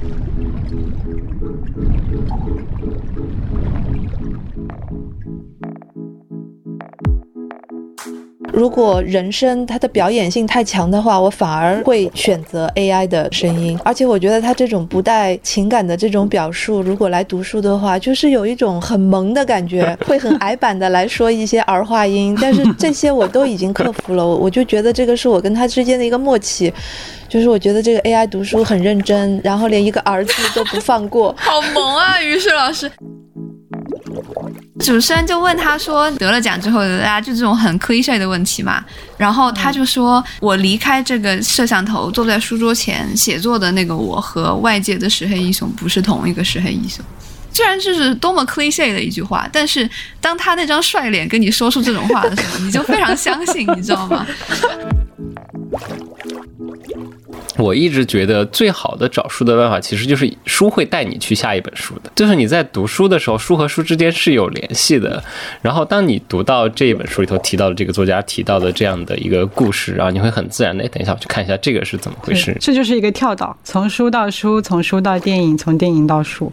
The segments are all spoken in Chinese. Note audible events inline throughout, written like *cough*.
Thank you. 如果人声它的表演性太强的话，我反而会选择 AI 的声音。而且我觉得它这种不带情感的这种表述，如果来读书的话，就是有一种很萌的感觉，*laughs* 会很矮板的来说一些儿化音。但是这些我都已经克服了，我就觉得这个是我跟他之间的一个默契，就是我觉得这个 AI 读书很认真，然后连一个儿子都不放过，*laughs* 好萌啊，于是老师。主持人就问他说：“得了奖之后，大家就这种很 cliche 的问题嘛。”然后他就说：“我离开这个摄像头，坐在书桌前写作的那个我和外界的石黑英雄不是同一个石黑英雄。”虽然这是多么 cliche 的一句话，但是当他那张帅脸跟你说出这种话的时候，你就非常相信，你知道吗？我一直觉得最好的找书的办法，其实就是书会带你去下一本书的。就是你在读书的时候，书和书之间是有联系的。然后当你读到这一本书里头提到的这个作家提到的这样的一个故事，然后你会很自然的，哎等一下我去看一下这个是怎么回事。这就是一个跳岛，从书到书，从书到电影，从电影到书。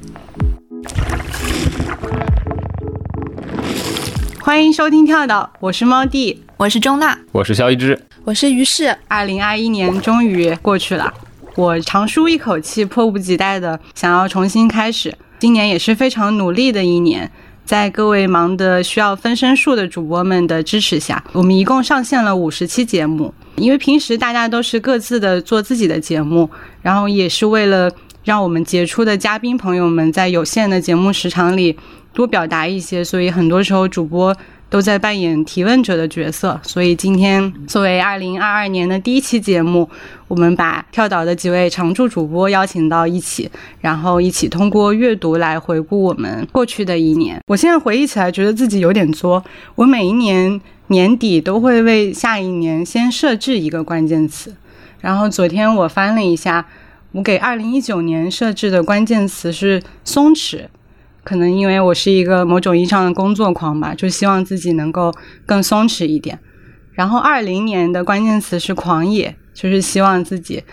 欢迎收听跳岛，我是猫弟，我是钟娜，我是肖一之。我是于适。二零二一年终于过去了，我长舒一口气，迫不及待的想要重新开始。今年也是非常努力的一年，在各位忙得需要分身术的主播们的支持下，我们一共上线了五十期节目。因为平时大家都是各自的做自己的节目，然后也是为了让我们杰出的嘉宾朋友们在有限的节目时长里多表达一些，所以很多时候主播。都在扮演提问者的角色，所以今天作为二零二二年的第一期节目，我们把跳岛的几位常驻主播邀请到一起，然后一起通过阅读来回顾我们过去的一年。我现在回忆起来，觉得自己有点作。我每一年年底都会为下一年先设置一个关键词，然后昨天我翻了一下，我给二零一九年设置的关键词是松弛。可能因为我是一个某种意义上的工作狂吧，就希望自己能够更松弛一点。然后二零年的关键词是狂野，就是希望自己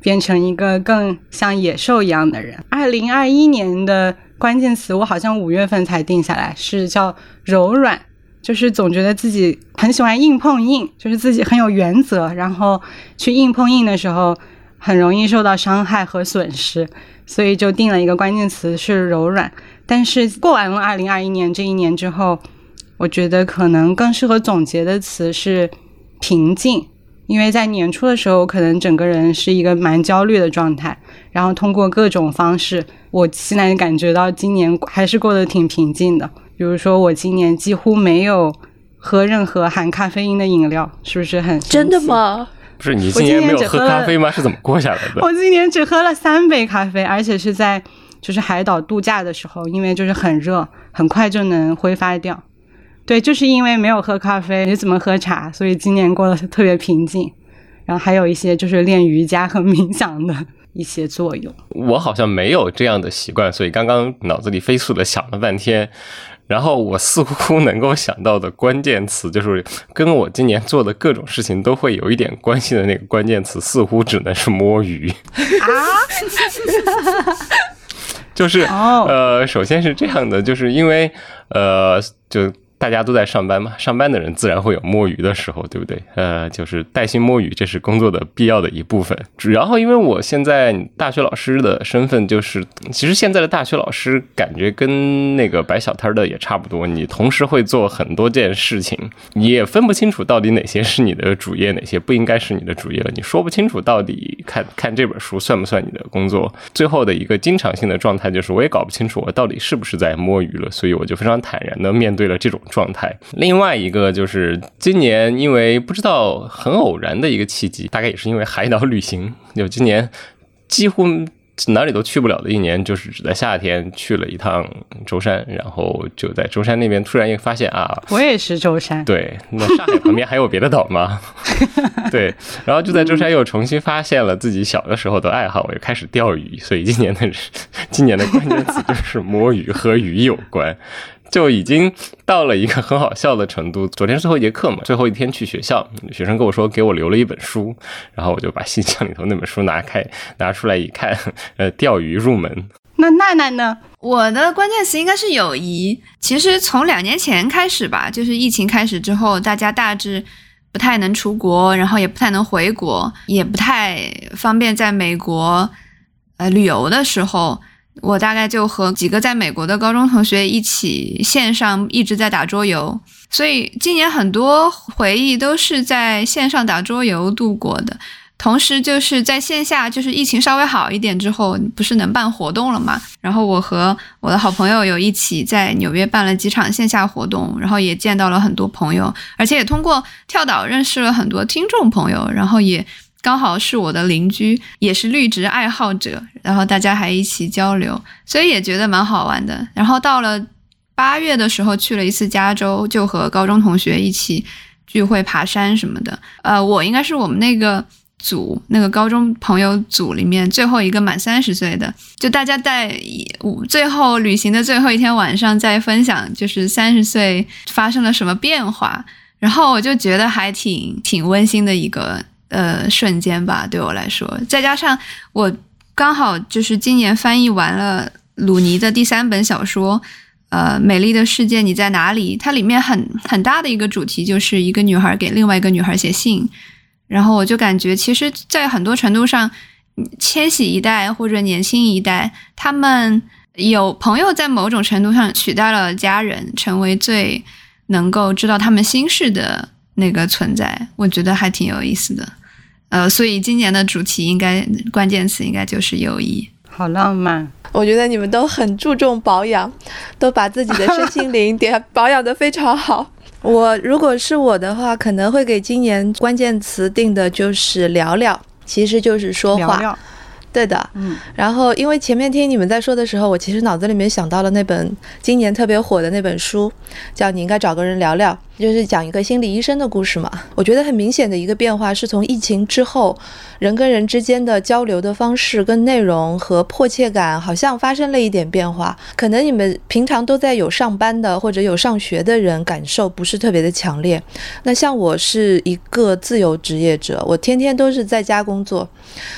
变成一个更像野兽一样的人。二零二一年的关键词我好像五月份才定下来，是叫柔软，就是总觉得自己很喜欢硬碰硬，就是自己很有原则，然后去硬碰硬的时候很容易受到伤害和损失，所以就定了一个关键词是柔软。但是过完了二零二一年这一年之后，我觉得可能更适合总结的词是平静，因为在年初的时候，可能整个人是一个蛮焦虑的状态，然后通过各种方式，我现在感觉到今年还是过得挺平静的。比如说，我今年几乎没有喝任何含咖啡因的饮料，是不是很真的吗？不是你今年没有喝咖啡吗？是怎么过下来的？*laughs* 我今年只喝了三杯咖啡，而且是在。就是海岛度假的时候，因为就是很热，很快就能挥发掉。对，就是因为没有喝咖啡，也怎么喝茶，所以今年过得特别平静。然后还有一些就是练瑜伽和冥想的 *laughs* 一些作用。我好像没有这样的习惯，所以刚刚脑子里飞速的想了半天，然后我似乎能够想到的关键词，就是跟我今年做的各种事情都会有一点关系的那个关键词，似乎只能是摸鱼啊。*laughs* 就是呃，首先是这样的，就是因为呃，就。大家都在上班嘛，上班的人自然会有摸鱼的时候，对不对？呃，就是带薪摸鱼，这是工作的必要的一部分。然后，因为我现在大学老师的身份，就是其实现在的大学老师感觉跟那个摆小摊的也差不多，你同时会做很多件事情，你也分不清楚到底哪些是你的主业，哪些不应该是你的主业了。你说不清楚到底看 *laughs* 看这本书算不算你的工作。最后的一个经常性的状态就是，我也搞不清楚我到底是不是在摸鱼了，所以我就非常坦然的面对了这种。状态。另外一个就是今年，因为不知道很偶然的一个契机，大概也是因为海岛旅行，就今年几乎。哪里都去不了的一年，就是只在夏天去了一趟舟山，然后就在舟山那边突然又发现啊，我也是舟山。对，那上海旁边还有别的岛吗？对，然后就在舟山又重新发现了自己小的时候的爱好，我又开始钓鱼。所以今年的今年的关键词就是摸鱼和鱼有关。就已经到了一个很好笑的程度。昨天最后一节课嘛，最后一天去学校，学生跟我说给我留了一本书，然后我就把信箱里头那本书拿开拿出来一看，*laughs* 呃，*laughs* 钓鱼入门。那奈奈呢？我的关键词应该是友谊。其实从两年前开始吧，就是疫情开始之后，大家大致不太能出国，然后也不太能回国，也不太方便在美国呃旅游的时候。我大概就和几个在美国的高中同学一起线上一直在打桌游，所以今年很多回忆都是在线上打桌游度过的。同时就是在线下，就是疫情稍微好一点之后，不是能办活动了嘛？然后我和我的好朋友有一起在纽约办了几场线下活动，然后也见到了很多朋友，而且也通过跳岛认识了很多听众朋友，然后也。刚好是我的邻居，也是绿植爱好者，然后大家还一起交流，所以也觉得蛮好玩的。然后到了八月的时候，去了一次加州，就和高中同学一起聚会、爬山什么的。呃，我应该是我们那个组那个高中朋友组里面最后一个满三十岁的，就大家在最后旅行的最后一天晚上在分享，就是三十岁发生了什么变化。然后我就觉得还挺挺温馨的一个。呃，瞬间吧，对我来说，再加上我刚好就是今年翻译完了鲁尼的第三本小说，呃，《美丽的世界你在哪里》，它里面很很大的一个主题就是一个女孩给另外一个女孩写信，然后我就感觉，其实，在很多程度上，千禧一代或者年轻一代，他们有朋友在某种程度上取代了家人，成为最能够知道他们心事的那个存在，我觉得还挺有意思的。呃，所以今年的主题应该关键词应该就是友谊，好浪漫。我觉得你们都很注重保养，都把自己的身心灵点 *laughs* 保养得非常好。我如果是我的话，可能会给今年关键词定的就是聊聊，其实就是说话。对的，嗯。然后因为前面听你们在说的时候，我其实脑子里面想到了那本今年特别火的那本书，叫《你应该找个人聊聊》。就是讲一个心理医生的故事嘛。我觉得很明显的一个变化是从疫情之后，人跟人之间的交流的方式跟内容和迫切感好像发生了一点变化。可能你们平常都在有上班的或者有上学的人感受不是特别的强烈。那像我是一个自由职业者，我天天都是在家工作，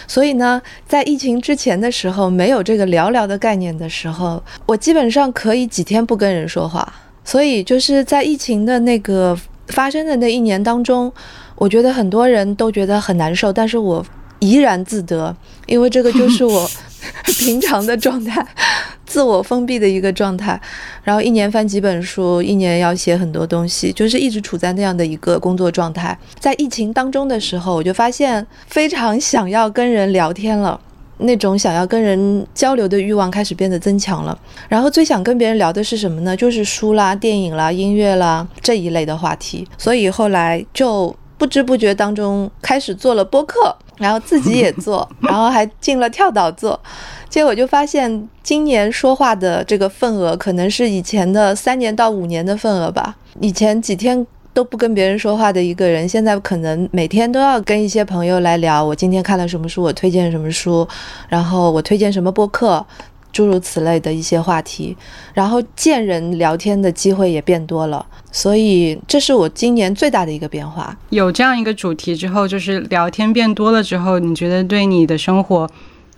所以呢，在疫情之前的时候，没有这个聊聊的概念的时候，我基本上可以几天不跟人说话。所以就是在疫情的那个发生的那一年当中，我觉得很多人都觉得很难受，但是我怡然自得，因为这个就是我 *laughs* 平常的状态，自我封闭的一个状态。然后一年翻几本书，一年要写很多东西，就是一直处在那样的一个工作状态。在疫情当中的时候，我就发现非常想要跟人聊天了。那种想要跟人交流的欲望开始变得增强了，然后最想跟别人聊的是什么呢？就是书啦、电影啦、音乐啦这一类的话题。所以后来就不知不觉当中开始做了播客，然后自己也做，*laughs* 然后还进了跳岛做。结果就发现今年说话的这个份额可能是以前的三年到五年的份额吧。以前几天。都不跟别人说话的一个人，现在可能每天都要跟一些朋友来聊。我今天看了什么书，我推荐什么书，然后我推荐什么播客，诸如此类的一些话题。然后见人聊天的机会也变多了，所以这是我今年最大的一个变化。有这样一个主题之后，就是聊天变多了之后，你觉得对你的生活？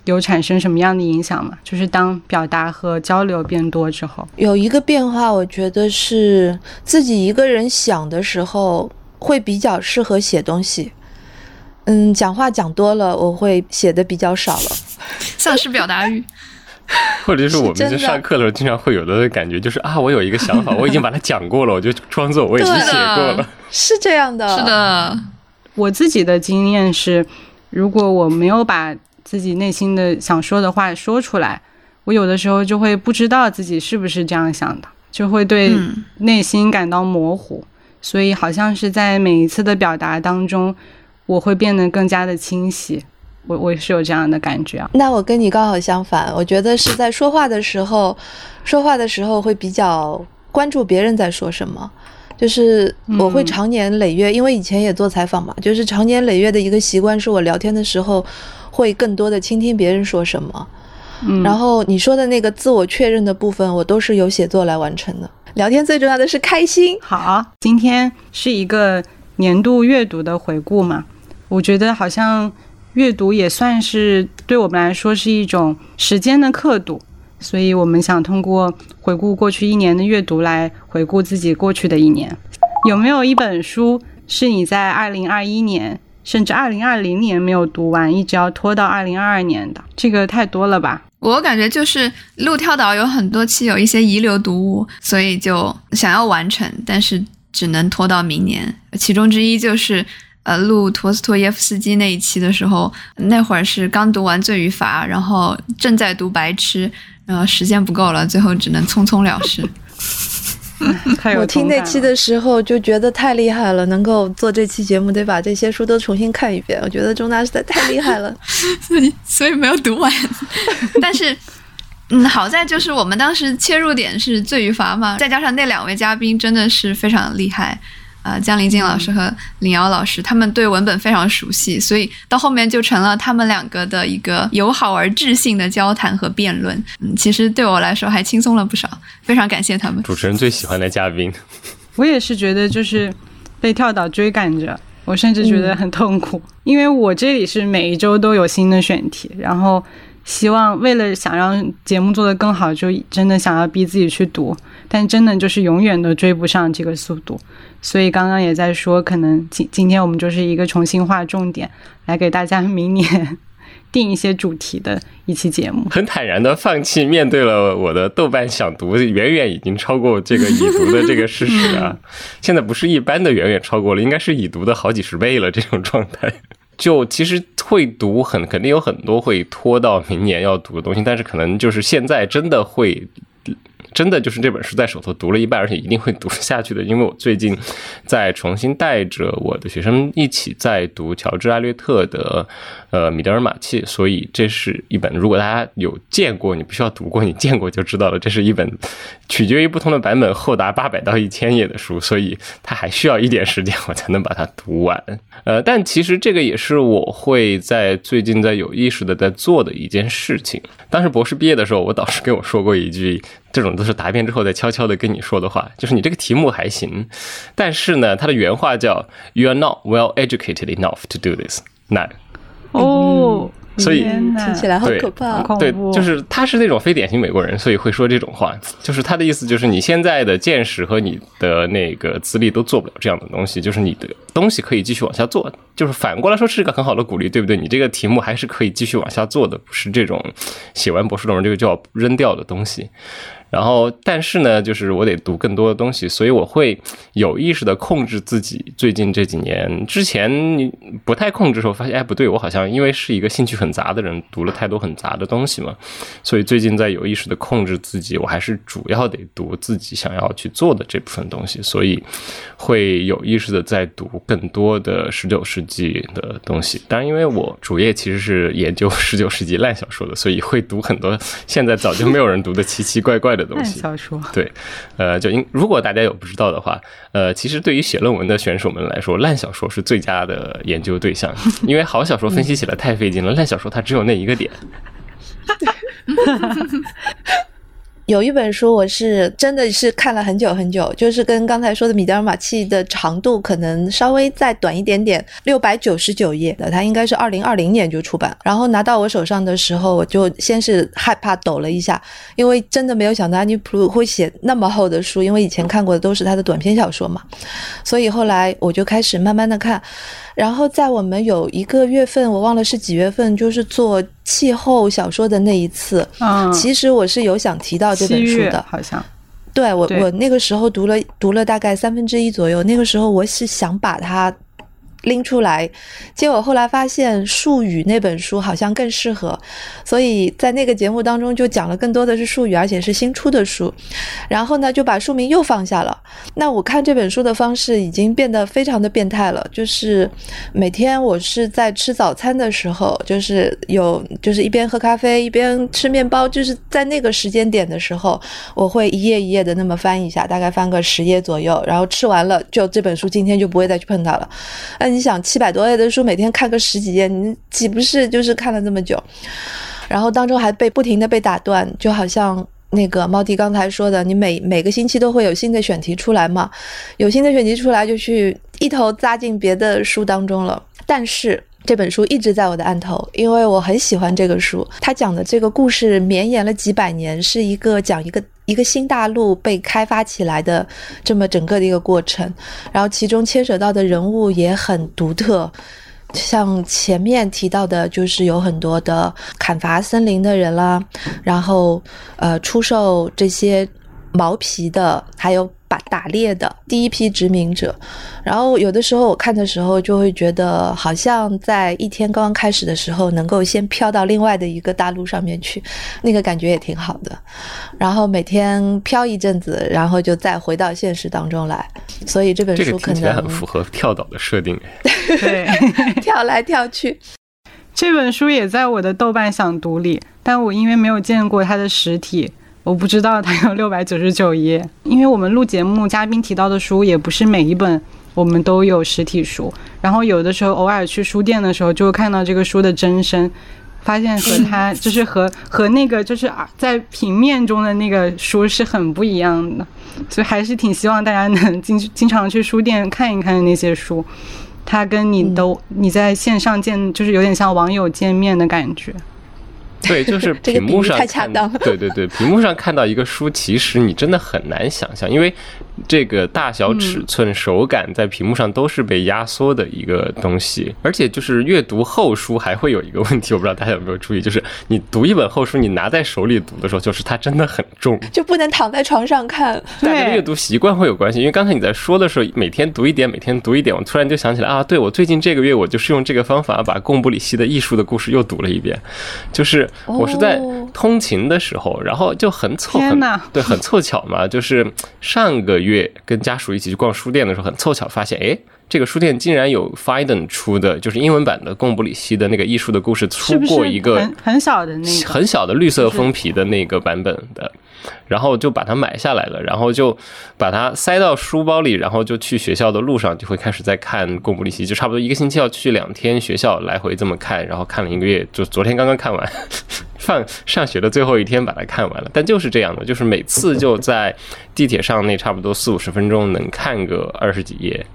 有产生什么样的影响吗？就是当表达和交流变多之后，有一个变化，我觉得是自己一个人想的时候会比较适合写东西。嗯，讲话讲多了，我会写的比较少了，*laughs* 丧失表达欲。*laughs* 或者是我们在上课的时候经常会有的感觉，就是啊，我有一个想法，我已经把它讲过了，我就装作我已经写过了。*laughs* 是这样的，是的。我自己的经验是，如果我没有把自己内心的想说的话说出来，我有的时候就会不知道自己是不是这样想的，就会对内心感到模糊。所以好像是在每一次的表达当中，我会变得更加的清晰。我我是有这样的感觉啊。那我跟你刚好相反，我觉得是在说话的时候，说话的时候会比较关注别人在说什么，就是我会常年累月，因为以前也做采访嘛，就是常年累月的一个习惯，是我聊天的时候。会更多的倾听别人说什么，嗯然后你说的那个自我确认的部分，我都是由写作来完成的。聊天最重要的是开心。好，今天是一个年度阅读的回顾嘛，我觉得好像阅读也算是对我们来说是一种时间的刻度，所以我们想通过回顾过去一年的阅读来回顾自己过去的一年。有没有一本书是你在二零二一年甚至二零二零年没有读完，一直要拖到二零二二年的？这个太多了吧？我感觉就是路跳岛有很多期有一些遗留读物，所以就想要完成，但是只能拖到明年。其中之一就是呃录陀思妥耶夫斯基那一期的时候，那会儿是刚读完《罪与罚》，然后正在读《白痴》，然后时间不够了，最后只能匆匆了事。*laughs* 我听那期的时候就觉得太厉害了，能够做这期节目得把这些书都重新看一遍。我觉得钟大实在太厉害了，*laughs* 所以所以没有读完。*laughs* 但是，嗯，好在就是我们当时切入点是罪与罚嘛，再加上那两位嘉宾真的是非常厉害。啊，江林静老师和林瑶老师，他们对文本非常熟悉，所以到后面就成了他们两个的一个友好而智性的交谈和辩论。嗯，其实对我来说还轻松了不少，非常感谢他们。主持人最喜欢的嘉宾，我也是觉得就是被跳岛追赶着，我甚至觉得很痛苦，因为我这里是每一周都有新的选题，然后希望为了想让节目做得更好，就真的想要逼自己去读，但真的就是永远都追不上这个速度。所以刚刚也在说，可能今今天我们就是一个重新划重点，来给大家明年 *laughs* 定一些主题的一期节目。很坦然的放弃面对了我的豆瓣想读，远远已经超过这个已读的这个事实啊！*laughs* 现在不是一般的远远超过了，应该是已读的好几十倍了。这种状态，就其实会读很肯定有很多会拖到明年要读的东西，但是可能就是现在真的会。真的就是这本书在手头读了一半，而且一定会读下去的，因为我最近在重新带着我的学生一起在读乔治·艾略特的呃《米德尔马契》，所以这是一本如果大家有见过，你不需要读过，你见过就知道了，这是一本取决于不同的版本厚达八百到一千页的书，所以它还需要一点时间我才能把它读完。呃，但其实这个也是我会在最近在有意识的在做的一件事情。当时博士毕业的时候，我导师跟我说过一句。这种都是答辩之后再悄悄的跟你说的话，就是你这个题目还行，但是呢，他的原话叫 "You are not well educated enough to do this"，难哦。所以听起来好可怕，对，就是他是那种非典型美国人，所以会说这种话。就是他的意思，就是你现在的见识和你的那个资历都做不了这样的东西。就是你的东西可以继续往下做，就是反过来说是一个很好的鼓励，对不对？你这个题目还是可以继续往下做的，不是这种写完博士论文这个就要扔掉的东西。然后，但是呢，就是我得读更多的东西，所以我会有意识的控制自己。最近这几年之前不太控制的时候，发现哎不对，我好像因为是一个兴趣很杂的人，读了太多很杂的东西嘛。所以最近在有意识的控制自己，我还是主要得读自己想要去做的这部分东西。所以会有意识的在读更多的十九世纪的东西。当然，因为我主业其实是研究十九世纪烂小说的，所以会读很多现在早就没有人读的奇奇怪怪。的东西，小说对，呃，就因如果大家有不知道的话，呃，其实对于写论文的选手们来说，烂小说是最佳的研究对象，*laughs* 因为好小说分析起来太费劲了，烂小说它只有那一个点。有一本书，我是真的是看了很久很久，就是跟刚才说的《米德尔马契》的长度可能稍微再短一点点，六百九十九页的，它应该是二零二零年就出版。然后拿到我手上的时候，我就先是害怕抖了一下，因为真的没有想到安妮普鲁会写那么厚的书，因为以前看过的都是他的短篇小说嘛。所以后来我就开始慢慢的看。然后在我们有一个月份，我忘了是几月份，就是做气候小说的那一次。嗯，其实我是有想提到这本书的，好像。对我，我那个时候读了读了大概三分之一左右，那个时候我是想把它。拎出来，结果后来发现《术语》那本书好像更适合，所以在那个节目当中就讲了更多的是术语，而且是新出的书。然后呢，就把书名又放下了。那我看这本书的方式已经变得非常的变态了，就是每天我是在吃早餐的时候，就是有就是一边喝咖啡一边吃面包，就是在那个时间点的时候，我会一页一页的那么翻一下，大概翻个十页左右，然后吃完了就这本书今天就不会再去碰它了。嗯。你想七百多页的书，每天看个十几页，你岂不是就是看了这么久？然后当中还被不停的被打断，就好像那个猫迪刚才说的，你每每个星期都会有新的选题出来嘛，有新的选题出来就去一头扎进别的书当中了。但是这本书一直在我的案头，因为我很喜欢这个书。它讲的这个故事绵延了几百年，是一个讲一个一个新大陆被开发起来的这么整个的一个过程，然后其中牵扯到的人物也很独特。像前面提到的，就是有很多的砍伐森林的人啦，然后呃出售这些毛皮的，还有把打猎的第一批殖民者。然后有的时候我看的时候，就会觉得好像在一天刚刚开始的时候，能够先飘到另外的一个大陆上面去，那个感觉也挺好的。然后每天飘一阵子，然后就再回到现实当中来。所以这本书可能很符合跳岛的设定，对，*laughs* *laughs* 跳来跳去。这本书也在我的豆瓣想读里，但我因为没有见过它的实体，我不知道它有 *laughs* 六百九十九页。因为我们录节目，嘉宾提到的书也不是每一本。我们都有实体书，然后有的时候偶尔去书店的时候，就会看到这个书的真身，发现和它就是和 *laughs* 和那个就是在平面中的那个书是很不一样的，所以还是挺希望大家能经经常去书店看一看那些书，它跟你都你在线上见，就是有点像网友见面的感觉。对，*laughs* 就是屏幕上看，对对对，屏幕上看到一个书，其实你真的很难想象，因为这个大小、尺寸、手感在屏幕上都是被压缩的一个东西。而且就是阅读厚书还会有一个问题，我不知道大家有没有注意，就是你读一本厚书，你拿在手里读的时候，就是它真的很重，就不能躺在床上看。对，阅读习惯会有关系。因为刚才你在说的时候，每天读一点，每天读一点，我突然就想起来啊，对我最近这个月我就是用这个方法把贡布里希的艺术的故事又读了一遍，就是。我是在通勤的时候，然后就很凑，很对，很凑巧嘛。*laughs* 就是上个月跟家属一起去逛书店的时候，很凑巧发现，哎，这个书店竟然有 Fiden 出的，就是英文版的贡布里希的那个艺术的故事，出过一个很小的那个很小的绿色封皮的那个版本的。然后就把它买下来了，然后就把它塞到书包里，然后就去学校的路上就会开始在看《贡布里希》，就差不多一个星期要去两天学校来回这么看，然后看了一个月，就昨天刚刚看完。放上学的最后一天把它看完了，但就是这样的，就是每次就在地铁上那差不多四五十分钟能看个二十几页，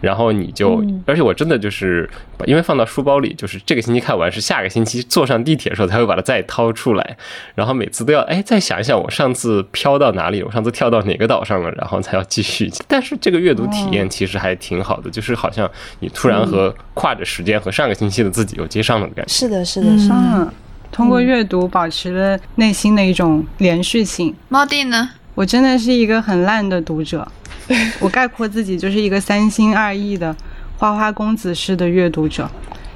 然后你就，而且我真的就是因为放到书包里，就是这个星期看完是下个星期坐上地铁的时候才会把它再掏出来，然后每次都要哎再想一想我上次飘到哪里，我上次跳到哪个岛上了，然后才要继续。但是这个阅读体验其实还挺好的，就是好像你突然和跨着时间和上个星期的自己又接上了的感觉。是的，是的，是的。通过阅读保持了内心的一种连续性。猫弟呢？我真的是一个很烂的读者，*laughs* 我概括自己就是一个三心二意的花花公子式的阅读者。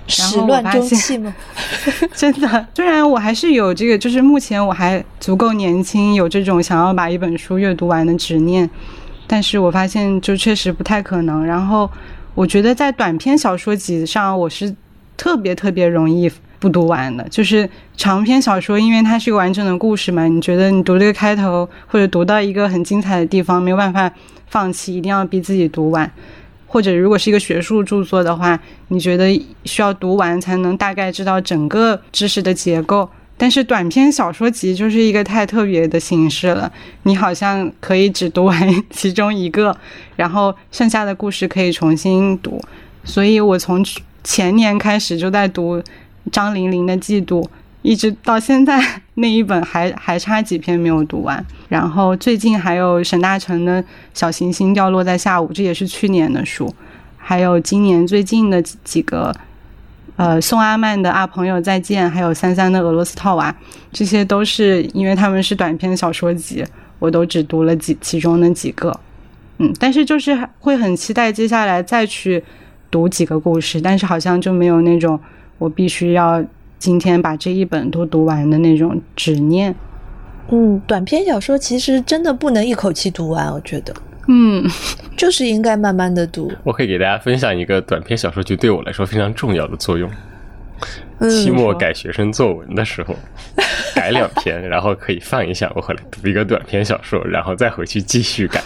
始乱终弃吗？*laughs* 真的，虽然我还是有这个，就是目前我还足够年轻，有这种想要把一本书阅读完的执念，但是我发现就确实不太可能。然后我觉得在短篇小说集上，我是特别特别容易。不读完的，就是长篇小说，因为它是一个完整的故事嘛。你觉得你读这个开头，或者读到一个很精彩的地方，没有办法放弃，一定要逼自己读完。或者如果是一个学术著作的话，你觉得需要读完才能大概知道整个知识的结构。但是短篇小说集就是一个太特别的形式了，你好像可以只读完其中一个，然后剩下的故事可以重新读。所以我从前年开始就在读。张玲玲的嫉妒，一直到现在那一本还还差几篇没有读完。然后最近还有沈大成的小行星掉落在下午，这也是去年的书。还有今年最近的几个，呃，宋阿曼的《啊朋友再见》，还有三三的《俄罗斯套娃》，这些都是因为他们是短篇小说集，我都只读了几其中的几个。嗯，但是就是会很期待接下来再去读几个故事，但是好像就没有那种。我必须要今天把这一本都读完的那种执念。嗯，短篇小说其实真的不能一口气读完，我觉得。嗯，*laughs* 就是应该慢慢的读。我可以给大家分享一个短篇小说剧对我来说非常重要的作用。期末改学生作文的时候，改两篇，然后可以放一下，我回来读一个短篇小说，然后再回去继续改。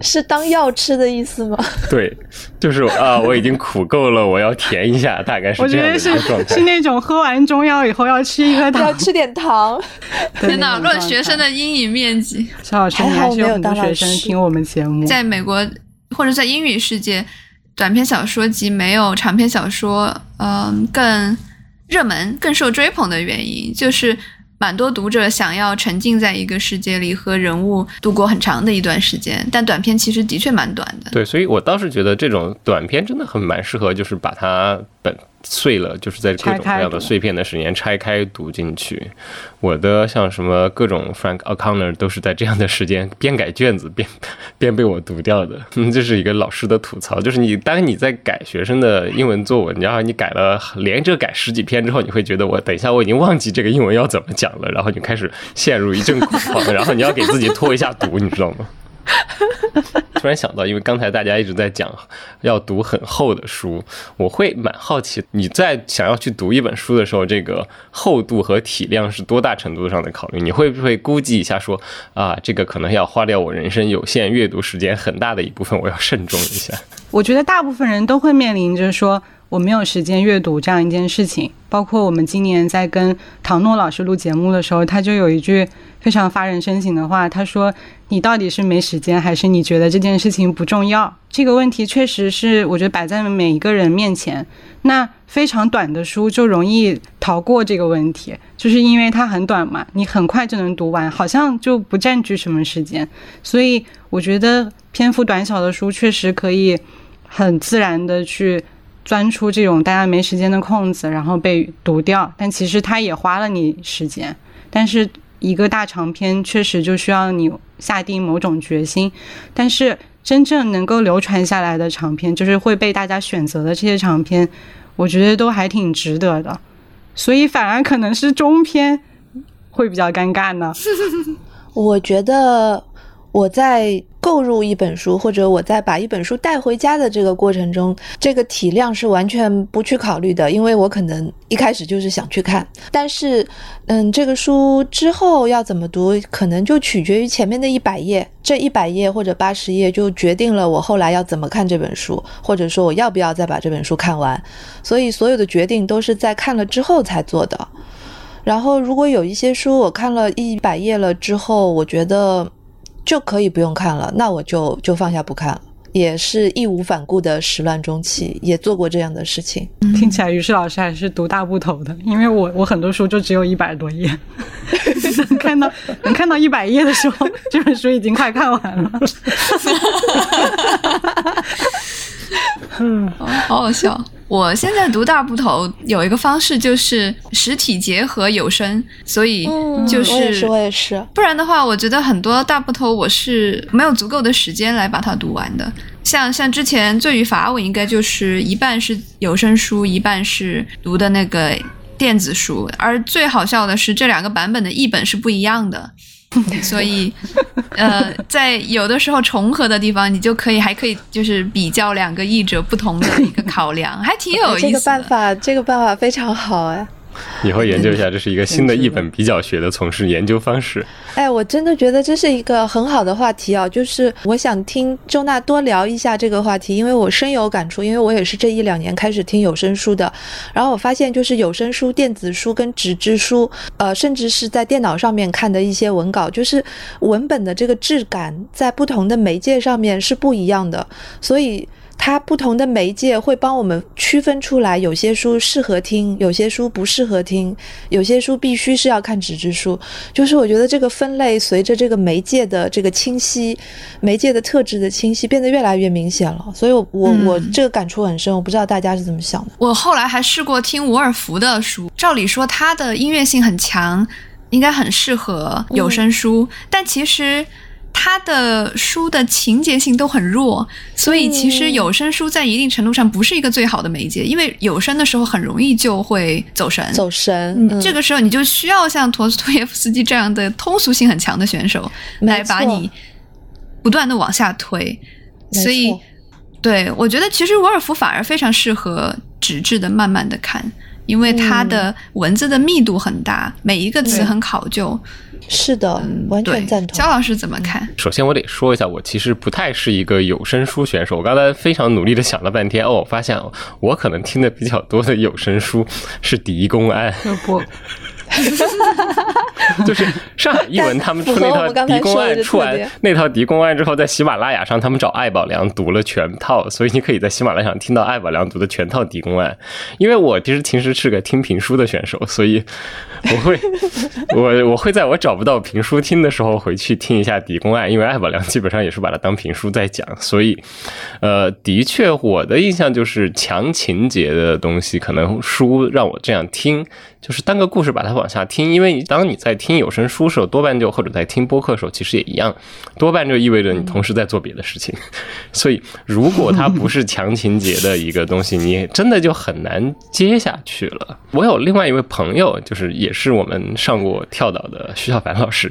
是当药吃的意思吗？*laughs* 对，就是啊，我已经苦够了，我要甜一下，大概是这样的状态。是那种喝完中药以后要吃一颗糖，要吃点糖。*laughs* 天哪，论学生的阴影面积，肖老师你还是有很多学生听我们节目。在美国或者在英语世界，短篇小说集没有长篇小说嗯更热门、更受追捧的原因，就是。蛮多读者想要沉浸在一个世界里和人物度过很长的一段时间，但短片其实的确蛮短的。对，所以我倒是觉得这种短片真的很蛮适合，就是把它本。碎了，就是在各种各样的碎片的时间拆开读进去。我的像什么各种 Frank O'Connor 都是在这样的时间边改卷子边 *laughs* 边被我读掉的。*laughs* 这是一个老师的吐槽，就是你当你在改学生的英文作文，然后你改了连着改十几篇之后，你会觉得我等一下我已经忘记这个英文要怎么讲了，然后你开始陷入一阵恐慌，然后你要给自己拖一下读，你知道吗？*laughs* 突然想到，因为刚才大家一直在讲要读很厚的书，我会蛮好奇，你在想要去读一本书的时候，这个厚度和体量是多大程度上的考虑？你会不会估计一下，说啊，这个可能要花掉我人生有限阅读时间很大的一部分，我要慎重一下。我觉得大部分人都会面临着说。我没有时间阅读这样一件事情，包括我们今年在跟唐诺老师录节目的时候，他就有一句非常发人深省的话，他说：“你到底是没时间，还是你觉得这件事情不重要？”这个问题确实是我觉得摆在每一个人面前。那非常短的书就容易逃过这个问题，就是因为它很短嘛，你很快就能读完，好像就不占据什么时间。所以我觉得篇幅短小的书确实可以很自然的去。钻出这种大家没时间的空子，然后被读掉，但其实它也花了你时间。但是一个大长篇确实就需要你下定某种决心。但是真正能够流传下来的长篇，就是会被大家选择的这些长篇，我觉得都还挺值得的。所以反而可能是中篇会比较尴尬呢。我觉得我在。购入一本书，或者我在把一本书带回家的这个过程中，这个体量是完全不去考虑的，因为我可能一开始就是想去看。但是，嗯，这个书之后要怎么读，可能就取决于前面的一百页，这一百页或者八十页就决定了我后来要怎么看这本书，或者说我要不要再把这本书看完。所以，所有的决定都是在看了之后才做的。然后，如果有一些书我看了一百页了之后，我觉得。就可以不用看了，那我就就放下不看了，也是义无反顾的始乱终弃，也做过这样的事情。听起来于适老师还是独大不同的，因为我我很多书就只有一百多页，能 *laughs* 看到能看到一百页的时候，这本书已经快看完了。嗯，*laughs* 好好笑。我现在读大部头有一个方式，就是实体结合有声，所以就是我也是，我也是。不然的话，我觉得很多大部头我是没有足够的时间来把它读完的。像像之前《罪与罚》，我应该就是一半是有声书，一半是读的那个电子书。而最好笑的是，这两个版本的译本是不一样的。*laughs* 所以，呃，在有的时候重合的地方，你就可以还可以就是比较两个译者不同的一个考量，还挺有意思。这个办法，这个办法非常好哎。以后研究一下，这是一个新的译本比较学的从事研究方式。哎，我真的觉得这是一个很好的话题啊！就是我想听周娜多聊一下这个话题，因为我深有感触，因为我也是这一两年开始听有声书的。然后我发现，就是有声书、电子书跟纸质书，呃，甚至是在电脑上面看的一些文稿，就是文本的这个质感，在不同的媒介上面是不一样的，所以。它不同的媒介会帮我们区分出来，有些书适合听，有些书不适合听，有些书必须是要看纸质书。就是我觉得这个分类随着这个媒介的这个清晰，媒介的特质的清晰，变得越来越明显了。所以，我我我这个感触很深，我不知道大家是怎么想的。我后来还试过听伍尔夫的书，照理说他的音乐性很强，应该很适合有声书，但其实。他的书的情节性都很弱，所以其实有声书在一定程度上不是一个最好的媒介，因为有声的时候很容易就会走神。走神，这个时候你就需要像陀思妥耶夫斯基这样的通俗性很强的选手来把你不断的往下推。所以，对我觉得其实沃尔夫反而非常适合纸质的慢慢的看，因为他的文字的密度很大，每一个词很考究。是的，完全赞同。焦老师怎么看？首先我得说一下，我其实不太是一个有声书选手。我刚才非常努力的想了半天，哦，我发现我可能听的比较多的有声书是《狄公案》。*laughs* 不。*laughs* 就是上海译文他们出那套《狄公案》出完那套《狄公案》之后，在喜马拉雅上他们找艾宝良读了全套，所以你可以在喜马拉雅上听到艾宝良读的全套《狄公案》。因为我其实平时是个听评书的选手，所以我会 *laughs* 我我会在我找不到评书听的时候回去听一下《狄公案》，因为艾宝良基本上也是把它当评书在讲，所以呃，的确我的印象就是强情节的东西，可能书让我这样听。就是单个故事把它往下听，因为你当你在听有声书时候，多半就或者在听播客时候，其实也一样，多半就意味着你同时在做别的事情。*laughs* 所以，如果它不是强情节的一个东西，你真的就很难接下去了。我有另外一位朋友，就是也是我们上过跳岛的徐小凡老师，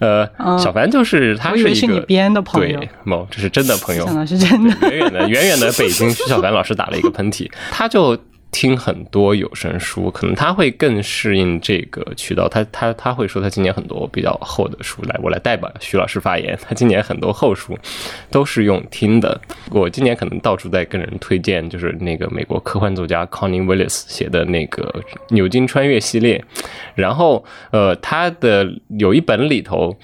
呃，小凡就是他是一个编的朋友，对，某这是真的朋友，是真的，远远的远远的北京，徐小凡老师打了一个喷嚏，他就。听很多有声书，可能他会更适应这个渠道。他他他会说，他今年很多比较厚的书，来我来代表徐老师发言。他今年很多厚书都是用听的。我今年可能到处在跟人推荐，就是那个美国科幻作家 Connie Willis 写的那个《牛津穿越》系列。然后，呃，他的有一本里头。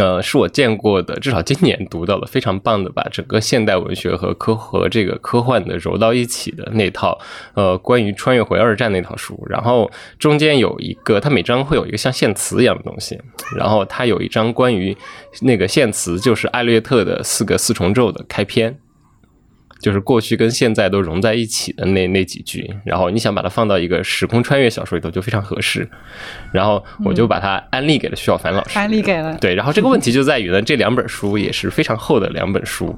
呃，是我见过的，至少今年读到了非常棒的，把整个现代文学和科和这个科幻的揉到一起的那套，呃，关于穿越回二战那套书。然后中间有一个，它每章会有一个像献词一样的东西。然后它有一章关于那个献词，就是艾略特的四个四重奏的开篇。就是过去跟现在都融在一起的那那几句，然后你想把它放到一个时空穿越小说里头就非常合适，然后我就把它安利给了徐小凡老师，安利给了。对，然后这个问题就在于呢，这两本书也是非常厚的两本书，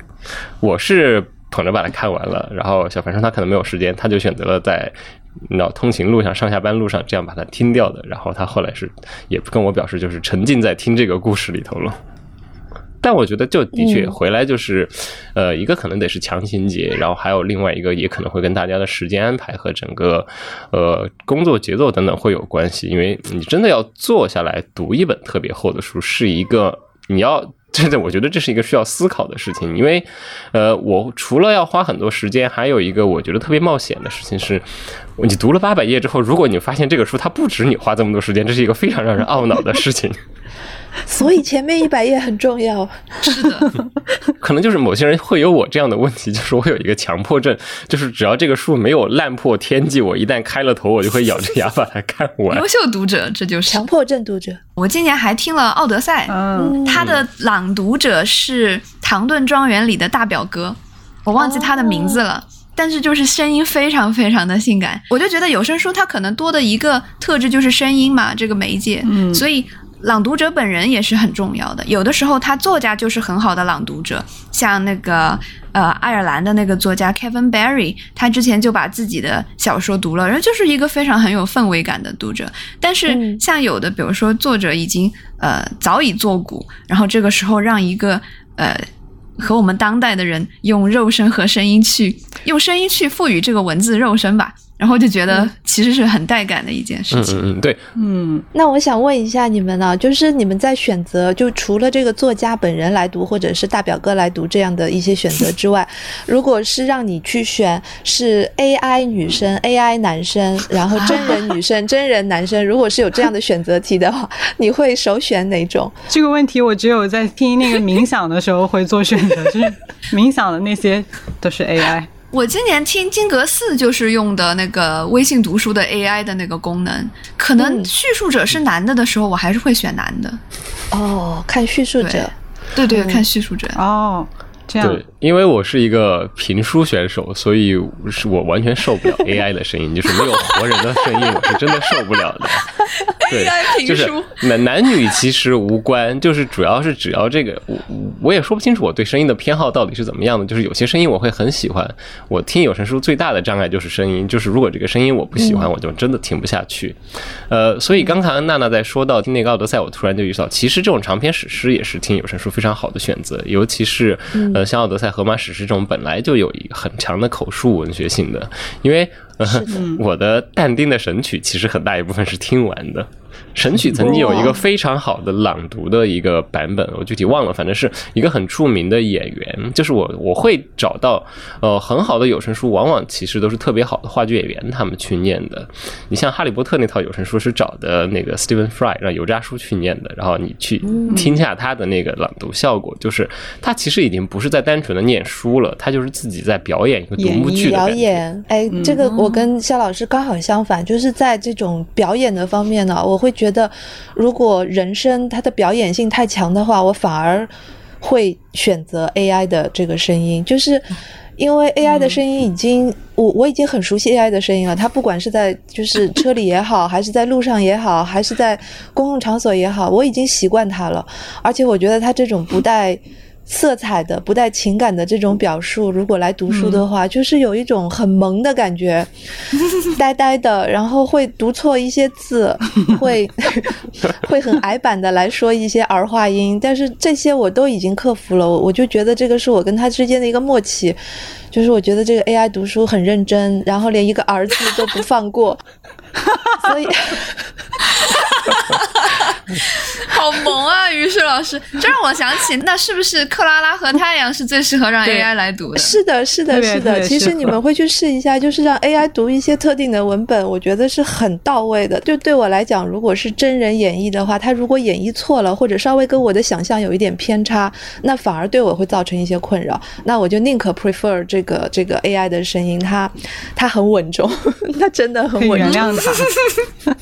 我是捧着把它看完了，然后小凡说他可能没有时间，他就选择了在那通勤路上、上下班路上这样把它听掉的，然后他后来是也跟我表示就是沉浸在听这个故事里头了。但我觉得，就的确回来就是，呃，一个可能得是强情节，然后还有另外一个也可能会跟大家的时间安排和整个呃工作节奏等等会有关系。因为你真的要坐下来读一本特别厚的书，是一个你要 *laughs* 真的，我觉得这是一个需要思考的事情。因为，呃，我除了要花很多时间，还有一个我觉得特别冒险的事情是，你读了八百页之后，如果你发现这个书它不止你花这么多时间，这是一个非常让人懊恼的事情。*laughs* 所以前面一百页很重要，是的，*laughs* 可能就是某些人会有我这样的问题，就是我有一个强迫症，就是只要这个书没有烂破天际，我一旦开了头，我就会咬着牙把它看完。优秀读者，这就是。强迫症读者。我今年还听了《奥德赛》，嗯，他的朗读者是唐顿庄园里的大表哥，我忘记他的名字了，但是就是声音非常非常的性感，我就觉得有声书它可能多的一个特质就是声音嘛，这个媒介，嗯，所以。朗读者本人也是很重要的，有的时候他作家就是很好的朗读者，像那个呃爱尔兰的那个作家 Kevin Barry，他之前就把自己的小说读了，然后就是一个非常很有氛围感的读者。但是像有的，比如说作者已经呃早已作古，然后这个时候让一个呃和我们当代的人用肉身和声音去用声音去赋予这个文字肉身吧。然后就觉得其实是很带感的一件事情。嗯嗯，对，嗯。那我想问一下你们呢，就是你们在选择，就除了这个作家本人来读，或者是大表哥来读这样的一些选择之外，*laughs* 如果是让你去选是 AI 女生、AI 男生，*laughs* 然后真人女生、*laughs* 真人男生，如果是有这样的选择题的话，你会首选哪种？这个问题我只有在听那个冥想的时候会做选择，就是冥想的那些都是 AI。我今年听金阁寺就是用的那个微信读书的 AI 的那个功能，可能叙述者是男的的时候，我还是会选男的。哦，看叙述者，对对，看叙述者。哦，这样。对，因为我是一个评书选手，所以是我完全受不了 *laughs* AI 的声音，就是没有活人的声音，我是真的受不了的。*laughs* 对，就是男男女其实无关，就是主要是只要这个，我我也说不清楚我对声音的偏好到底是怎么样的。就是有些声音我会很喜欢，我听有声书最大的障碍就是声音，就是如果这个声音我不喜欢，我就真的听不下去。呃，所以刚才娜娜在说到听那个奥德赛，我突然就意识到，其实这种长篇史诗也是听有声书非常好的选择，尤其是呃像奥德赛、荷马史诗这种本来就有一个很强的口述文学性的，因为。*laughs* 我的但丁的神曲其实很大一部分是听完的，神曲曾经有一个非常好的朗读的一个版本，我具体忘了，反正是一个很著名的演员。就是我我会找到，呃，很好的有声书，往往其实都是特别好的话剧演员他们去念的。你像《哈利波特》那套有声书是找的那个 Stephen Fry 让油炸叔去念的，然后你去听下他的那个朗读效果，就是他其实已经不是在单纯的念书了，他就是自己在表演一个独幕剧的表演。哎，这个我跟肖老师刚好相反，就是在这种表演的方面呢，我会觉得，如果人声它的表演性太强的话，我反而会选择 AI 的这个声音，就是因为 AI 的声音已经，我我已经很熟悉 AI 的声音了。它不管是在就是车里也好，*laughs* 还是在路上也好，还是在公共场所也好，我已经习惯它了。而且我觉得它这种不带。色彩的不带情感的这种表述，如果来读书的话，就是有一种很萌的感觉，*laughs* 呆呆的，然后会读错一些字，*laughs* 会 *laughs* 会很矮板的来说一些儿化音，但是这些我都已经克服了，我就觉得这个是我跟他之间的一个默契，就是我觉得这个 AI 读书很认真，然后连一个儿子都不放过，所以。*laughs* 好萌啊，于是老师，这让我想起，那是不是克拉拉和太阳是最适合让 AI 来读的？是的，是的，是的。其实你们会去试一下，就是让 AI 读一些特定的文本，我觉得是很到位的。就对我来讲，如果是真人演绎的话，他如果演绎错了，或者稍微跟我的想象有一点偏差，那反而对我会造成一些困扰。那我就宁可 prefer 这个这个 AI 的声音，它它很稳重，*laughs* 它真的很稳重。原谅他。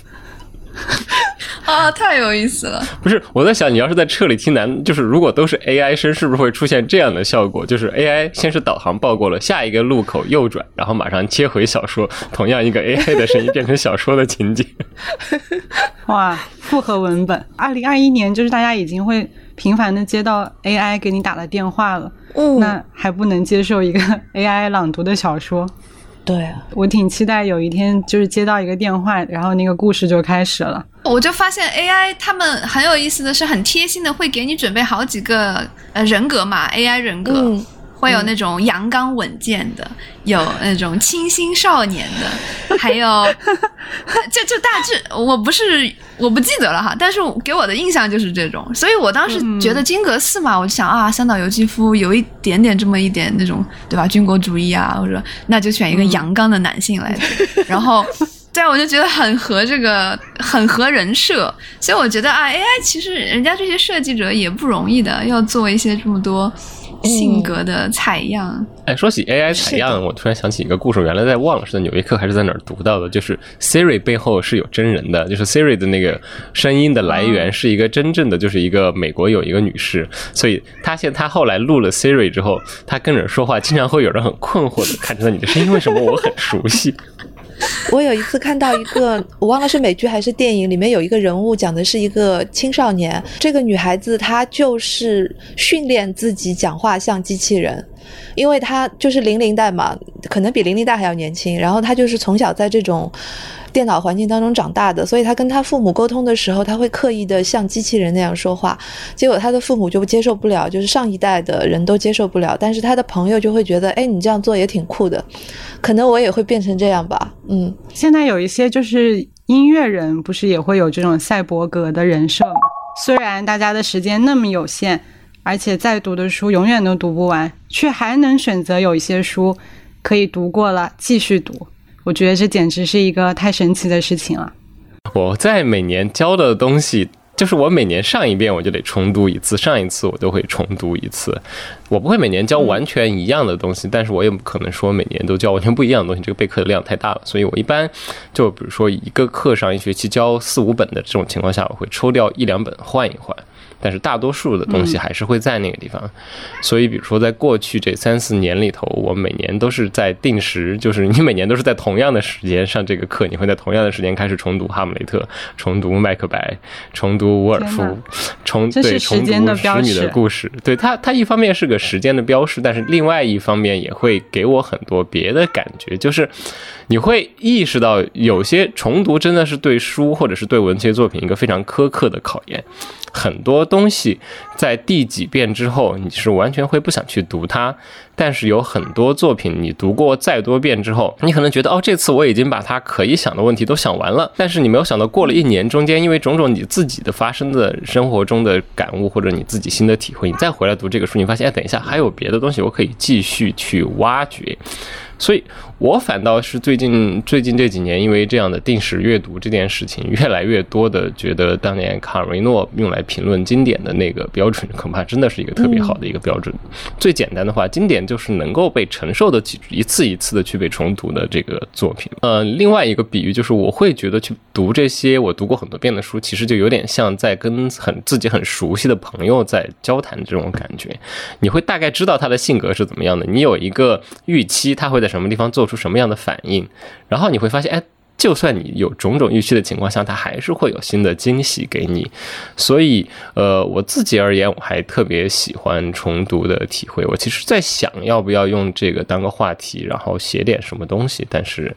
啊，太有意思了！不是我在想，你要是在车里听男，就是如果都是 AI 声，是不是会出现这样的效果？就是 AI 先是导航报过了下一个路口右转，然后马上切回小说，同样一个 AI 的声音变成小说的情景。*laughs* 哇，复合文本！二零二一年就是大家已经会频繁的接到 AI 给你打的电话了，嗯，那还不能接受一个 AI 朗读的小说？对，我挺期待有一天就是接到一个电话，然后那个故事就开始了。我就发现 AI 他们很有意思的是，很贴心的会给你准备好几个呃人格嘛，AI 人格。会有那种阳刚稳健的，有那种清新少年的，*laughs* 还有就就大致我不是我不记得了哈，但是给我的印象就是这种，所以我当时觉得金阁寺嘛，我就想啊，三岛由纪夫有一点点这么一点那种对吧，军国主义啊，或者那就选一个阳刚的男性来，然后对啊，我就觉得很合这个很合人设，所以我觉得啊，AI 其实人家这些设计者也不容易的，要做一些这么多。性格的采样。哎，说起 AI 采样，我突然想起一个故事，原来在忘了是在纽约客还是在哪儿读到的，就是 Siri 背后是有真人的，就是 Siri 的那个声音的来源是一个真正的，就是一个美国有一个女士，所以她现她后来录了 Siri 之后，她跟人说话，经常会有人很困惑的看着你的声音为什么我很熟悉。*laughs* 我有一次看到一个，我忘了是美剧还是电影，里面有一个人物讲的是一个青少年，这个女孩子她就是训练自己讲话像机器人，因为她就是零零代嘛，可能比零零代还要年轻，然后她就是从小在这种。电脑环境当中长大的，所以他跟他父母沟通的时候，他会刻意的像机器人那样说话。结果他的父母就接受不了，就是上一代的人都接受不了。但是他的朋友就会觉得，哎，你这样做也挺酷的，可能我也会变成这样吧。嗯，现在有一些就是音乐人，不是也会有这种赛博格的人设吗？虽然大家的时间那么有限，而且再读的书永远都读不完，却还能选择有一些书可以读过了继续读。我觉得这简直是一个太神奇的事情了。我在每年教的东西，就是我每年上一遍我就得重读一次，上一次我都会重读一次。我不会每年教完全一样的东西，但是我也不可能说每年都教完全不一样的东西，这个备课的量太大了。所以我一般就比如说一个课上一学期教四五本的这种情况下，我会抽掉一两本换一换。但是大多数的东西还是会在那个地方，所以比如说在过去这三四年里头，我每年都是在定时，就是你每年都是在同样的时间上这个课，你会在同样的时间开始重读《哈姆雷特》，重读《麦克白》，重读《伍尔夫》，重对重读《使女的故事》。对它，它一方面是个时间的标识，但是另外一方面也会给我很多别的感觉，就是你会意识到有些重读真的是对书或者是对文学作品一个非常苛刻的考验。很多东西在第几遍之后，你是完全会不想去读它。但是有很多作品你读过再多遍之后，你可能觉得哦，这次我已经把它可以想的问题都想完了，但是你没有想到过了一年，中间因为种种你自己的发生的生活中的感悟或者你自己新的体会，你再回来读这个书，你发现哎，等一下还有别的东西我可以继续去挖掘。所以，我反倒是最近最近这几年，因为这样的定时阅读这件事情，越来越多的觉得，当年卡尔维诺用来评论经典的那个标准，恐怕真的是一个特别好的一个标准。最简单的话，经典就是能够被承受得起一次一次的去被重读的这个作品。呃，另外一个比喻就是，我会觉得去读这些我读过很多遍的书，其实就有点像在跟很自己很熟悉的朋友在交谈这种感觉。你会大概知道他的性格是怎么样的，你有一个预期，他会在。什么地方做出什么样的反应，然后你会发现，哎，就算你有种种预期的情况下，它还是会有新的惊喜给你。所以，呃，我自己而言，我还特别喜欢重读的体会。我其实在想要不要用这个当个话题，然后写点什么东西，但是，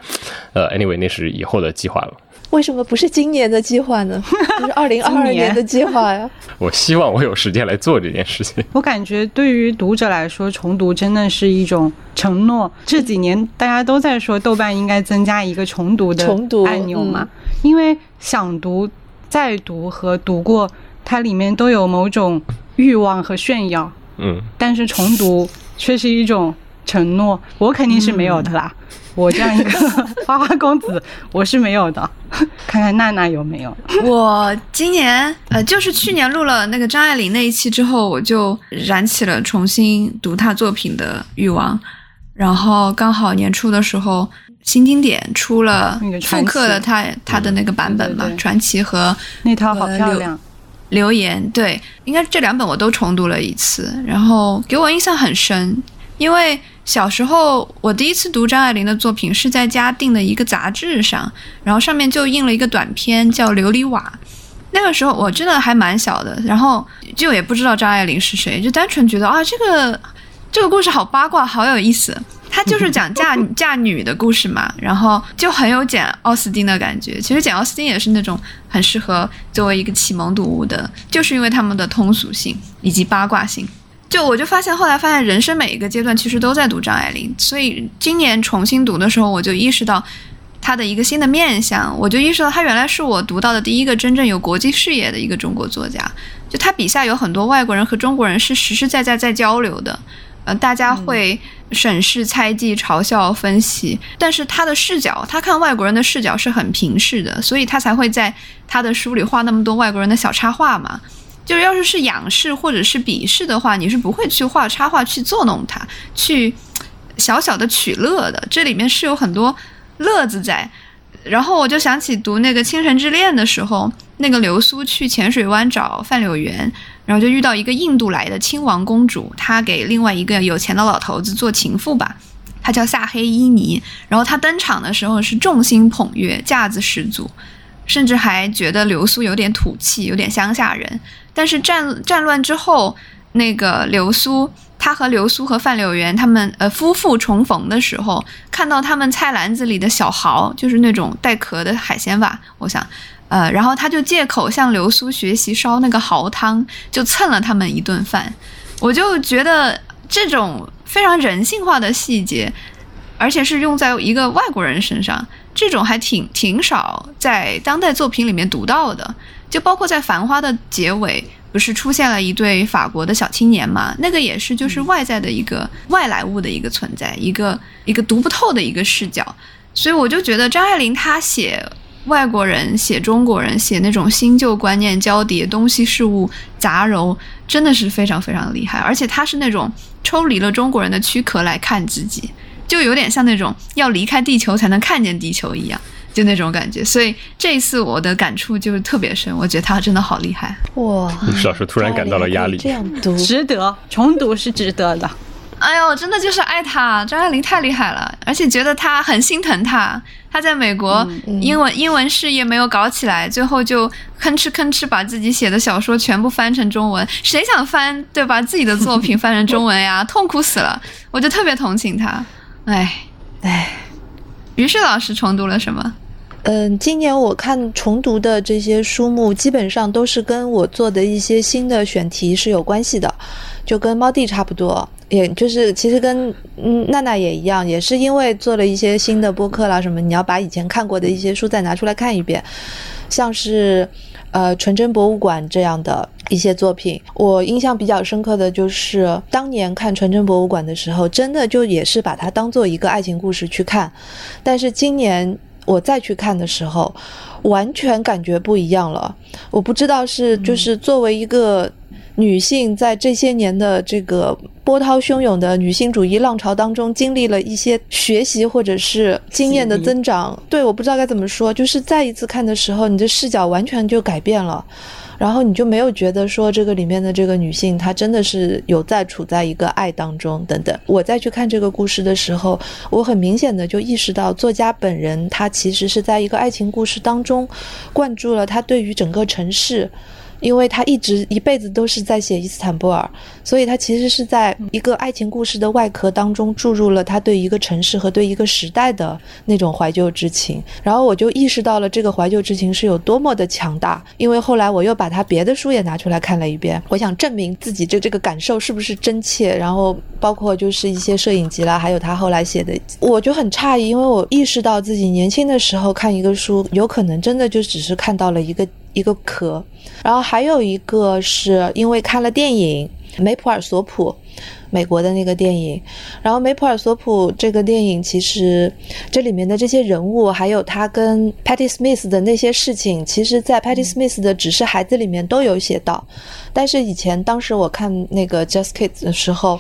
呃，anyway，那是以后的计划了。为什么不是今年的计划呢？*laughs* 是二零二二年的计划呀。*laughs* 我希望我有时间来做这件事情。我感觉对于读者来说，重读真的是一种承诺。这几年大家都在说，豆瓣应该增加一个重读的按钮嘛？因为想读、再读和读过，它里面都有某种欲望和炫耀。嗯。但是重读却是一种承诺，我肯定是没有的啦。我这样一个 *laughs* 花花公子，我是没有的。*laughs* 看看娜娜有没有？*laughs* 我今年呃，就是去年录了那个张爱玲那一期之后，我就燃起了重新读她作品的欲望。然后刚好年初的时候，新经典出了复刻的她她的那个版本嘛，传奇和那套好漂亮。留言对，应该这两本我都重读了一次，然后给我印象很深，因为。小时候，我第一次读张爱玲的作品是在家订的一个杂志上，然后上面就印了一个短篇叫《琉璃瓦》。那个时候我真的还蛮小的，然后就也不知道张爱玲是谁，就单纯觉得啊，这个这个故事好八卦，好有意思。它就是讲嫁嫁女的故事嘛，*laughs* 然后就很有简奥斯汀的感觉。其实简奥斯汀也是那种很适合作为一个启蒙读物的，就是因为他们的通俗性以及八卦性。就我就发现，后来发现人生每一个阶段其实都在读张爱玲，所以今年重新读的时候，我就意识到她的一个新的面相，我就意识到她原来是我读到的第一个真正有国际视野的一个中国作家。就她笔下有很多外国人和中国人是实实在在在交流的，呃，大家会审视、猜忌、嘲笑、分析，但是她的视角，她看外国人的视角是很平视的，所以她才会在她的书里画那么多外国人的小插画嘛。就是要是是仰视或者是鄙视的话，你是不会去画插画去作弄它，去小小的取乐的。这里面是有很多乐子在。然后我就想起读那个《倾城之恋》的时候，那个流苏去浅水湾找范柳园，然后就遇到一个印度来的亲王公主，她给另外一个有钱的老头子做情妇吧，她叫夏黑伊尼。然后她登场的时候是众星捧月，架子十足。甚至还觉得流苏有点土气，有点乡下人。但是战战乱之后，那个流苏，他和流苏和范柳园他们呃夫妇重逢的时候，看到他们菜篮子里的小蚝，就是那种带壳的海鲜吧，我想，呃，然后他就借口向流苏学习烧那个蚝汤，就蹭了他们一顿饭。我就觉得这种非常人性化的细节，而且是用在一个外国人身上。这种还挺挺少在当代作品里面读到的，就包括在《繁花》的结尾，不是出现了一对法国的小青年嘛？那个也是就是外在的一个外来物的一个存在，一个一个读不透的一个视角。所以我就觉得张爱玲她写外国人、写中国人、写那种新旧观念交叠、东西事物杂糅，真的是非常非常厉害。而且她是那种抽离了中国人的躯壳来看自己。就有点像那种要离开地球才能看见地球一样，就那种感觉。所以这一次我的感触就是特别深，我觉得他真的好厉害哇！史老师突然感到了压力，这样读值得重读是值得的。哎呦，真的就是爱他，张爱玲太厉害了，而且觉得他很心疼他。他在美国英文英文事业没有搞起来，最后就吭哧吭哧把自己写的小说全部翻成中文。谁想翻对吧？自己的作品翻成中文呀，*laughs* 痛苦死了！我就特别同情他。哎，哎，于是老师重读了什么？嗯，今年我看重读的这些书目，基本上都是跟我做的一些新的选题是有关系的，就跟猫弟差不多。也就是其实跟嗯娜娜也一样，也是因为做了一些新的播客啦什么，你要把以前看过的一些书再拿出来看一遍，像是呃纯真博物馆这样的一些作品，我印象比较深刻的就是当年看纯真博物馆的时候，真的就也是把它当做一个爱情故事去看，但是今年我再去看的时候，完全感觉不一样了。我不知道是就是作为一个。女性在这些年的这个波涛汹涌的女性主义浪潮当中，经历了一些学习或者是经验的增长。对，我不知道该怎么说，就是再一次看的时候，你的视角完全就改变了，然后你就没有觉得说这个里面的这个女性她真的是有在处在一个爱当中等等。我再去看这个故事的时候，我很明显的就意识到，作家本人他其实是在一个爱情故事当中，灌注了他对于整个城市。因为他一直一辈子都是在写伊斯坦布尔，所以他其实是在一个爱情故事的外壳当中注入了他对一个城市和对一个时代的那种怀旧之情。然后我就意识到了这个怀旧之情是有多么的强大。因为后来我又把他别的书也拿出来看了一遍，我想证明自己这这个感受是不是真切。然后包括就是一些摄影集啦，还有他后来写的，我就很诧异，因为我意识到自己年轻的时候看一个书，有可能真的就只是看到了一个。一个壳，然后还有一个是因为看了电影《梅普尔索普》，美国的那个电影。然后《梅普尔索普》这个电影，其实这里面的这些人物，还有他跟 Patty Smith 的那些事情，其实，在 Patty Smith 的《只是孩子》里面都有写到。但是以前当时我看那个《Just Kids》的时候。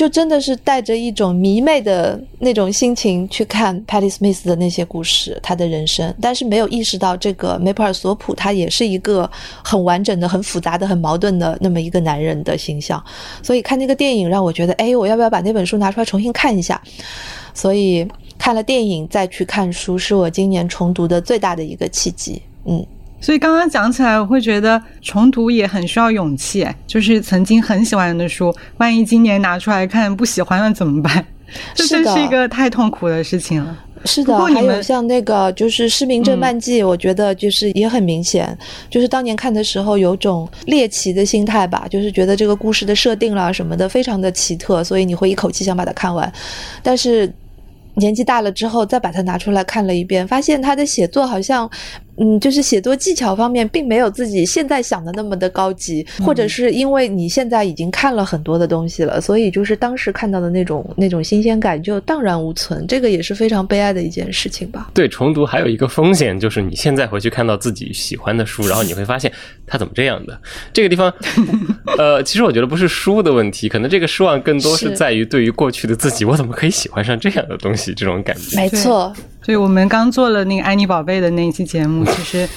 就真的是带着一种迷妹的那种心情去看 Patty Smith 的那些故事，他的人生，但是没有意识到这个梅普尔索普他也是一个很完整的、很复杂的、很矛盾的那么一个男人的形象。所以看那个电影让我觉得，哎，我要不要把那本书拿出来重新看一下？所以看了电影再去看书，是我今年重读的最大的一个契机。嗯。所以刚刚讲起来，我会觉得重读也很需要勇气。就是曾经很喜欢的书，万一今年拿出来看不喜欢了怎么办？*laughs* 这真是一个太痛苦的事情了。是的，还有像那个就是《失明症漫记》，我觉得就是也很明显，就是当年看的时候有种猎奇的心态吧，就是觉得这个故事的设定啦什么的非常的奇特，所以你会一口气想把它看完。但是年纪大了之后，再把它拿出来看了一遍，发现他的写作好像。嗯，就是写作技巧方面，并没有自己现在想的那么的高级，或者是因为你现在已经看了很多的东西了，所以就是当时看到的那种那种新鲜感就荡然无存，这个也是非常悲哀的一件事情吧。对，重读还有一个风险，就是你现在回去看到自己喜欢的书，然后你会发现 *laughs* 它怎么这样的。这个地方，呃，其实我觉得不是书的问题，可能这个失望更多是在于对于过去的自己，我怎么可以喜欢上这样的东西这种感觉。没错。所以我们刚做了那个安妮宝贝的那一期节目，*laughs* 其实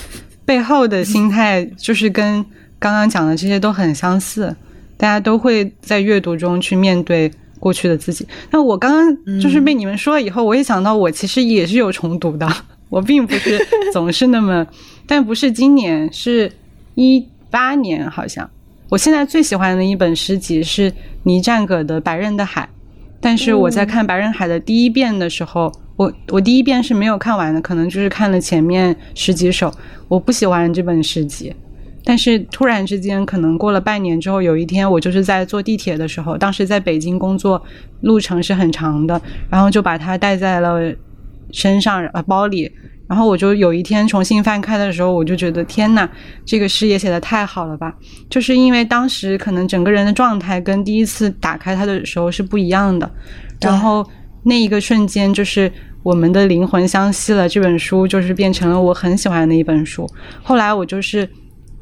背后的心态就是跟刚刚讲的这些都很相似。大家都会在阅读中去面对过去的自己。那我刚刚就是被你们说了以后，我也想到我其实也是有重读的。*laughs* 我并不是总是那么，但不是今年，是一八年好像。我现在最喜欢的一本诗集是倪占葛的《白刃的海》，但是我在看《白刃海》的第一遍的时候。我我第一遍是没有看完的，可能就是看了前面十几首。我不喜欢这本诗集，但是突然之间，可能过了半年之后，有一天我就是在坐地铁的时候，当时在北京工作，路程是很长的，然后就把它带在了身上呃包里，然后我就有一天重新翻开的时候，我就觉得天呐，这个诗也写的太好了吧！就是因为当时可能整个人的状态跟第一次打开它的时候是不一样的，然后。那一个瞬间，就是我们的灵魂相吸了。这本书就是变成了我很喜欢的一本书。后来我就是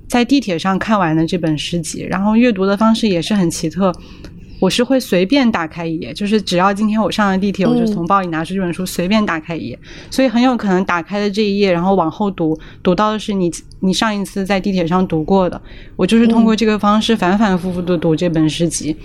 在地铁上看完了这本诗集，然后阅读的方式也是很奇特。我是会随便打开一页，就是只要今天我上了地铁，我就从包里拿出这本书，随便打开一页。所以很有可能打开的这一页，然后往后读，读到的是你你上一次在地铁上读过的。我就是通过这个方式反反复复的读这本诗集。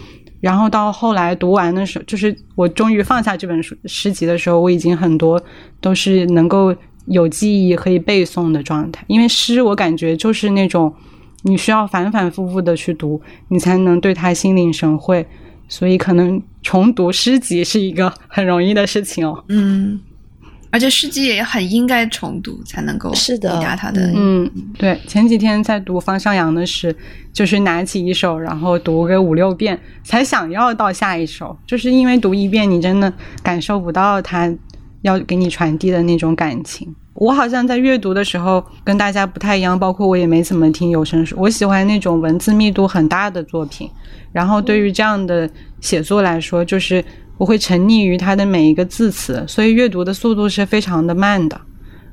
然后到后来读完的时候，就是我终于放下这本书诗集的时候，我已经很多都是能够有记忆可以背诵的状态。因为诗，我感觉就是那种你需要反反复复的去读，你才能对它心领神会。所以可能重读诗集是一个很容易的事情哦。嗯。而且诗集也很应该重读才能够是的抵达它的。嗯，对，前几天在读方向阳的诗，就是拿起一首，然后读个五六遍，才想要到下一首，就是因为读一遍，你真的感受不到他要给你传递的那种感情。我好像在阅读的时候跟大家不太一样，包括我也没怎么听有声书，我喜欢那种文字密度很大的作品。然后对于这样的写作来说，就是我会沉溺于它的每一个字词，所以阅读的速度是非常的慢的。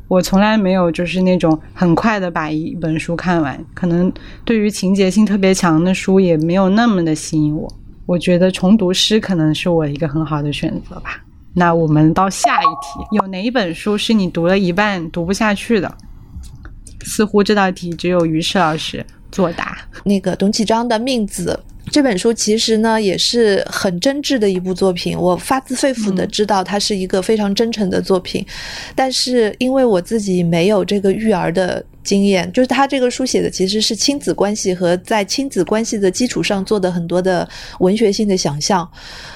我从来没有就是那种很快的把一本书看完，可能对于情节性特别强的书也没有那么的吸引我。我觉得重读诗可能是我一个很好的选择吧。那我们到下一题，有哪一本书是你读了一半读不下去的？似乎这道题只有于适老师作答。那个董启章的《命子》这本书其实呢也是很真挚的一部作品，我发自肺腑的知道它是一个非常真诚的作品，但是因为我自己没有这个育儿的经验，就是他这个书写的其实是亲子关系和在亲子关系的基础上做的很多的文学性的想象，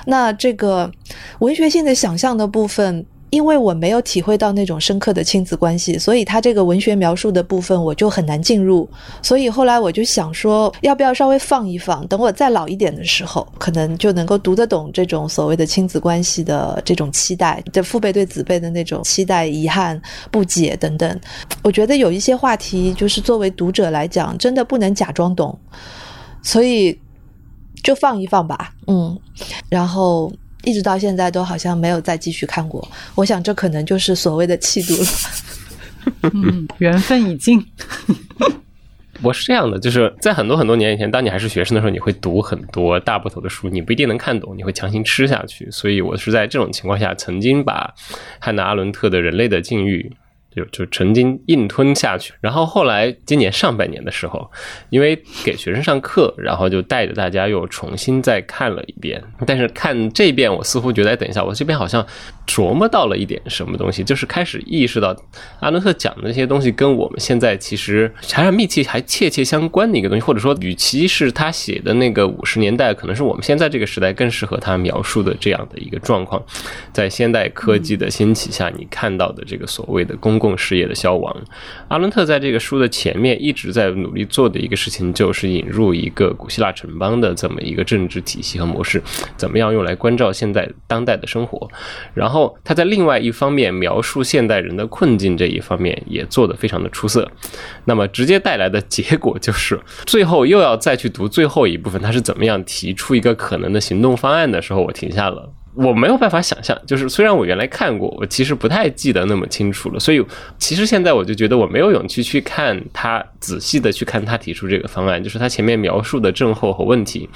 那这个文学性的想象的部分。因为我没有体会到那种深刻的亲子关系，所以他这个文学描述的部分我就很难进入。所以后来我就想说，要不要稍微放一放，等我再老一点的时候，可能就能够读得懂这种所谓的亲子关系的这种期待，的父辈对子辈的那种期待、遗憾、不解等等。我觉得有一些话题，就是作为读者来讲，真的不能假装懂，所以就放一放吧。嗯，然后。一直到现在都好像没有再继续看过，我想这可能就是所谓的气度了。嗯，缘分已尽。*laughs* 我是这样的，就是在很多很多年以前，当你还是学生的时候，你会读很多大部头的书，你不一定能看懂，你会强行吃下去。所以我是在这种情况下，曾经把汉娜·阿伦特的《人类的境遇》。就就曾经硬吞下去，然后后来今年上半年的时候，因为给学生上课，然后就带着大家又重新再看了一遍。但是看这遍，我似乎觉得，等一下，我这边好像琢磨到了一点什么东西，就是开始意识到阿伦特讲的那些东西跟我们现在其实还是密切还切切相关的一个东西，或者说，与其是他写的那个五十年代，可能是我们现在这个时代更适合他描述的这样的一个状况，在现代科技的兴起下，你看到的这个所谓的公共。事业的消亡，阿伦特在这个书的前面一直在努力做的一个事情，就是引入一个古希腊城邦的这么一个政治体系和模式，怎么样用来关照现在当代的生活。然后他在另外一方面描述现代人的困境这一方面也做得非常的出色。那么直接带来的结果就是，最后又要再去读最后一部分，他是怎么样提出一个可能的行动方案的时候，我停下了。我没有办法想象，就是虽然我原来看过，我其实不太记得那么清楚了。所以其实现在我就觉得我没有勇气去看他仔细的去看他提出这个方案，就是他前面描述的症候和问题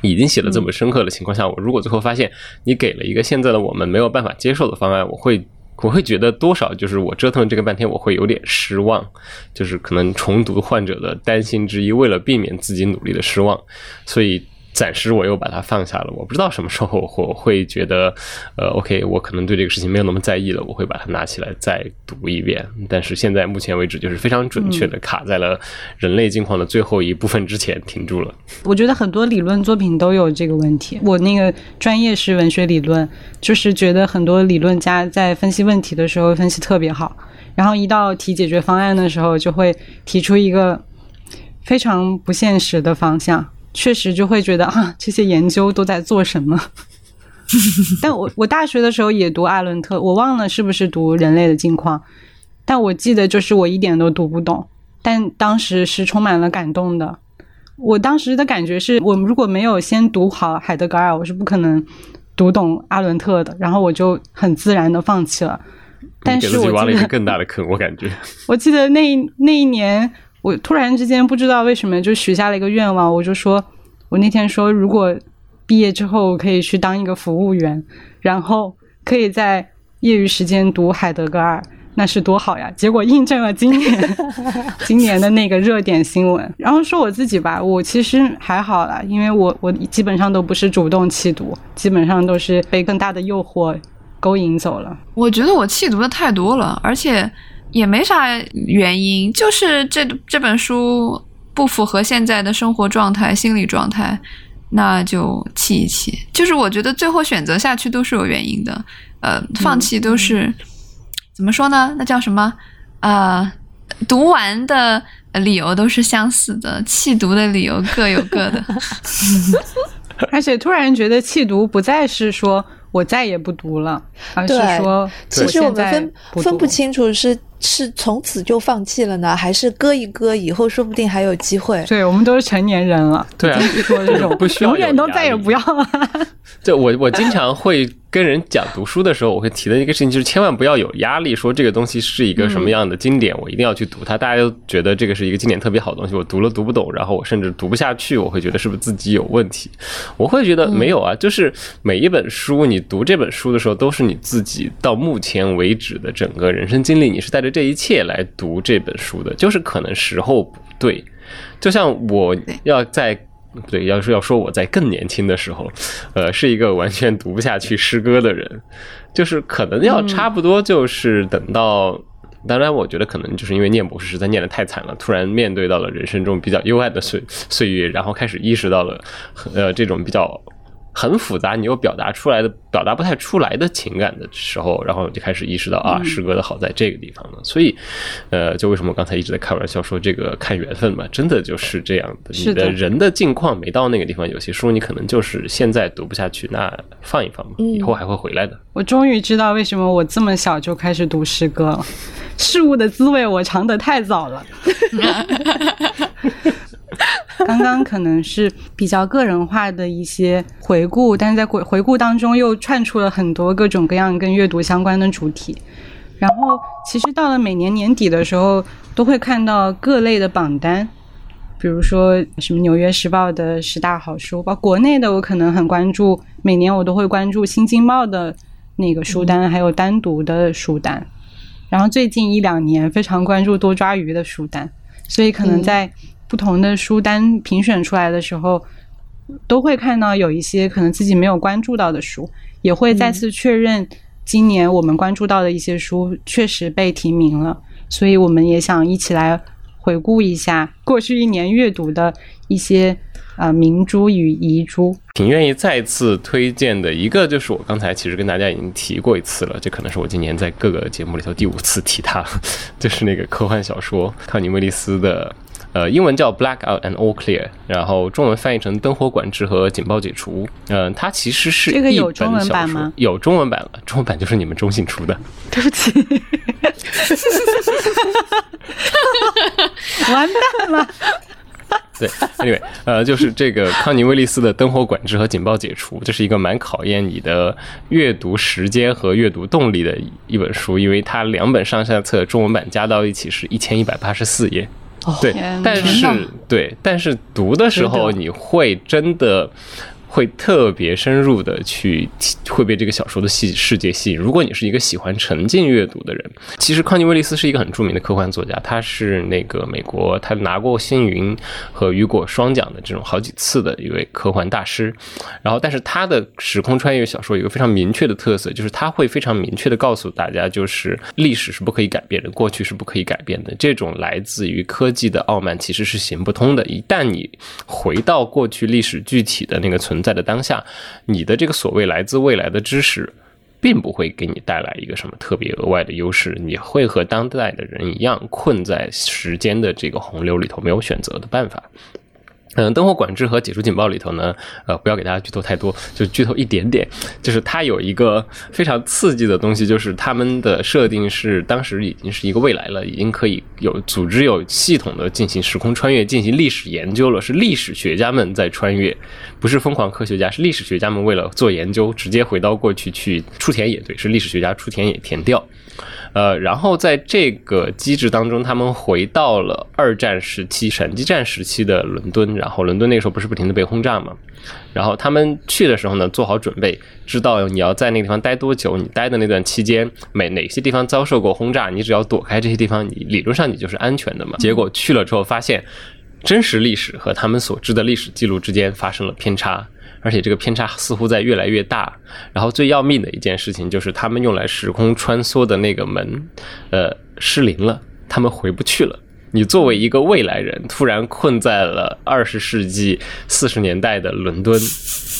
已经写的这么深刻的情况下，我如果最后发现你给了一个现在的我们没有办法接受的方案，我会我会觉得多少就是我折腾这个半天，我会有点失望，就是可能重读患者的担心之一，为了避免自己努力的失望，所以。暂时我又把它放下了，我不知道什么时候我会觉得，呃，OK，我可能对这个事情没有那么在意了，我会把它拿起来再读一遍。但是现在目前为止，就是非常准确的卡在了人类境况的最后一部分之前停住了。我觉得很多理论作品都有这个问题。我那个专业是文学理论，就是觉得很多理论家在分析问题的时候分析特别好，然后一到提解决方案的时候，就会提出一个非常不现实的方向。确实就会觉得啊，这些研究都在做什么？*laughs* 但我我大学的时候也读艾伦特，我忘了是不是读人类的境况，但我记得就是我一点都读不懂，但当时是充满了感动的。我当时的感觉是我如果没有先读好海德格尔，我是不可能读懂阿伦特的，然后我就很自然的放弃了。但是我挖了一个更大的坑，我感觉。*laughs* 我记得那那一年。我突然之间不知道为什么就许下了一个愿望，我就说，我那天说，如果毕业之后可以去当一个服务员，然后可以在业余时间读海德格尔，那是多好呀！结果印证了今年 *laughs* 今年的那个热点新闻。然后说我自己吧，我其实还好啦，因为我我基本上都不是主动弃读，基本上都是被更大的诱惑勾引走了。我觉得我弃读的太多了，而且。也没啥原因，就是这这本书不符合现在的生活状态、心理状态，那就弃一弃。就是我觉得最后选择下去都是有原因的，呃，放弃都是怎么说呢？那叫什么？啊，读完的理由都是相似的，弃读的理由各有各的。*laughs* 而且突然觉得弃读不再是说我再也不读了，而是说其实我们分分不清楚是是从此就放弃了呢，还是搁一搁，以后说不定还有机会。对，我们都是成年人了，对啊，说这种 *laughs* 永远都再也不要了。*laughs* 对我我经常会。跟人讲读书的时候，我会提的一个事情就是，千万不要有压力，说这个东西是一个什么样的经典，我一定要去读它。大家都觉得这个是一个经典特别好的东西，我读了读不懂，然后我甚至读不下去，我会觉得是不是自己有问题？我会觉得没有啊，就是每一本书，你读这本书的时候，都是你自己到目前为止的整个人生经历，你是带着这一切来读这本书的，就是可能时候不对，就像我要在。不对，要是要说我在更年轻的时候，呃，是一个完全读不下去诗歌的人，就是可能要差不多就是等到，当然我觉得可能就是因为念博士实在念的太惨了，突然面对到了人生中比较幽暗的岁岁月，然后开始意识到了，呃，这种比较。很复杂，你又表达出来的表达不太出来的情感的时候，然后就开始意识到啊，诗歌的好在这个地方呢。所以，呃，就为什么刚才一直在开玩笑说这个看缘分嘛，真的就是这样的。你的人的境况没到那个地方，有些书你可能就是现在读不下去，那放一放嘛，以后还会回来的。我终于知道为什么我这么小就开始读诗歌了，事物的滋味我尝得太早了。*laughs* *laughs* 刚刚可能是比较个人化的一些回顾，但是在回回顾当中又串出了很多各种各样跟阅读相关的主题。然后其实到了每年年底的时候，都会看到各类的榜单，比如说什么《纽约时报》的十大好书，包括国内的，我可能很关注，每年我都会关注《新京报》的那个书单，还有单独的书单。然后最近一两年非常关注多抓鱼的书单，所以可能在。不同的书单评选出来的时候，都会看到有一些可能自己没有关注到的书，也会再次确认今年我们关注到的一些书确实被提名了。所以我们也想一起来回顾一下过去一年阅读的一些啊明珠与遗珠。挺愿意再次推荐的一个，就是我刚才其实跟大家已经提过一次了，这可能是我今年在各个节目里头第五次提它，*laughs* 就是那个科幻小说康尼威利斯的。呃，英文叫 Black Out and All Clear，然后中文翻译成灯火管制和警报解除。嗯，它其实是这个有中文版吗？有中文版了，中文版就是你们中信出的。对不起，*laughs* 完蛋了。对，Anyway，呃，就是这个康尼威利斯的灯火管制和警报解除，这是一个蛮考验你的阅读时间和阅读动力的一本书，因为它两本上下册中文版加到一起是一千一百八十四页。对，但是对，但是读的时候你会真的。会特别深入的去会被这个小说的细世界吸引。如果你是一个喜欢沉浸阅读的人，其实康尼威利斯是一个很著名的科幻作家，他是那个美国，他拿过星云和雨果双奖的这种好几次的一位科幻大师。然后，但是他的时空穿越小说有一个非常明确的特色，就是他会非常明确的告诉大家，就是历史是不可以改变的，过去是不可以改变的。这种来自于科技的傲慢其实是行不通的。一旦你回到过去历史具体的那个存在的当下，你的这个所谓来自未来的知识，并不会给你带来一个什么特别额外的优势。你会和当代的人一样，困在时间的这个洪流里头，没有选择的办法。嗯，灯火管制和解除警报里头呢，呃，不要给大家剧透太多，就剧透一点点。就是它有一个非常刺激的东西，就是他们的设定是当时已经是一个未来了，已经可以有组织、有系统的进行时空穿越、进行历史研究了。是历史学家们在穿越，不是疯狂科学家，是历史学家们为了做研究，直接回到过去去出田野。对，是历史学家出田野填掉。呃，然后在这个机制当中，他们回到了二战时期、闪击战时期的伦敦。然后伦敦那个时候不是不停的被轰炸嘛？然后他们去的时候呢，做好准备，知道你要在那个地方待多久，你待的那段期间，每哪些地方遭受过轰炸，你只要躲开这些地方，你理论上你就是安全的嘛。结果去了之后，发现真实历史和他们所知的历史记录之间发生了偏差，而且这个偏差似乎在越来越大。然后最要命的一件事情就是，他们用来时空穿梭的那个门，呃，失灵了，他们回不去了。你作为一个未来人，突然困在了二十世纪四十年代的伦敦，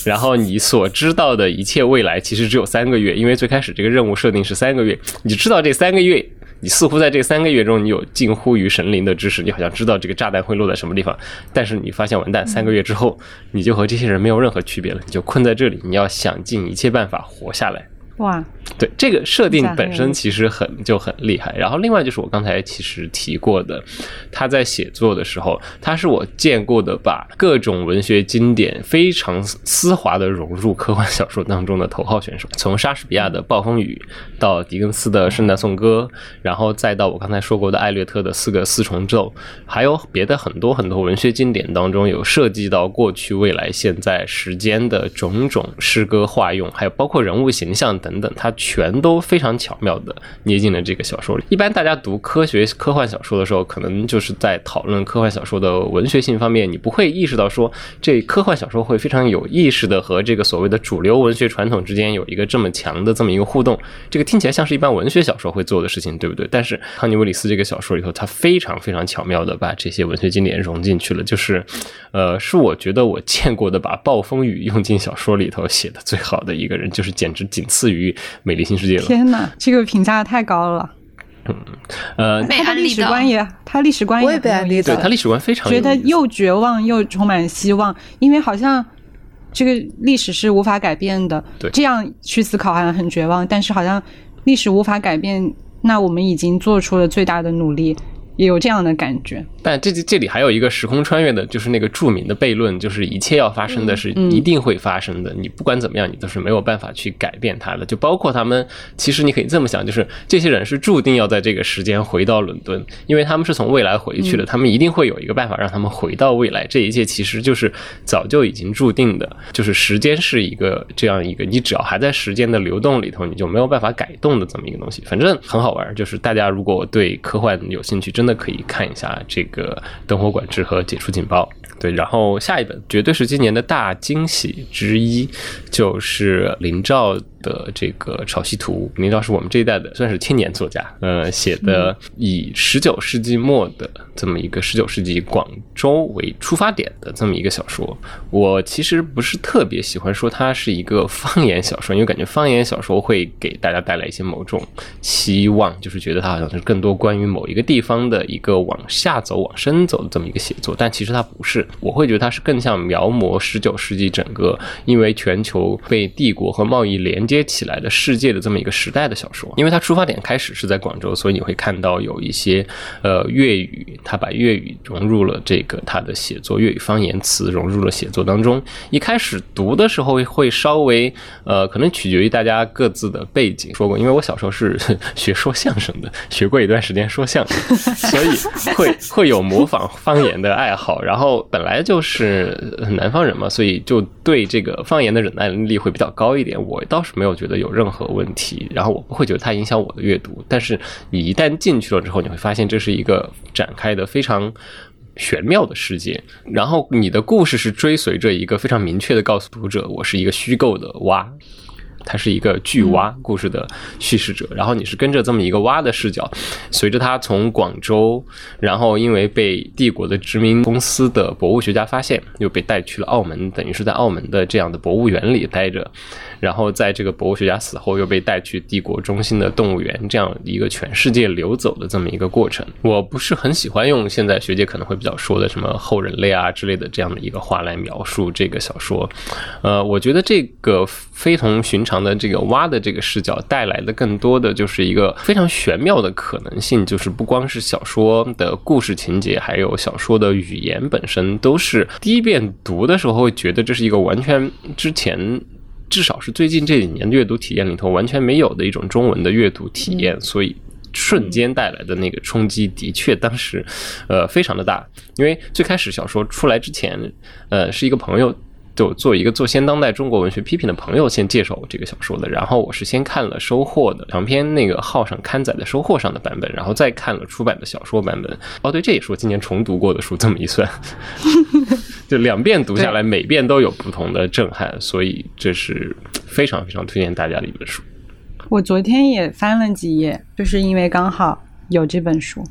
然后你所知道的一切未来其实只有三个月，因为最开始这个任务设定是三个月，你知道这三个月。你似乎在这三个月中，你有近乎于神灵的知识，你好像知道这个炸弹会落在什么地方，但是你发现完蛋，三个月之后，你就和这些人没有任何区别了，你就困在这里，你要想尽一切办法活下来。哇，对这个设定本身其实很就很厉害。然后另外就是我刚才其实提过的，他在写作的时候，他是我见过的把各种文学经典非常丝滑的融入科幻小说当中的头号选手。从莎士比亚的《暴风雨》到狄更斯的《圣诞颂歌》，然后再到我刚才说过的艾略特的四个四重奏，还有别的很多很多文学经典当中有涉及到过去、未来、现在时间的种种诗歌化用，还有包括人物形象。等等，它全都非常巧妙的捏进了这个小说里。一般大家读科学科幻小说的时候，可能就是在讨论科幻小说的文学性方面，你不会意识到说这科幻小说会非常有意识的和这个所谓的主流文学传统之间有一个这么强的这么一个互动。这个听起来像是一般文学小说会做的事情，对不对？但是康尼威里斯这个小说里头，他非常非常巧妙的把这些文学经典融进去了，就是，呃，是我觉得我见过的把暴风雨用进小说里头写的最好的一个人，就是简直仅次于。*laughs* 于美丽新世界了！天哪，这个评价太高了。嗯，呃，他的历史观也，他历史观也被安利对他历史观非常觉得又绝望又充满希望，因为好像这个历史是无法改变的。对，这样去思考好像很绝望，但是好像历史无法改变，那我们已经做出了最大的努力。也有这样的感觉，但这这里还有一个时空穿越的，就是那个著名的悖论，就是一切要发生的是一定会发生的，你不管怎么样，你都是没有办法去改变它的。就包括他们，其实你可以这么想，就是这些人是注定要在这个时间回到伦敦，因为他们是从未来回去的，他们一定会有一个办法让他们回到未来。这一切其实就是早就已经注定的，就是时间是一个这样一个，你只要还在时间的流动里头，你就没有办法改动的这么一个东西。反正很好玩，就是大家如果对科幻有兴趣，真真的可以看一下这个灯火管制和解除警报。对，然后下一本绝对是今年的大惊喜之一，就是林兆的这个《潮汐图》。林兆是我们这一代的算是青年作家，呃，写的以十九世纪末的这么一个十九世纪广州为出发点的这么一个小说。我其实不是特别喜欢说它是一个方言小说，因为感觉方言小说会给大家带来一些某种期望，就是觉得它好像是更多关于某一个地方的一个往下走、往深走的这么一个写作，但其实它不是。我会觉得它是更像描摹十九世纪整个因为全球被帝国和贸易连接起来的世界的这么一个时代的小说。因为它出发点开始是在广州，所以你会看到有一些呃粤语，他把粤语融入了这个他的写作，粤语方言词融入了写作当中。一开始读的时候会稍微呃，可能取决于大家各自的背景。说过，因为我小时候是学说相声的，学过一段时间说相声，所以会 *laughs* 会有模仿方言的爱好。然后本来就是南方人嘛，所以就对这个方言的忍耐力会比较高一点。我倒是没有觉得有任何问题，然后我不会觉得它影响我的阅读。但是你一旦进去了之后，你会发现这是一个展开的非常玄妙的世界。然后你的故事是追随着一个非常明确的告诉读者，我是一个虚构的蛙。他是一个巨蛙故事的叙事者，然后你是跟着这么一个蛙的视角，随着他从广州，然后因为被帝国的殖民公司的博物学家发现，又被带去了澳门，等于是在澳门的这样的博物园里待着。然后在这个博物学家死后，又被带去帝国中心的动物园，这样一个全世界流走的这么一个过程。我不是很喜欢用现在学界可能会比较说的什么后人类啊之类的这样的一个话来描述这个小说。呃，我觉得这个非同寻常的这个蛙的这个视角带来的更多的就是一个非常玄妙的可能性，就是不光是小说的故事情节，还有小说的语言本身，都是第一遍读的时候会觉得这是一个完全之前。至少是最近这几年阅读体验里头完全没有的一种中文的阅读体验，所以瞬间带来的那个冲击的确当时，呃，非常的大。因为最开始小说出来之前，呃，是一个朋友就做一个做先当代中国文学批评的朋友先介绍我这个小说的，然后我是先看了收获的长篇那个号上刊载的收获上的版本，然后再看了出版的小说版本。哦，对，这也是我今年重读过的书，这么一算。*laughs* 就两遍读下来，每遍都有不同的震撼，所以这是非常非常推荐大家的一本书。我昨天也翻了几页，就是因为刚好有这本书。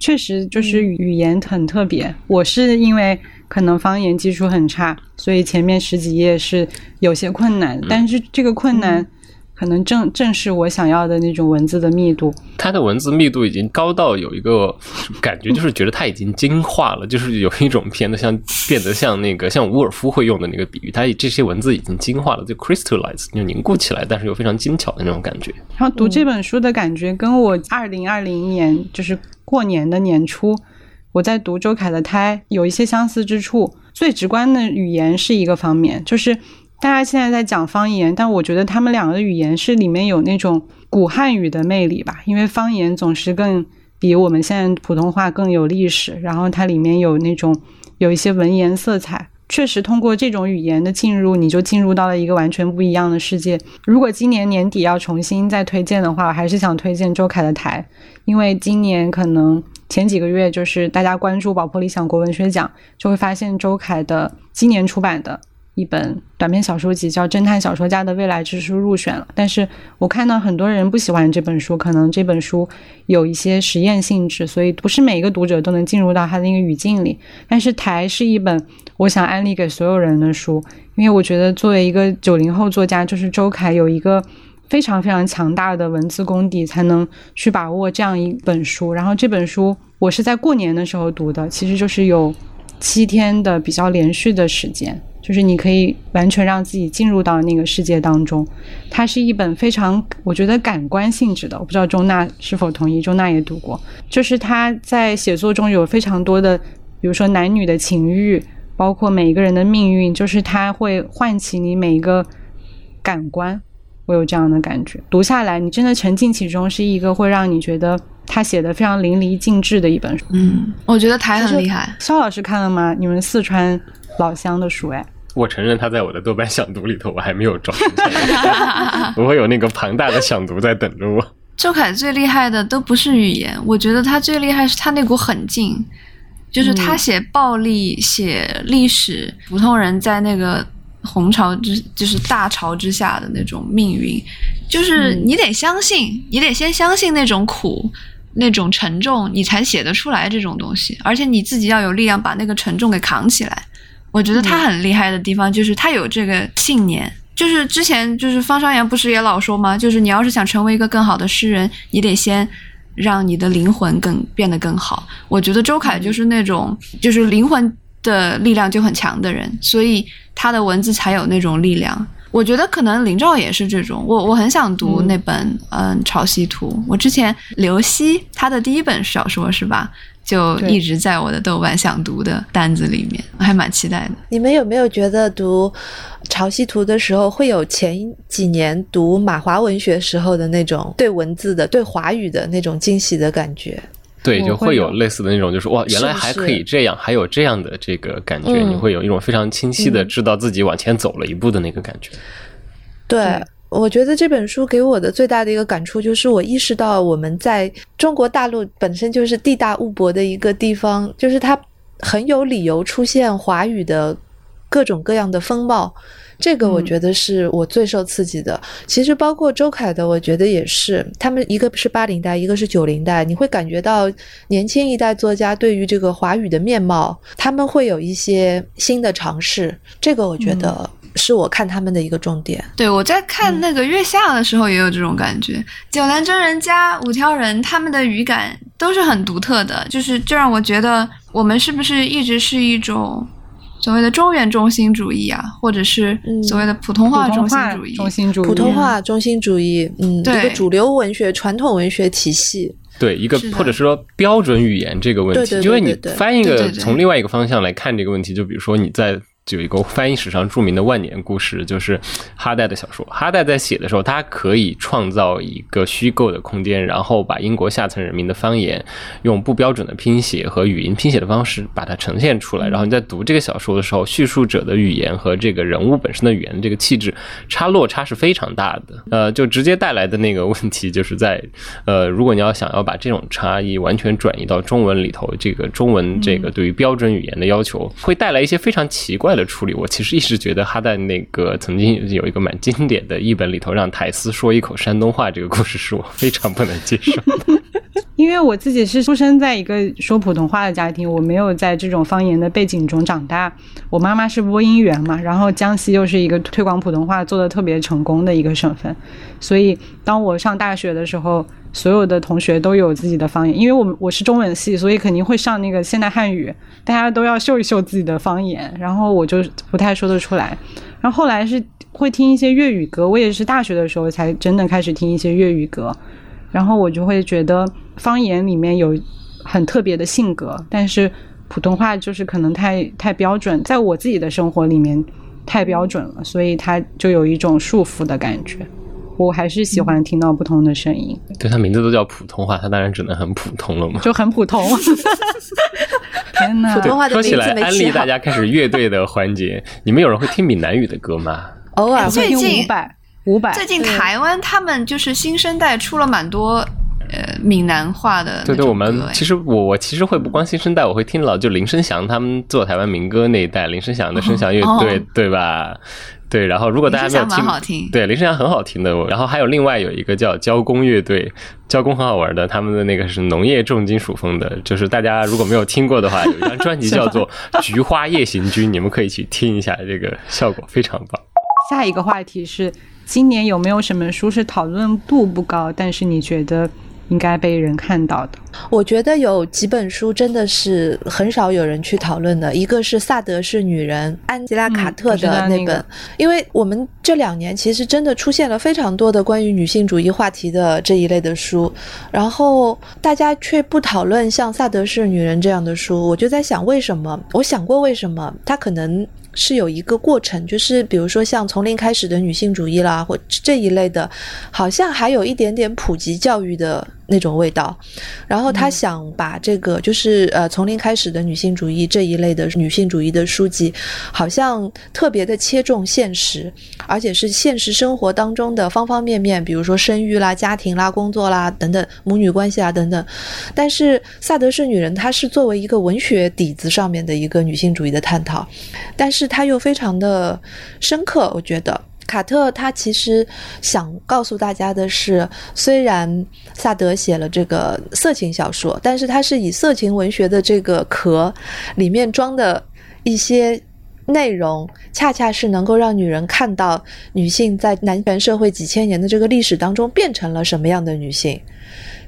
确实就是语言很特别。我是因为可能方言基础很差，所以前面十几页是有些困难，但是这个困难。可能正正是我想要的那种文字的密度。它的文字密度已经高到有一个感觉，就是觉得它已经精化了，就是有一种变得像变得像那个 *laughs* 像伍尔夫会用的那个比喻，它这些文字已经精化了，就 crystallize 就凝固起来，但是又非常精巧的那种感觉。然后读这本书的感觉，跟我二零二零年就是过年的年初，我在读周凯的《胎》有一些相似之处。最直观的语言是一个方面，就是。大家现在在讲方言，但我觉得他们两个的语言是里面有那种古汉语的魅力吧，因为方言总是更比我们现在普通话更有历史，然后它里面有那种有一些文言色彩，确实通过这种语言的进入，你就进入到了一个完全不一样的世界。如果今年年底要重新再推荐的话，我还是想推荐周凯的台，因为今年可能前几个月就是大家关注宝珀理想国文学奖，就会发现周凯的今年出版的。一本短篇小说集叫《侦探小说家的未来之书》入选了，但是我看到很多人不喜欢这本书，可能这本书有一些实验性质，所以不是每一个读者都能进入到他的那个语境里。但是《台》是一本我想安利给所有人的书，因为我觉得作为一个九零后作家，就是周凯有一个非常非常强大的文字功底，才能去把握这样一本书。然后这本书我是在过年的时候读的，其实就是有七天的比较连续的时间。就是你可以完全让自己进入到那个世界当中，它是一本非常我觉得感官性质的。我不知道钟娜是否同意，钟娜也读过。就是他在写作中有非常多的，比如说男女的情欲，包括每一个人的命运，就是他会唤起你每一个感官。我有这样的感觉，读下来你真的沉浸其中，是一个会让你觉得他写的非常淋漓尽致的一本书。嗯，我觉得台很厉害。肖老师看了吗？你们四川老乡的书，哎。我承认他在我的豆瓣想读里头，我还没有找。*laughs* 我有那个庞大的想读在等着我。周凯最厉害的都不是语言，我觉得他最厉害是他那股狠劲，就是他写暴力、写历史，普通人在那个红潮之，就是大潮之下的那种命运，就是你得相信，你得先相信那种苦、那种沉重，你才写得出来这种东西，而且你自己要有力量把那个沉重给扛起来。我觉得他很厉害的地方就是他有这个信念，就是之前就是方商言不是也老说吗？就是你要是想成为一个更好的诗人，你得先让你的灵魂更变得更好。我觉得周凯就是那种就是灵魂的力量就很强的人，所以他的文字才有那种力量。我觉得可能林兆也是这种，我我很想读那本嗯《潮汐图》，我之前刘希他的第一本小说是吧？就一直在我的豆瓣想读的单子里面，我还蛮期待的。你们有没有觉得读《潮汐图》的时候，会有前几年读马华文学时候的那种对文字的、对华语的那种惊喜的感觉？对，就会有类似的那种，就是哇，原来还可以这样，还有这样的这个感觉，你会有一种非常清晰的知道自己往前走了一步的那个感觉。对。我觉得这本书给我的最大的一个感触就是，我意识到我们在中国大陆本身就是地大物博的一个地方，就是它很有理由出现华语的各种各样的风貌。这个我觉得是我最受刺激的。其实包括周凯的，我觉得也是。他们一个是八零代，一个是九零代，你会感觉到年轻一代作家对于这个华语的面貌，他们会有一些新的尝试。这个我觉得。是我看他们的一个重点。对，我在看那个月下的时候也有这种感觉。九连真人加五条人，他们的语感都是很独特的，就是这让我觉得我们是不是一直是一种所谓的中原中心主义啊，或者是所谓的普通话中心主义？中心主义，普通话中心主义，嗯，一个主流文学、传统文学体系。对，一个或者说标准语言这个问题，因为你翻一个从另外一个方向来看这个问题，就比如说你在。就有一个翻译史上著名的万年故事，就是哈代的小说。哈代在写的时候，他可以创造一个虚构的空间，然后把英国下层人民的方言用不标准的拼写和语音拼写的方式把它呈现出来。然后你在读这个小说的时候，叙述者的语言和这个人物本身的语言这个气质差落差是非常大的。呃，就直接带来的那个问题，就是在呃，如果你要想要把这种差异完全转移到中文里头，这个中文这个对于标准语言的要求，会带来一些非常奇怪。的处理，我其实一直觉得哈代那个曾经有一个蛮经典的译本里头，让台斯说一口山东话这个故事，是我非常不能接受的。*laughs* 因为我自己是出生在一个说普通话的家庭，我没有在这种方言的背景中长大。我妈妈是播音员嘛，然后江西又是一个推广普通话做的特别成功的一个省份，所以当我上大学的时候，所有的同学都有自己的方言。因为我我是中文系，所以肯定会上那个现代汉语，大家都要秀一秀自己的方言，然后我就不太说得出来。然后后来是会听一些粤语歌，我也是大学的时候才真的开始听一些粤语歌。然后我就会觉得方言里面有很特别的性格，但是普通话就是可能太太标准，在我自己的生活里面太标准了，所以它就有一种束缚的感觉。我还是喜欢听到不同的声音。对，它名字都叫普通话，它当然只能很普通了嘛。就很普通。*laughs* 天哪！普通话的说起来，安利大。家开始乐队的环节，*laughs* 你们有人会听闽南语的歌吗？偶尔会最近五百五百，最近台湾他们就是新生代出了蛮多呃闽南话的对对，我们其实我我其实会不光新生代，我会听老就林生祥他们做台湾民歌那一代，林生祥的声响乐队，哦对吧？对，然后如果大家没有听，好听对林生祥很好听的。然后还有另外有一个叫交工乐队，交工很好玩的，他们的那个是农业重金属风的，就是大家如果没有听过的话，*laughs* 有一张专辑叫做《*laughs* 菊花夜行军》，你们可以去听一下，这个效果非常棒。下一个话题是：今年有没有什么书是讨论度不高，但是你觉得应该被人看到的？我觉得有几本书真的是很少有人去讨论的，一个是《萨德是女人》，安吉拉·卡特的那本，那个因为我们这两年其实真的出现了非常多的关于女性主义话题的这一类的书，然后大家却不讨论像《萨德是女人》这样的书，我就在想为什么？我想过为什么？它可能。是有一个过程，就是比如说像从零开始的女性主义啦，或这一类的，好像还有一点点普及教育的那种味道。然后他想把这个就是呃从零开始的女性主义这一类的女性主义的书籍，好像特别的切中现实，而且是现实生活当中的方方面面，比如说生育啦、家庭啦、工作啦等等，母女关系啊等等。但是萨德是女人，她是作为一个文学底子上面的一个女性主义的探讨，但是它又非常的深刻，我觉得。卡特他其实想告诉大家的是，虽然萨德写了这个色情小说，但是他是以色情文学的这个壳里面装的一些内容，恰恰是能够让女人看到女性在男权社会几千年的这个历史当中变成了什么样的女性。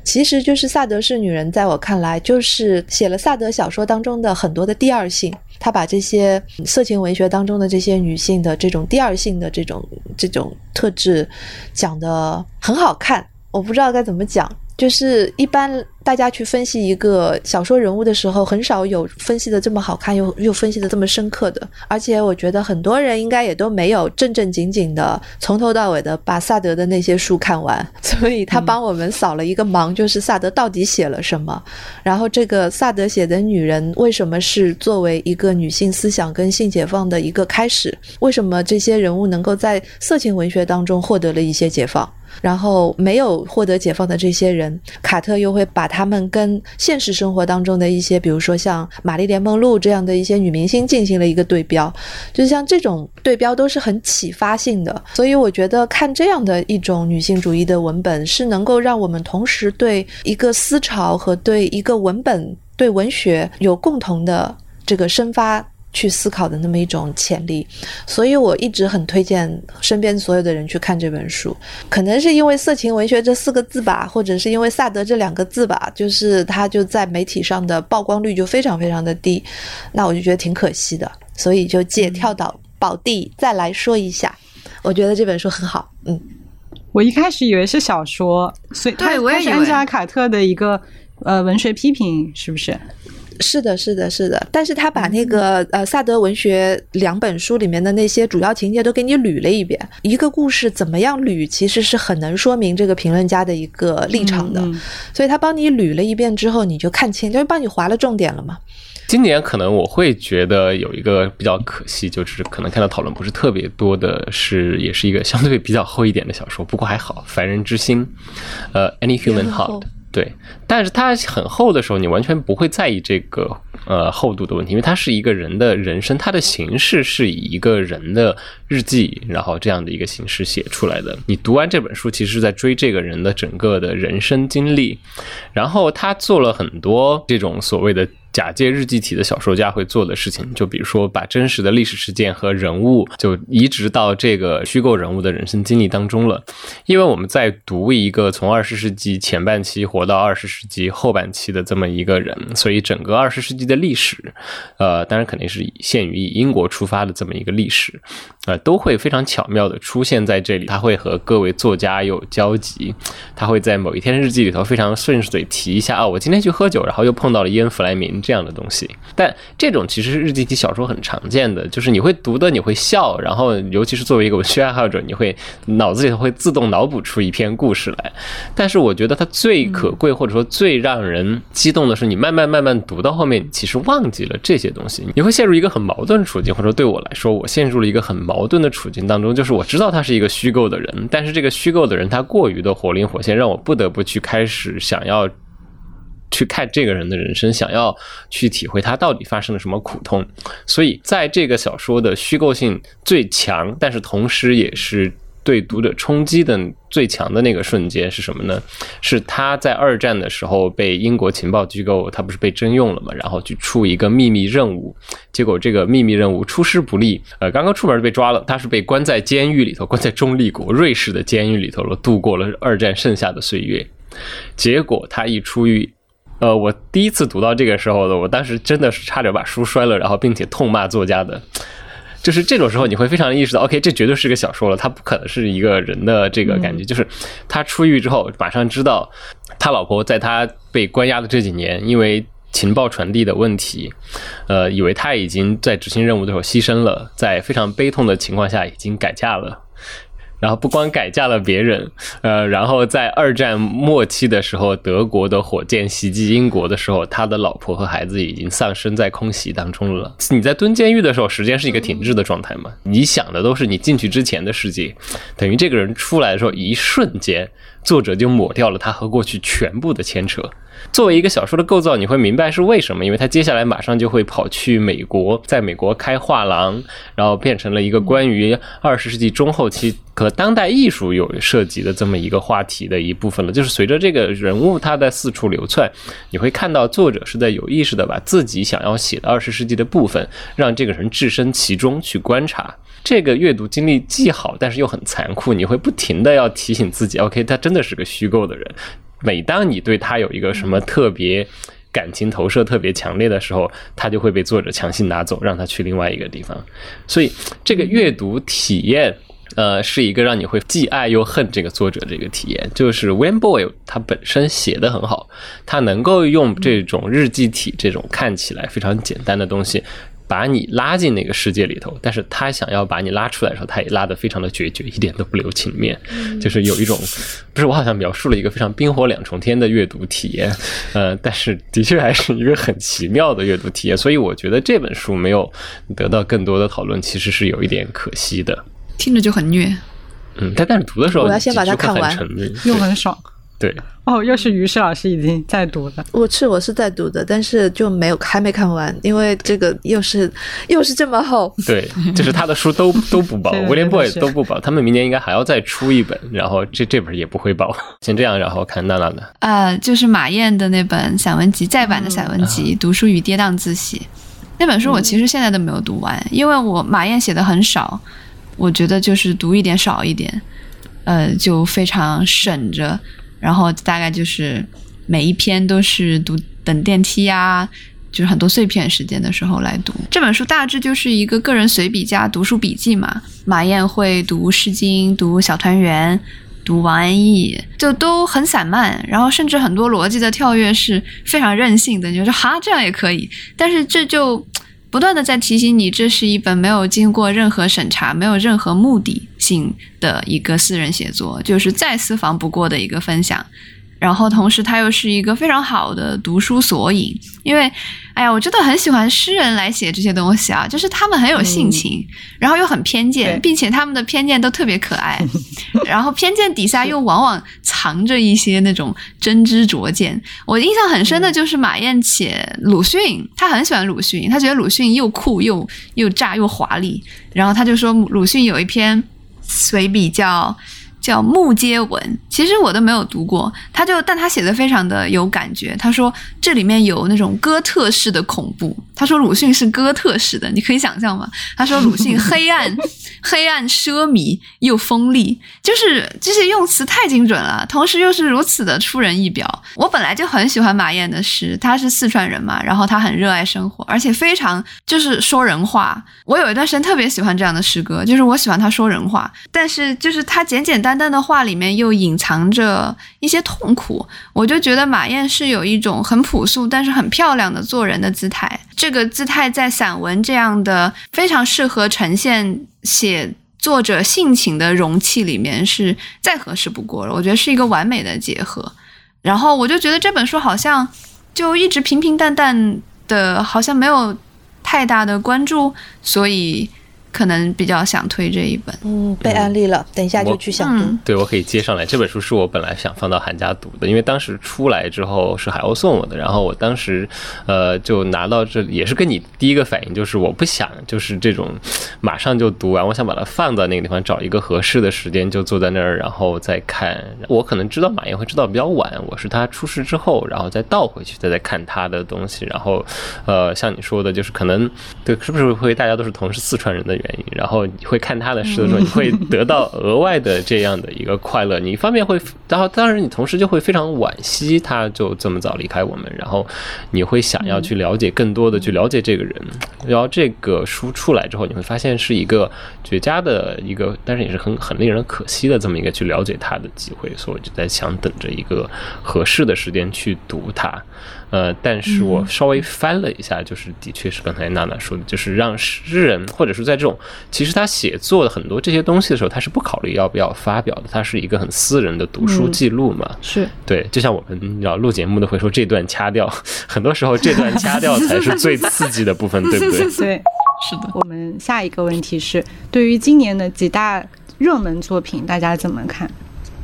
其实就是萨德是女人，在我看来，就是写了萨德小说当中的很多的第二性。他把这些色情文学当中的这些女性的这种第二性的这种这种特质讲的很好看。我不知道该怎么讲，就是一般大家去分析一个小说人物的时候，很少有分析的这么好看，又又分析的这么深刻的。而且我觉得很多人应该也都没有正正经经的从头到尾的把萨德的那些书看完，所以他帮我们扫了一个盲，就是萨德到底写了什么。*laughs* 然后这个萨德写的女人为什么是作为一个女性思想跟性解放的一个开始？为什么这些人物能够在色情文学当中获得了一些解放？然后没有获得解放的这些人，卡特又会把他们跟现实生活当中的一些，比如说像玛丽莲梦露这样的一些女明星进行了一个对标，就像这种对标都是很启发性的。所以我觉得看这样的一种女性主义的文本，是能够让我们同时对一个思潮和对一个文本、对文学有共同的这个生发。去思考的那么一种潜力，所以我一直很推荐身边所有的人去看这本书。可能是因为色情文学这四个字吧，或者是因为萨德这两个字吧，就是它就在媒体上的曝光率就非常非常的低，那我就觉得挺可惜的，所以就借跳岛宝地再来说一下，我觉得这本书很好，嗯。我一开始以为是小说，所以对我也是安吉拉·卡特的一个呃文学批评，是不是？是的，是的，是的，但是他把那个呃萨德文学两本书里面的那些主要情节都给你捋了一遍，一个故事怎么样捋，其实是很能说明这个评论家的一个立场的，嗯。嗯所以他帮你捋了一遍之后，你就看清，就是帮你划了重点了嘛。今年可能我会觉得有一个比较可惜，就是可能看到讨论不是特别多的是，也是一个相对比较厚一点的小说，不过还好，《凡人之心》，呃，《Any Human Heart》，对，但是它很厚的时候，你完全不会在意这个呃厚度的问题，因为它是一个人的人生，它的形式是以一个人的日记，然后这样的一个形式写出来的。你读完这本书，其实是在追这个人的整个的人生经历，然后他做了很多这种所谓的。假借日记体的小说家会做的事情，就比如说把真实的历史事件和人物就移植到这个虚构人物的人生经历当中了。因为我们在读一个从二十世纪前半期活到二十世纪后半期的这么一个人，所以整个二十世纪的历史，呃，当然肯定是限于以英国出发的这么一个历史，呃，都会非常巧妙的出现在这里。他会和各位作家有交集，他会在某一天日记里头非常顺嘴提一下啊，我今天去喝酒，然后又碰到了伊恩·弗莱明。这样的东西，但这种其实是日记体小说很常见的，就是你会读的，你会笑，然后尤其是作为一个文学爱好者，你会脑子里头会自动脑补出一篇故事来。但是我觉得它最可贵或者说最让人激动的是，你慢慢慢慢读到后面，其实忘记了这些东西，你会陷入一个很矛盾的处境，或者说对我来说，我陷入了一个很矛盾的处境当中，就是我知道他是一个虚构的人，但是这个虚构的人他过于的活灵活现，让我不得不去开始想要。去看这个人的人生，想要去体会他到底发生了什么苦痛，所以在这个小说的虚构性最强，但是同时也是对读者冲击的最强的那个瞬间是什么呢？是他在二战的时候被英国情报机构，他不是被征用了嘛？然后去出一个秘密任务，结果这个秘密任务出师不利，呃，刚刚出门就被抓了，他是被关在监狱里头，关在中立国瑞士的监狱里头了，度过了二战剩下的岁月，结果他一出狱。呃，我第一次读到这个时候的，我当时真的是差点把书摔了，然后并且痛骂作家的，*tsk* 就是这种时候你会非常意识到，OK，这绝对是个小说了，他不可能是一个人的这个感觉。就是他出狱之后，马上知道他老婆在他被关押的这几年，因为情报传递的问题，呃，以为他已经在执行任务的时候牺牲了，在非常悲痛的情况下已经改嫁了。然后不光改嫁了别人，呃，然后在二战末期的时候，德国的火箭袭击英国的时候，他的老婆和孩子已经丧生在空袭当中了。你在蹲监狱的时候，时间是一个停滞的状态嘛？你想的都是你进去之前的世界，等于这个人出来的时候，一瞬间，作者就抹掉了他和过去全部的牵扯。作为一个小说的构造，你会明白是为什么，因为他接下来马上就会跑去美国，在美国开画廊，然后变成了一个关于二十世纪中后期和当代艺术有涉及的这么一个话题的一部分了。就是随着这个人物他在四处流窜，你会看到作者是在有意识的把自己想要写的二十世纪的部分，让这个人置身其中去观察。这个阅读经历既好，但是又很残酷，你会不停的要提醒自己，OK，他真真的是个虚构的人。每当你对他有一个什么特别感情投射特别强烈的时候，他就会被作者强行拿走，让他去另外一个地方。所以，这个阅读体验，呃，是一个让你会既爱又恨这个作者这个体验。就是 Wayne Boy 他本身写的很好，他能够用这种日记体这种看起来非常简单的东西。把你拉进那个世界里头，但是他想要把你拉出来的时候，他也拉得非常的决绝，一点都不留情面，就是有一种，不是我好像描述了一个非常冰火两重天的阅读体验，呃，但是的确还是一个很奇妙的阅读体验，所以我觉得这本书没有得到更多的讨论，其实是有一点可惜的。听着就很虐，嗯，但但是读的时候，我要先把它看完，又很爽。对哦，又是于适老师已经在读了。我是我是在读的，但是就没有还没看完，因为这个又是又是这么厚。对，就是他的书都 *laughs* 都不薄，威廉 boy 都不薄，他们明年应该还要再出一本，然后这这本也不会薄。先这样，然后看娜娜的。呃，就是马燕的那本散文集再版的散文集《读书与跌宕自喜》那本书，我其实现在都没有读完，因为我马燕写的很少，我觉得就是读一点少一点，呃，就非常省着。然后大概就是每一篇都是读等电梯呀，就是很多碎片时间的时候来读这本书。大致就是一个个人随笔加读书笔记嘛。马燕会读《诗经》，读《小团圆》，读王安忆，就都很散漫。然后甚至很多逻辑的跳跃是非常任性的，就是哈这样也可以。但是这就。不断的在提醒你，这是一本没有经过任何审查、没有任何目的性的一个私人写作，就是再私房不过的一个分享。然后同时它又是一个非常好的读书索引，因为，哎呀，我真的很喜欢诗人来写这些东西啊，就是他们很有性情，然后又很偏见，并且他们的偏见都特别可爱，*laughs* 然后偏见底下又往往藏着一些那种真知灼见。我印象很深的就是马燕写鲁迅，他很喜欢鲁迅，他觉得鲁迅又酷又又炸又华丽，然后他就说鲁迅有一篇随笔叫。叫《木接文》，其实我都没有读过，他就但他写的非常的有感觉。他说这里面有那种哥特式的恐怖。他说鲁迅是哥特式的，你可以想象吗？他说鲁迅 *laughs* 黑暗、黑暗、奢靡又锋利，就是这些用词太精准了，同时又是如此的出人意表。我本来就很喜欢马燕的诗，他是四川人嘛，然后他很热爱生活，而且非常就是说人话。我有一段时间特别喜欢这样的诗歌，就是我喜欢他说人话，但是就是他简简单。淡淡的话里面又隐藏着一些痛苦，我就觉得马燕是有一种很朴素但是很漂亮的做人的姿态。这这个姿态在散文这样的非常适合呈现写作者性情的容器里面是再合适不过了。我觉得是一个完美的结合。然后我就觉得这本书好像就一直平平淡淡的，好像没有太大的关注，所以。可能比较想推这一本，嗯，被安利了，等一下就去想读。对，我可以接上来。这本书是我本来想放到寒假读的，因为当时出来之后是海鸥送我的，然后我当时，呃，就拿到这里，也是跟你第一个反应就是我不想就是这种马上就读完，我想把它放在那个地方，找一个合适的时间就坐在那儿，然后再看。我可能知道马燕会知道比较晚，我是他出事之后，然后再倒回去再再看他的东西，然后，呃，像你说的，就是可能对，是不是会大家都是同是四川人的？原因，然后你会看他的诗的时候，你会得到额外的这样的一个快乐。你一方面会，然后当然你同时就会非常惋惜他就这么早离开我们，然后你会想要去了解更多的去了解这个人。然后这个书出来之后，你会发现是一个绝佳的一个，但是也是很很令人可惜的这么一个去了解他的机会。所以我就在想，等着一个合适的时间去读它。呃，但是我稍微翻了一下，就是的确是刚才娜娜说的，就是让诗人或者说在这种其实他写作的很多这些东西的时候，他是不考虑要不要发表的，他是一个很私人的读书记录嘛。是对，就像我们要录节目的会说这段掐掉，*laughs* 很多时候这段掐掉才是最刺激的部分，对不对？*laughs* 对，是的。我们下一个问题是，对于今年的几大热门作品，大家怎么看？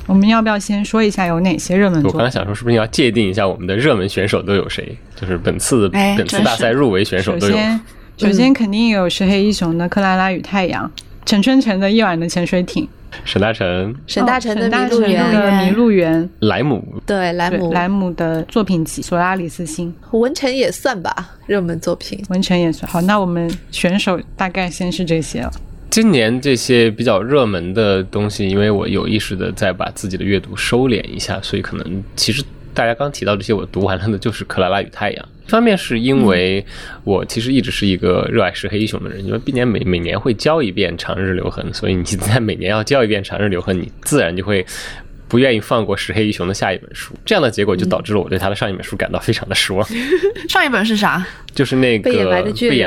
我们要不要先说一下有哪些热门？我刚才想说，是不是要界定一下我们的热门选手都有谁？就是本次本次大赛入围选手都有。首先，首先肯定有石黑一雄的《克拉拉与太阳》，陈春成的《夜晚的潜水艇》，沈大成，沈大成的《迷路园》，《迷路园》，莱姆，对莱姆，莱姆的作品集《索拉里斯星》，文成也算吧，热门作品，文成也算。好，那我们选手大概先是这些了。今年这些比较热门的东西，因为我有意识的在把自己的阅读收敛一下，所以可能其实大家刚提到这些，我读完了的就是《克拉拉与太阳》。一方面是因为我其实一直是一个热爱石黑一雄的人，因为毕竟每每年会教一遍《长日留痕》，所以你在每年要教一遍《长日留痕》，你自然就会不愿意放过石黑一雄的下一本书。这样的结果就导致了我对他的上一本书感到非常的失望。上一本是啥？就是那个被掩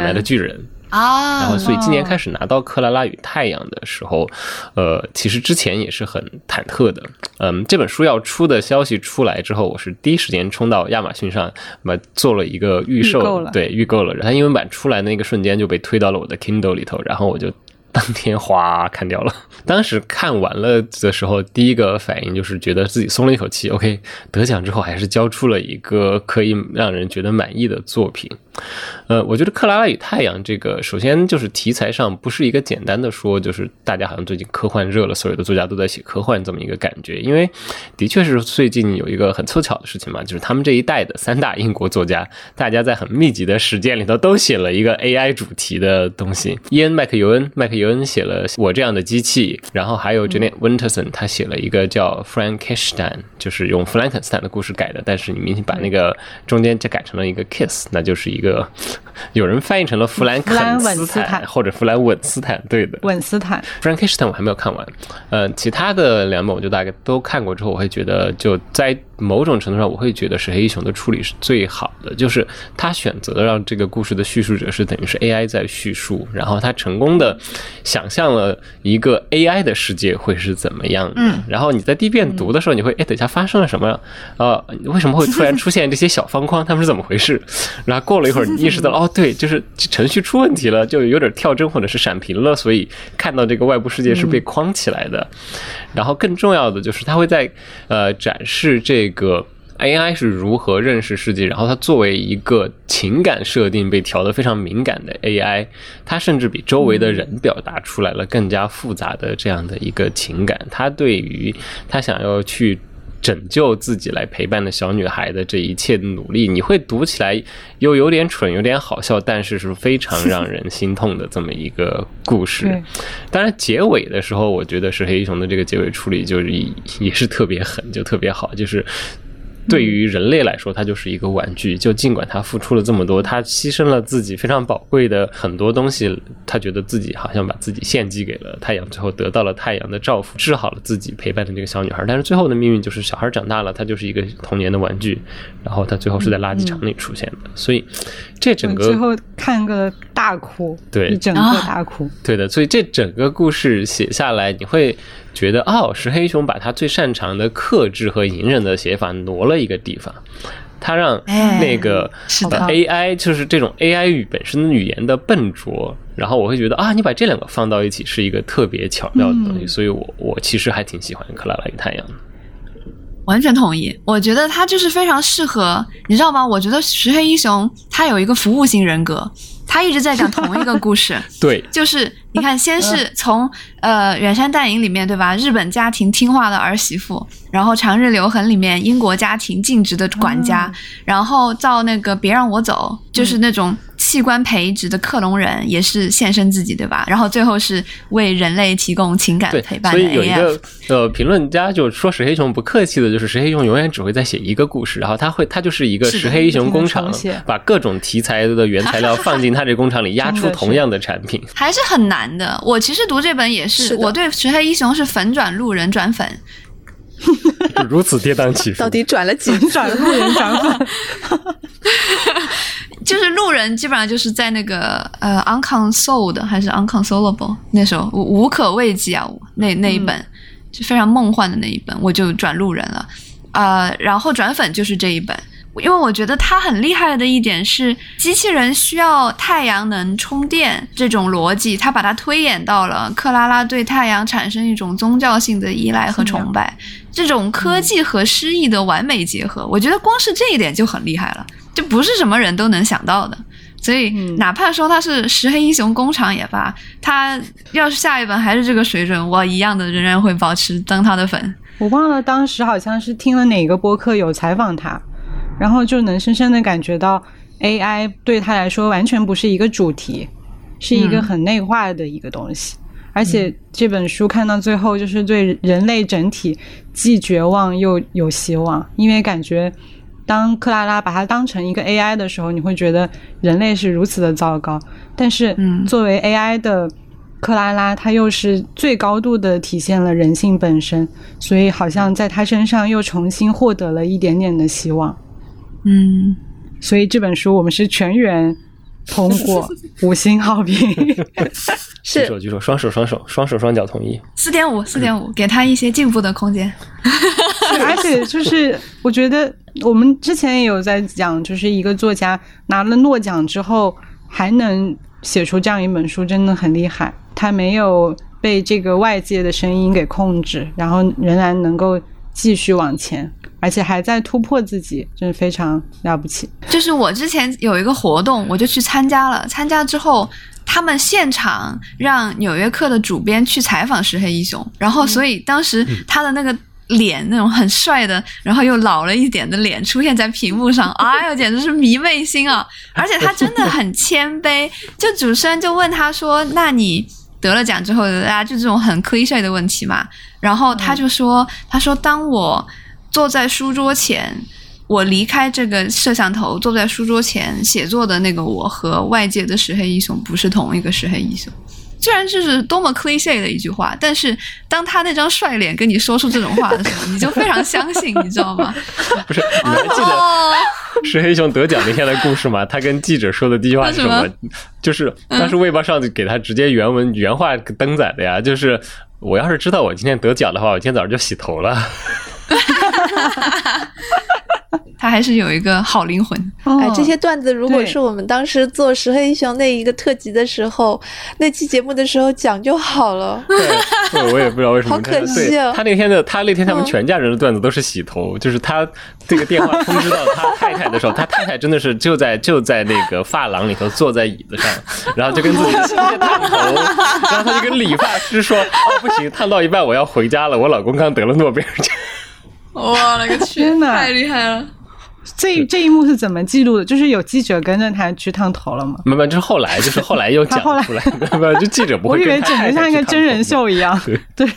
埋的巨人。啊，然后所以今年开始拿到《克拉拉与太阳》的时候，呃，其实之前也是很忐忑的。嗯，这本书要出的消息出来之后，我是第一时间冲到亚马逊上，么做了一个预售，对，预购了。然后英文版出来那个瞬间就被推到了我的 Kindle 里头，然后我就。当天哗看掉了。当时看完了的时候，第一个反应就是觉得自己松了一口气。OK，得奖之后还是交出了一个可以让人觉得满意的作品。呃，我觉得《克拉拉与太阳》这个，首先就是题材上不是一个简单的说，就是大家好像最近科幻热了，所有的作家都在写科幻这么一个感觉。因为的确是最近有一个很凑巧的事情嘛，就是他们这一代的三大英国作家，大家在很密集的时间里头都写了一个 AI 主题的东西。伊恩·麦克尤恩，麦克。尤恩写了我这样的机器，然后还有 j e n e t Winterson，他写了一个叫 Frankenstein，就是用弗兰肯斯坦的故事改的，但是你明显把那个中间就改成了一个 kiss，那就是一个有人翻译成了弗兰肯斯坦或者弗兰稳斯坦，对的，稳斯坦。Frankenstein 我还没有看完，呃，其他的两本我就大概都看过之后，我会觉得就在。某种程度上，我会觉得石黑一雄的处理是最好的，就是他选择了让这个故事的叙述者是等于是 AI 在叙述，然后他成功的想象了一个 AI 的世界会是怎么样的。然后你在第一遍读的时候，你会哎，等一下发生了什么？呃，为什么会突然出现这些小方框？他们是怎么回事？*laughs* 然后过了一会儿，你意识到哦，对，就是程序出问题了，就有点跳帧或者是闪屏了，所以看到这个外部世界是被框起来的。然后更重要的就是，他会在呃展示这个 AI 是如何认识世界。然后它作为一个情感设定被调得非常敏感的 AI，它甚至比周围的人表达出来了更加复杂的这样的一个情感。它对于它想要去。拯救自己来陪伴的小女孩的这一切的努力，你会读起来又有点蠢，有点好笑，但是是非常让人心痛的这么一个故事。当然，结尾的时候，我觉得是黑熊的这个结尾处理就是也是特别狠，就特别好，就是。对于人类来说，它就是一个玩具。就尽管他付出了这么多，他牺牲了自己非常宝贵的很多东西，他觉得自己好像把自己献祭给了太阳，最后得到了太阳的照拂，治好了自己陪伴的这个小女孩。但是最后的命运就是小孩长大了，他就是一个童年的玩具，然后他最后是在垃圾场里出现的。所以这整个最后看个大哭，对，一整个大哭，对的。所以这整个故事写下来，你会。觉得哦，石黑雄把他最擅长的克制和隐忍的写法挪了一个地方，他让那个 AI 就是这种 AI 语本身的语言的笨拙，然后我会觉得啊，你把这两个放到一起是一个特别巧妙的东西，所以我我其实还挺喜欢克拉拉与太阳的。完全同意，我觉得他就是非常适合，你知道吗？我觉得石黑英雄他有一个服务型人格，他一直在讲同一个故事，*laughs* 对，就是你看，先是从呃远山淡影里面，对吧？日本家庭听话的儿媳妇，然后长日留痕里面英国家庭尽职的管家，然后到那个别让我走，就是那种。器官培植的克隆人也是献身自己，对吧？然后最后是为人类提供情感陪伴的。所以有一个呃评论家就说石黑熊不客气的，就是石黑熊永远只会在写一个故事，然后他会他就是一个石黑雄工厂，把各种题材的原材料放进他这工厂里，压出同样的产品，还是很难的。我其实读这本也是，我对石黑一雄是粉转路人转粉，如此跌宕起伏，*laughs* 到底转了几 *laughs* 转路人转粉？*laughs* 就是路人基本上就是在那个呃 unconsoled 还是 unconsolable 那时候无可慰藉啊，那那一本就非常梦幻的那一本，我就转路人了，呃，然后转粉就是这一本，因为我觉得它很厉害的一点是机器人需要太阳能充电这种逻辑，它把它推演到了克拉拉对太阳产生一种宗教性的依赖和崇拜，这种科技和诗意的完美结合，我觉得光是这一点就很厉害了。就不是什么人都能想到的，所以哪怕说他是石黑英雄工厂也罢，他要是下一本还是这个水准，我一样的仍然会保持当他的粉。我忘了当时好像是听了哪个播客有采访他，然后就能深深的感觉到 AI 对他来说完全不是一个主题，是一个很内化的一个东西。而且这本书看到最后，就是对人类整体既绝望又有希望，因为感觉。当克拉拉把它当成一个 AI 的时候，你会觉得人类是如此的糟糕。但是，作为 AI 的克拉拉，它又是最高度的体现了人性本身，所以好像在他身上又重新获得了一点点的希望。嗯，所以这本书我们是全员通过，*laughs* 五星好评。*laughs* 举手举手，双手双手双手双脚同意。四点五，四点五，给他一些进步的空间。*laughs* 而且就是我觉得。我们之前也有在讲，就是一个作家拿了诺奖之后，还能写出这样一本书，真的很厉害。他没有被这个外界的声音给控制，然后仍然能够继续往前，而且还在突破自己，真是非常了不起。*laughs* 就是我之前有一个活动，我就去参加了。参加之后，他们现场让《纽约客》的主编去采访石黑一雄，然后所以当时他的那个。脸那种很帅的，然后又老了一点的脸出现在屏幕上，哎呦，简直是迷妹心啊！而且他真的很谦卑，就主持人就问他说：“那你得了奖之后，大家就这种很 cliché 的问题嘛？”然后他就说：“他说当我坐在书桌前，我离开这个摄像头，坐在书桌前写作的那个我和外界的石黑一雄不是同一个石黑一雄。”虽然这是多么 cliche 的一句话，但是当他那张帅脸跟你说出这种话的时候，你就非常相信，你知道吗？*laughs* 不是，你还记得石黑熊得奖那天的故事吗？他跟记者说的第一句话是什么？就是当时微博上就给他直接原文原话登载的呀，就是我要是知道我今天得奖的话，我今天早上就洗头了。*laughs* 他还是有一个好灵魂。哎，这些段子如果是我们当时做《石黑英雄》那一个特辑的时候，那期节目的时候讲就好了。对，我也不知道为什么。好可惜啊！他那天的他那天他们全家人的段子都是洗头，就是他这个电话通知到他太太的时候，他太太真的是就在就在那个发廊里头坐在椅子上，然后就跟自己亲切烫头，然后他就跟理发师说：“哦，不行，烫到一半我要回家了，我老公刚得了诺贝尔奖。”哇，了个天呐，太厉害了！这这一幕是怎么记录的？就是有记者跟着他去烫头了吗？没有，就是后来，就是后来又 *laughs* 讲出来，不，就记者不会。我以为整个像一个真人秀一样，对，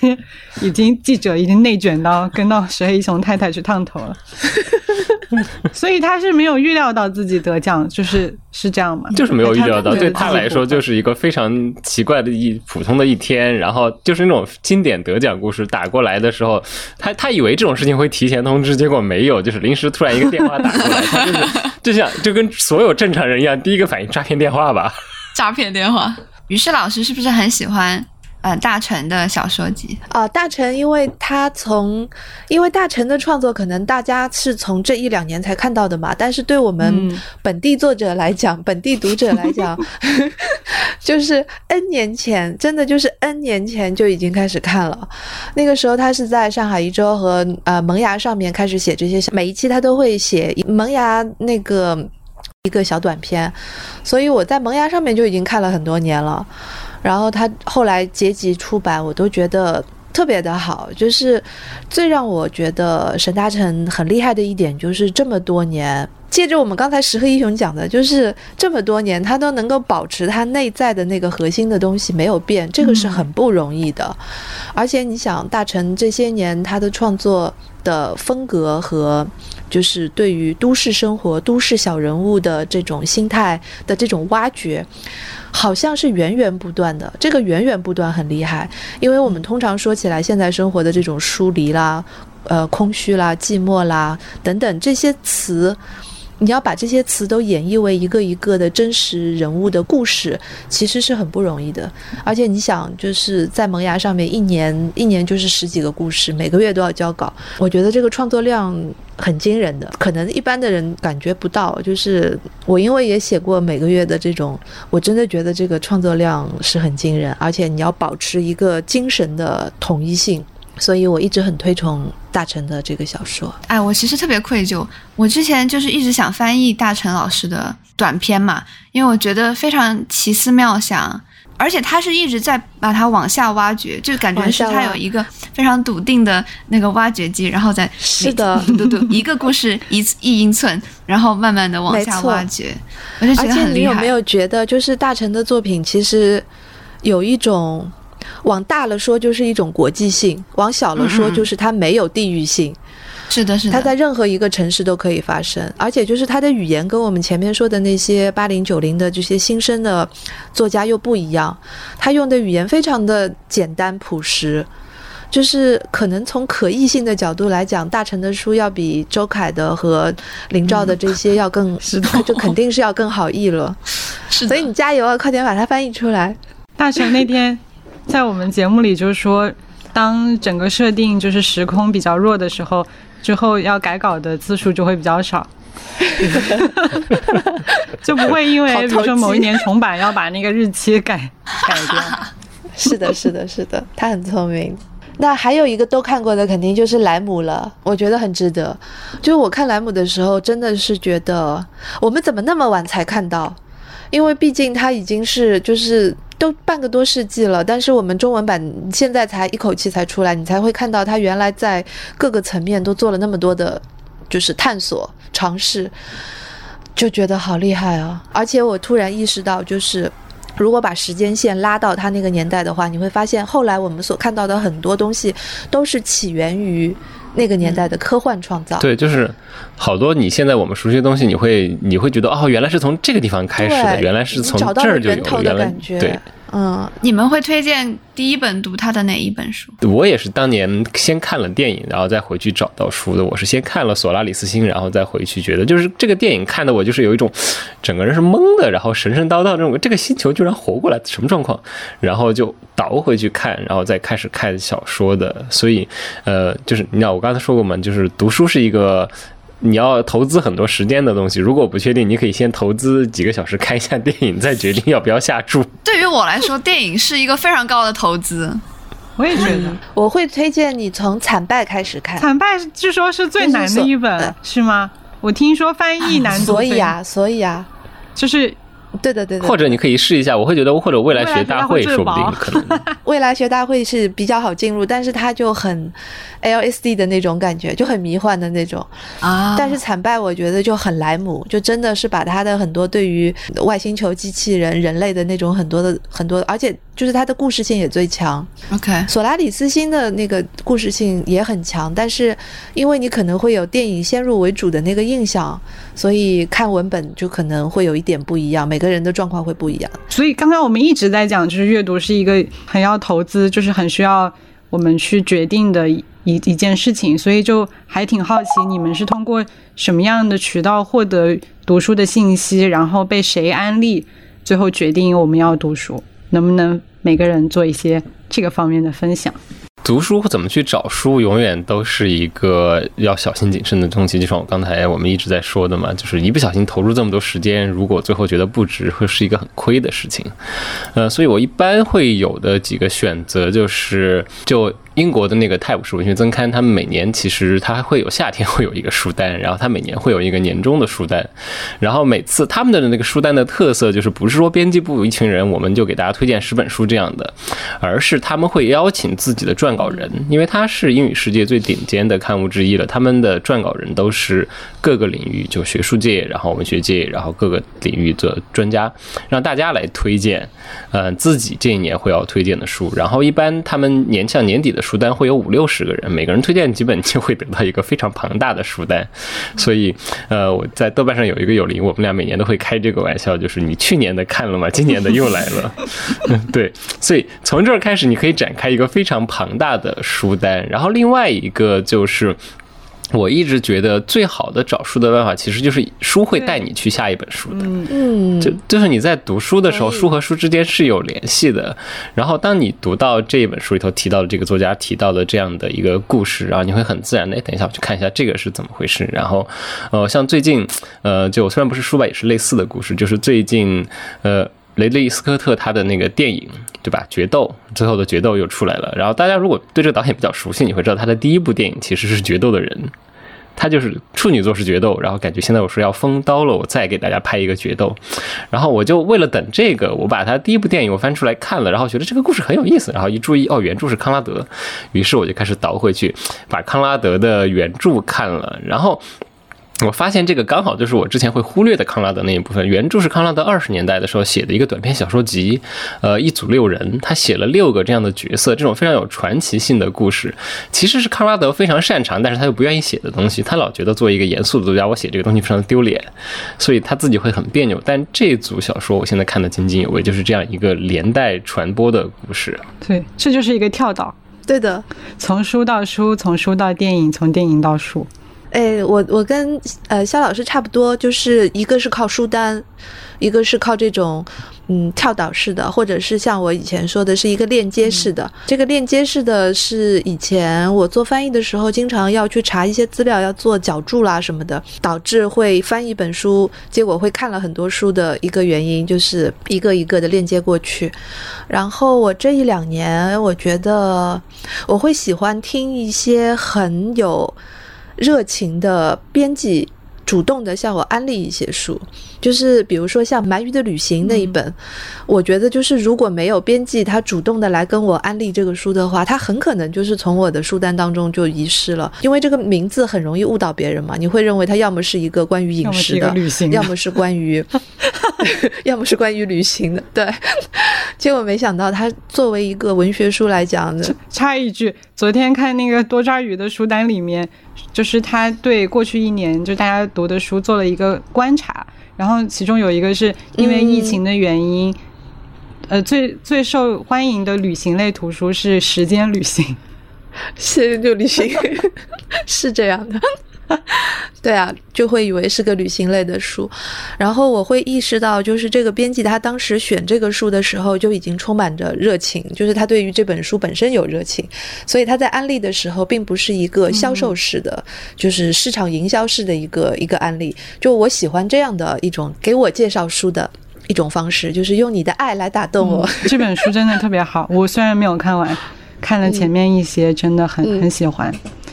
已经记者已经内卷到跟到石黑一雄太太去烫头了。*laughs* 所以他是没有预料到自己得奖，就是是这样吗？就是没有预料到，对他来说就是一个非常奇怪的一普通的一天。然后就是那种经典得奖故事打过来的时候，他他以为这种事情会提前通知，结果没有，就是临时突然一个电话打过来，他就是就像就跟所有正常人一样，第一个反应诈骗电话吧？*laughs* 诈骗电话。于是老师是不是很喜欢？呃，大成的小说集啊，大成，因为他从，因为大成的创作，可能大家是从这一两年才看到的嘛。但是对我们本地作者来讲，本地读者来讲，*laughs* 就是 N 年前，真的就是 N 年前就已经开始看了。那个时候，他是在上海一周和呃萌芽上面开始写这些，每一期他都会写萌芽那个一个小短片，所以我在萌芽上面就已经看了很多年了。然后他后来结集出版，我都觉得特别的好。就是最让我觉得沈大成很厉害的一点，就是这么多年，借着我们刚才石黑一雄讲的，就是这么多年他都能够保持他内在的那个核心的东西没有变，这个是很不容易的。而且你想，大成这些年他的创作的风格和就是对于都市生活、都市小人物的这种心态的这种挖掘。好像是源源不断的，这个源源不断很厉害，因为我们通常说起来，现在生活的这种疏离啦、呃空虚啦、寂寞啦等等这些词。你要把这些词都演绎为一个一个的真实人物的故事，其实是很不容易的。而且你想，就是在萌芽上面，一年一年就是十几个故事，每个月都要交稿。我觉得这个创作量很惊人的，可能一般的人感觉不到。就是我因为也写过每个月的这种，我真的觉得这个创作量是很惊人，而且你要保持一个精神的统一性。所以我一直很推崇大成的这个小说。哎，我其实特别愧疚，我之前就是一直想翻译大成老师的短篇嘛，因为我觉得非常奇思妙想，而且他是一直在把它往下挖掘，就感觉是他有一个非常笃定的那个挖掘机，然后再是的，嘟嘟，一个故事一一英寸，然后慢慢的往下挖掘。而且你有没有觉得，就是大成的作品其实有一种。往大了说就是一种国际性，往小了说就是它没有地域性。是的，是的，它在任何一个城市都可以发生，而且就是它的语言跟我们前面说的那些八零九零的这些新生的作家又不一样，他用的语言非常的简单朴实，就是可能从可译性的角度来讲，大成的书要比周凯的和林兆的这些要更，*laughs* *laughs* 就肯定是要更好译了。是的，所以你加油啊，快点把它翻译出来。大成那天。在我们节目里，就是说，当整个设定就是时空比较弱的时候，之后要改稿的字数就会比较少，*laughs* 就不会因为比如说某一年重版要把那个日期改改掉。*laughs* 是的，是的，是的，他很聪明。那还有一个都看过的，肯定就是莱姆了。我觉得很值得。就是我看莱姆的时候，真的是觉得我们怎么那么晚才看到？因为毕竟他已经是就是。都半个多世纪了，但是我们中文版现在才一口气才出来，你才会看到他原来在各个层面都做了那么多的，就是探索尝试，就觉得好厉害啊！而且我突然意识到，就是如果把时间线拉到他那个年代的话，你会发现后来我们所看到的很多东西都是起源于。那个年代的科幻创造，对，就是好多你现在我们熟悉的东西，你会你会觉得哦，原来是从这个地方开始的，原来是从这儿就有，原来对，嗯，你们会推荐第一本读他的哪一本书？我也是当年先看了电影，然后再回去找到书的。我是先看了《索拉里斯星》，然后再回去，觉得就是这个电影看的我就是有一种整个人是懵的，然后神神叨叨这种，这个星球居然活过来，什么状况？然后就倒回去看，然后再开始看小说的。所以，呃，就是你知道我刚才说过嘛，就是读书是一个。你要投资很多时间的东西，如果不确定，你可以先投资几个小时看一下电影，再决定要不要下注。对于我来说，电影是一个非常高的投资。我也觉得，我会推荐你从《惨败》开始看，《惨败》据说是最难的一本，是吗？我听说翻译难，所以啊，所以啊，就是。对的，对的。或者你可以试一下，我会觉得或者未来学大会说不定可能。*laughs* 未来学大会是比较好进入，但是它就很 LSD 的那种感觉，就很迷幻的那种啊。但是惨败我觉得就很莱姆，就真的是把他的很多对于外星球机器人、人类的那种很多的很多，而且就是它的故事性也最强。OK，索拉里斯星的那个故事性也很强，但是因为你可能会有电影先入为主的那个印象，所以看文本就可能会有一点不一样。每个人的状况会不一样，所以刚刚我们一直在讲，就是阅读是一个很要投资，就是很需要我们去决定的一一件事情，所以就还挺好奇，你们是通过什么样的渠道获得读书的信息，然后被谁安利，最后决定我们要读书，能不能每个人做一些这个方面的分享？读书怎么去找书，永远都是一个要小心谨慎的东西。就像我刚才我们一直在说的嘛，就是一不小心投入这么多时间，如果最后觉得不值，会是一个很亏的事情。呃，所以我一般会有的几个选择就是，就。英国的那个《泰晤士文学增刊》，他们每年其实它会有夏天会有一个书单，然后它每年会有一个年终的书单，然后每次他们的那个书单的特色就是不是说编辑部有一群人我们就给大家推荐十本书这样的，而是他们会邀请自己的撰稿人，因为它是英语世界最顶尖的刊物之一了，他们的撰稿人都是各个领域就学术界，然后文学界，然后各个领域的专家，让大家来推荐，嗯，自己这一年会要推荐的书，然后一般他们年像年底的。书单会有五六十个人，每个人推荐几本，就会得到一个非常庞大的书单。所以，呃，我在豆瓣上有一个友邻，我们俩每年都会开这个玩笑，就是你去年的看了吗？今年的又来了。*laughs* 对，所以从这儿开始，你可以展开一个非常庞大的书单。然后另外一个就是。我一直觉得最好的找书的办法，其实就是书会带你去下一本书的。嗯，就就是你在读书的时候，书和书之间是有联系的。然后当你读到这一本书里头提到的这个作家提到的这样的一个故事，然后你会很自然的，等一下我去看一下这个是怎么回事。然后，呃，像最近，呃，就虽然不是书吧，也是类似的故事，就是最近，呃。雷利斯科特他的那个电影，对吧？决斗最后的决斗又出来了。然后大家如果对这个导演比较熟悉，你会知道他的第一部电影其实是《决斗的人》，他就是处女座是决斗，然后感觉现在我说要封刀了，我再给大家拍一个决斗。然后我就为了等这个，我把他第一部电影我翻出来看了，然后觉得这个故事很有意思。然后一注意，哦，原著是康拉德，于是我就开始倒回去把康拉德的原著看了，然后。我发现这个刚好就是我之前会忽略的康拉德那一部分。原著是康拉德二十年代的时候写的一个短篇小说集，呃，一组六人，他写了六个这样的角色，这种非常有传奇性的故事，其实是康拉德非常擅长，但是他又不愿意写的东西。他老觉得作为一个严肃的作家，我写这个东西非常的丢脸，所以他自己会很别扭。但这组小说我现在看得津津有味，就是这样一个连带传播的故事。对，这就是一个跳岛。对的，从书到书，从书到电影，从电影到书。哎，我我跟呃肖老师差不多，就是一个是靠书单，一个是靠这种嗯跳导式的，或者是像我以前说的是一个链接式的。这个链接式的是以前我做翻译的时候，经常要去查一些资料，要做脚注啦什么的，导致会翻一本书，结果会看了很多书的一个原因，就是一个一个的链接过去。然后我这一两年，我觉得我会喜欢听一些很有。热情的编辑主动的向我安利一些书，就是比如说像《鳗鱼的旅行》那一本，我觉得就是如果没有编辑他主动的来跟我安利这个书的话，他很可能就是从我的书单当中就遗失了，因为这个名字很容易误导别人嘛。你会认为它要么是一个关于饮食的，要么是关于，*laughs* 要么是关于旅行的，对。结果没想到，它作为一个文学书来讲，插一句，昨天看那个多抓鱼的书单里面。就是他对过去一年就大家读的书做了一个观察，然后其中有一个是因为疫情的原因，呃，最最受欢迎的旅行类图书是《时间旅行》，*laughs* 是就旅行，*laughs* 是这样的。*laughs* 对啊，就会以为是个旅行类的书，然后我会意识到，就是这个编辑他当时选这个书的时候就已经充满着热情，就是他对于这本书本身有热情，所以他在安利的时候并不是一个销售式的，就是市场营销式的一个一个案例。就我喜欢这样的一种给我介绍书的一种方式，就是用你的爱来打动我。这本书真的特别好，我虽然没有看完，看了前面一些，真的很很喜欢。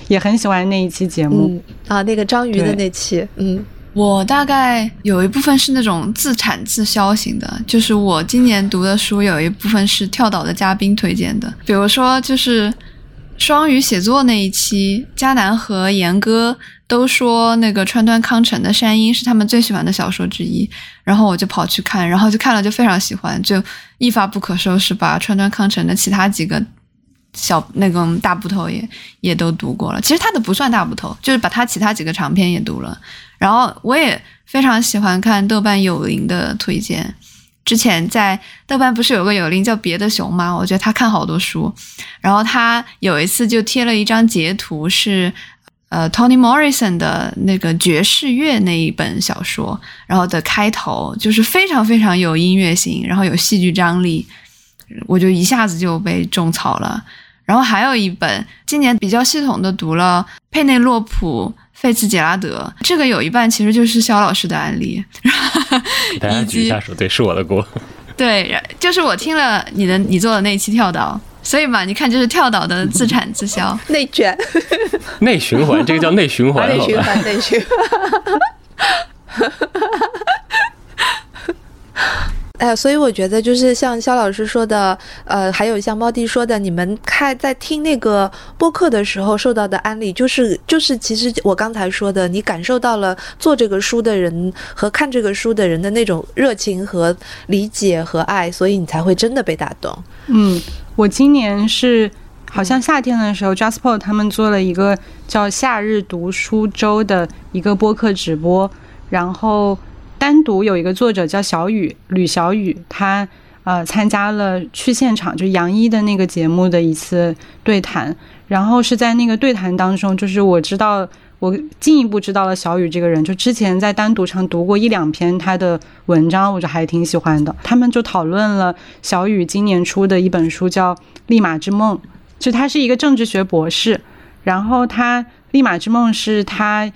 也很喜欢那一期节目啊，那个章鱼的那期。嗯，我大概有一部分是那种自产自销型的，就是我今年读的书有一部分是跳岛的嘉宾推荐的，比如说就是双语写作那一期，迦南和严哥都说那个川端康成的《山鹰》是他们最喜欢的小说之一，然后我就跑去看，然后就看了就非常喜欢，就一发不可收拾，把川端康成的其他几个。小那个大部头也也都读过了，其实他的不算大部头，就是把他其他几个长篇也读了。然后我也非常喜欢看豆瓣有灵的推荐，之前在豆瓣不是有个有灵叫别的熊吗？我觉得他看好多书，然后他有一次就贴了一张截图，是呃 Toni Morrison 的那个爵士乐那一本小说，然后的开头就是非常非常有音乐性，然后有戏剧张力。我就一下子就被种草了，然后还有一本今年比较系统的读了佩内洛普·费茨杰拉德，这个有一半其实就是肖老师的案例。*laughs* 给大家举一下手，对，是我的锅。*laughs* 对，就是我听了你的你做的那期跳岛，所以嘛，你看就是跳岛的自产自销、内卷、*laughs* 内循环，这个叫内循环，内循环，内循环。哎，所以我觉得就是像肖老师说的，呃，还有像猫弟说的，你们看在听那个播客的时候受到的安利，就是就是，其实我刚才说的，你感受到了做这个书的人和看这个书的人的那种热情和理解和爱，所以你才会真的被打动。嗯，我今年是好像夏天的时候，Jasper 他们做了一个叫“夏日读书周”的一个播客直播，然后。单独有一个作者叫小雨吕小雨，他呃参加了去现场，就杨一的那个节目的一次对谈，然后是在那个对谈当中，就是我知道我进一步知道了小雨这个人，就之前在单独上读过一两篇他的文章，我就还挺喜欢的。他们就讨论了小雨今年出的一本书，叫《立马之梦》，就他是一个政治学博士，然后他《立马之梦》是他。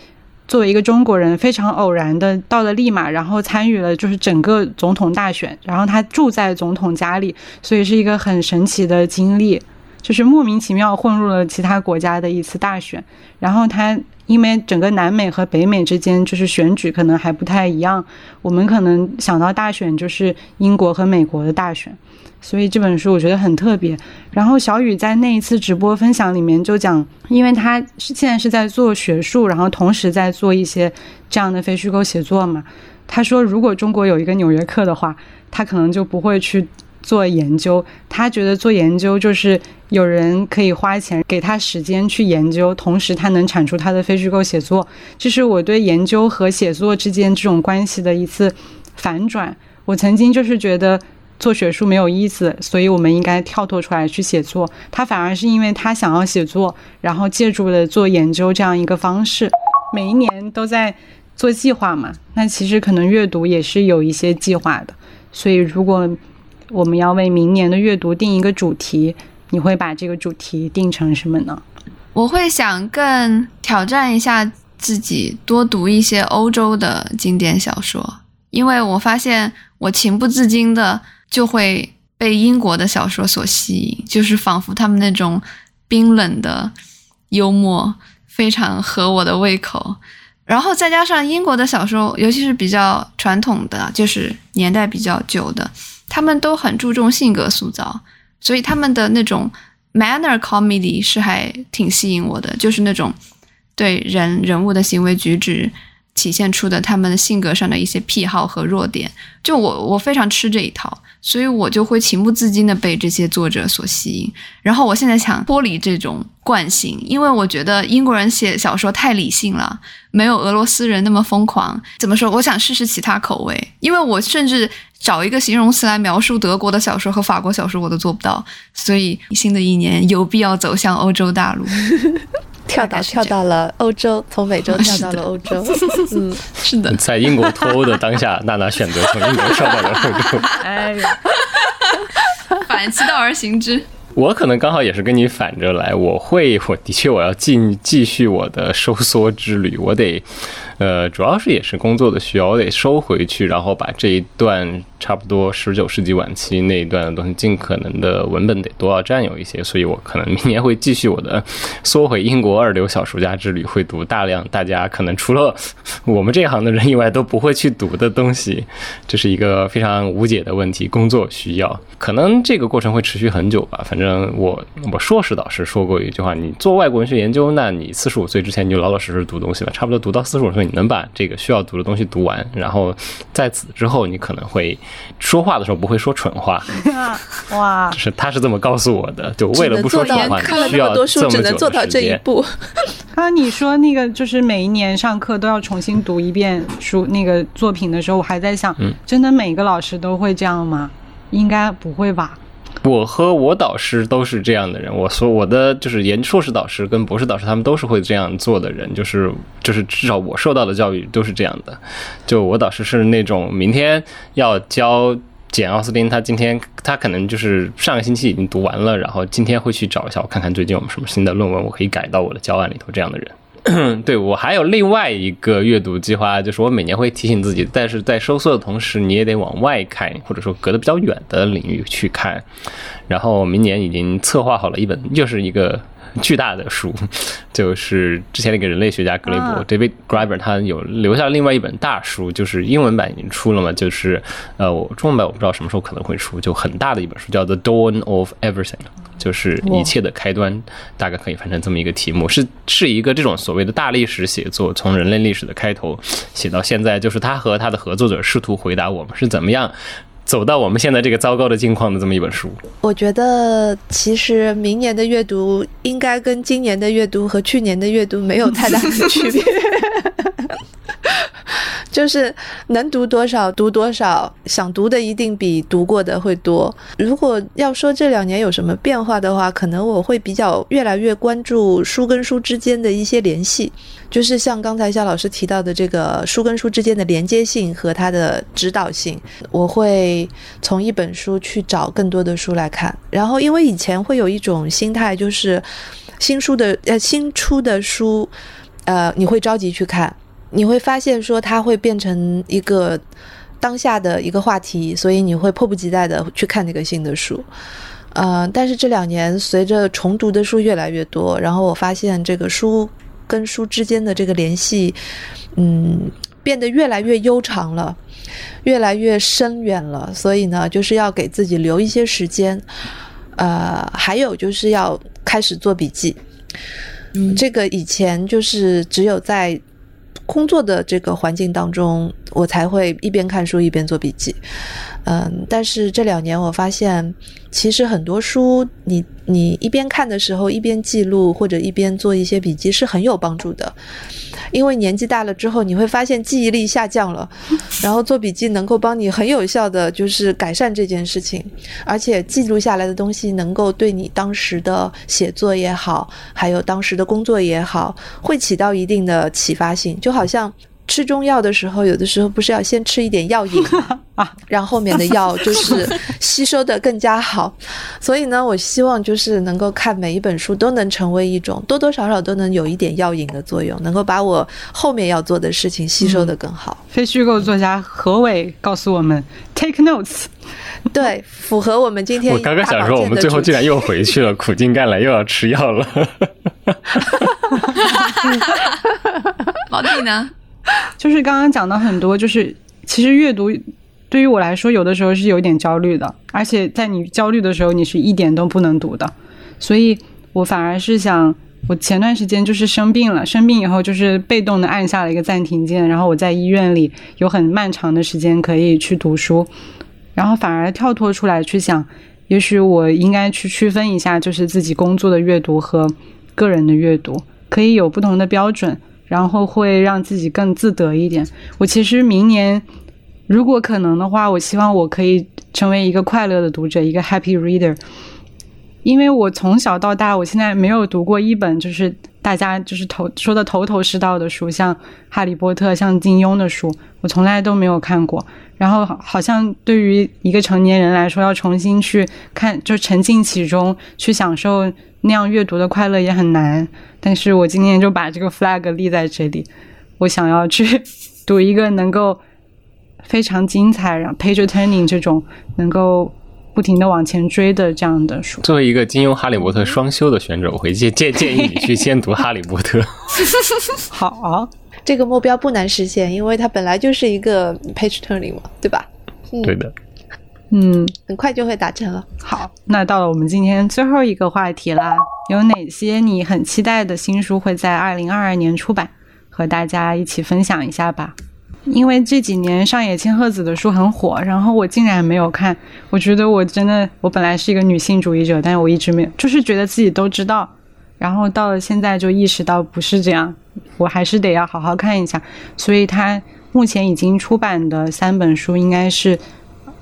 作为一个中国人，非常偶然的到了利马，然后参与了就是整个总统大选，然后他住在总统家里，所以是一个很神奇的经历，就是莫名其妙混入了其他国家的一次大选。然后他因为整个南美和北美之间就是选举可能还不太一样，我们可能想到大选就是英国和美国的大选。所以这本书我觉得很特别。然后小雨在那一次直播分享里面就讲，因为他是现在是在做学术，然后同时在做一些这样的非虚构写作嘛。他说，如果中国有一个纽约客的话，他可能就不会去做研究。他觉得做研究就是有人可以花钱给他时间去研究，同时他能产出他的非虚构写作。这是我对研究和写作之间这种关系的一次反转。我曾经就是觉得。做学术没有意思，所以我们应该跳脱出来去写作。他反而是因为他想要写作，然后借助了做研究这样一个方式。每一年都在做计划嘛，那其实可能阅读也是有一些计划的。所以，如果我们要为明年的阅读定一个主题，你会把这个主题定成什么呢？我会想更挑战一下自己，多读一些欧洲的经典小说，因为我发现我情不自禁的。就会被英国的小说所吸引，就是仿佛他们那种冰冷的幽默非常合我的胃口。然后再加上英国的小说，尤其是比较传统的，就是年代比较久的，他们都很注重性格塑造，所以他们的那种 manner comedy 是还挺吸引我的，就是那种对人人物的行为举止。体现出的他们性格上的一些癖好和弱点，就我我非常吃这一套，所以我就会情不自禁的被这些作者所吸引。然后我现在想脱离这种惯性，因为我觉得英国人写小说太理性了，没有俄罗斯人那么疯狂。怎么说？我想试试其他口味，因为我甚至找一个形容词来描述德国的小说和法国小说，我都做不到。所以新的一年有必要走向欧洲大陆，*laughs* 跳到跳到了欧洲，从美洲跳到了欧洲。*laughs* 嗯，是的，在英国脱欧的当下，娜娜选择从英国跳到了欧洲。哎呀，反其道而行之。我可能刚好也是跟你反着来，我会，我的确我要继继续我的收缩之旅，我得。呃，主要是也是工作的需要，我得收回去，然后把这一段差不多十九世纪晚期那一段的东西，尽可能的文本得多要占有一些，所以我可能明年会继续我的缩回英国二流小说家之旅，会读大量大家可能除了我们这一行的人以外都不会去读的东西，这是一个非常无解的问题，工作需要，可能这个过程会持续很久吧。反正我我硕士导师说过一句话，你做外国文学研究，那你四十五岁之前你就老老实实读东西吧，差不多读到四十五岁。你能把这个需要读的东西读完，然后在此之后，你可能会说话的时候不会说蠢话。*laughs* 哇，就是他是这么告诉我的，就为了不说蠢话，需要这么久的时间。刚 *laughs* 刚你说那个，就是每一年上课都要重新读一遍书那个作品的时候，我还在想，真的每个老师都会这样吗？应该不会吧。我和我导师都是这样的人。我说我的就是研硕士导师跟博士导师，他们都是会这样做的人。就是就是至少我受到的教育都是这样的。就我导师是那种明天要教简奥斯汀，他今天他可能就是上个星期已经读完了，然后今天会去找一下我看看最近有什么新的论文，我可以改到我的教案里头这样的人。*clears throat* 对我还有另外一个阅读计划，就是我每年会提醒自己，但是在收缩的同时，你也得往外看，或者说隔得比较远的领域去看。然后明年已经策划好了一本，就是一个巨大的书，*laughs* 就是之前那个人类学家格雷伯 David Graeber，他有留下另外一本大书，就是英文版已经出了嘛，就是呃，我中文版我不知道什么时候可能会出，就很大的一本书，叫《The Dawn of Everything》。就是一切的开端，大概可以翻成这么一个题目，是是一个这种所谓的大历史写作，从人类历史的开头写到现在，就是他和他的合作者试图回答我们是怎么样走到我们现在这个糟糕的境况的这么一本书。我觉得其实明年的阅读应该跟今年的阅读和去年的阅读没有太大的区别。*laughs* 就是能读多少读多少，想读的一定比读过的会多。如果要说这两年有什么变化的话，可能我会比较越来越关注书跟书之间的一些联系，就是像刚才肖老师提到的这个书跟书之间的连接性和它的指导性，我会从一本书去找更多的书来看。然后，因为以前会有一种心态，就是新书的呃新出的书，呃你会着急去看。你会发现，说它会变成一个当下的一个话题，所以你会迫不及待的去看那个新的书。呃，但是这两年随着重读的书越来越多，然后我发现这个书跟书之间的这个联系，嗯，变得越来越悠长了，越来越深远了。所以呢，就是要给自己留一些时间。呃，还有就是要开始做笔记。嗯，这个以前就是只有在工作的这个环境当中，我才会一边看书一边做笔记。嗯，但是这两年我发现，其实很多书，你你一边看的时候一边记录或者一边做一些笔记是很有帮助的。因为年纪大了之后，你会发现记忆力下降了，*laughs* 然后做笔记能够帮你很有效的就是改善这件事情，而且记录下来的东西能够对你当时的写作也好，还有当时的工作也好，会起到一定的启发性，就好像。吃中药的时候，有的时候不是要先吃一点药引 *laughs* 啊，让后面的药就是 *laughs* 吸收的更加好。所以呢，我希望就是能够看每一本书都能成为一种多多少少都能有一点药引的作用，能够把我后面要做的事情吸收的更好。非虚构作家何伟告诉我们：take notes。*laughs* 对，符合我们今天。我刚刚想说，我们最后竟然又回去了，苦尽甘来，又要吃药了。老弟呢？*laughs* 就是刚刚讲到很多，就是其实阅读对于我来说，有的时候是有点焦虑的，而且在你焦虑的时候，你是一点都不能读的。所以我反而是想，我前段时间就是生病了，生病以后就是被动的按下了一个暂停键，然后我在医院里有很漫长的时间可以去读书，然后反而跳脱出来去想，也许我应该去区分一下，就是自己工作的阅读和个人的阅读，可以有不同的标准。然后会让自己更自得一点。我其实明年如果可能的话，我希望我可以成为一个快乐的读者，一个 happy reader。因为我从小到大，我现在没有读过一本就是大家就是头说的头头是道的书，像《哈利波特》、像金庸的书，我从来都没有看过。然后好像对于一个成年人来说，要重新去看，就沉浸其中去享受那样阅读的快乐也很难。但是我今天就把这个 flag 立在这里，我想要去读一个能够非常精彩，然后 page turning 这种能够。不停的往前追的这样的书。作为一个金庸、哈利波特双修的选手，我会建建建议你去先读哈利波特。*laughs* 好，这个目标不难实现，因为它本来就是一个 page turning 嘛，对吧？对的。嗯，很快就会达成了。好，那到了我们今天最后一个话题啦，有哪些你很期待的新书会在二零二二年出版？和大家一起分享一下吧。因为这几年上野千鹤子的书很火，然后我竟然没有看。我觉得我真的，我本来是一个女性主义者，但是我一直没有，就是觉得自己都知道，然后到了现在就意识到不是这样，我还是得要好好看一下。所以他目前已经出版的三本书应该是《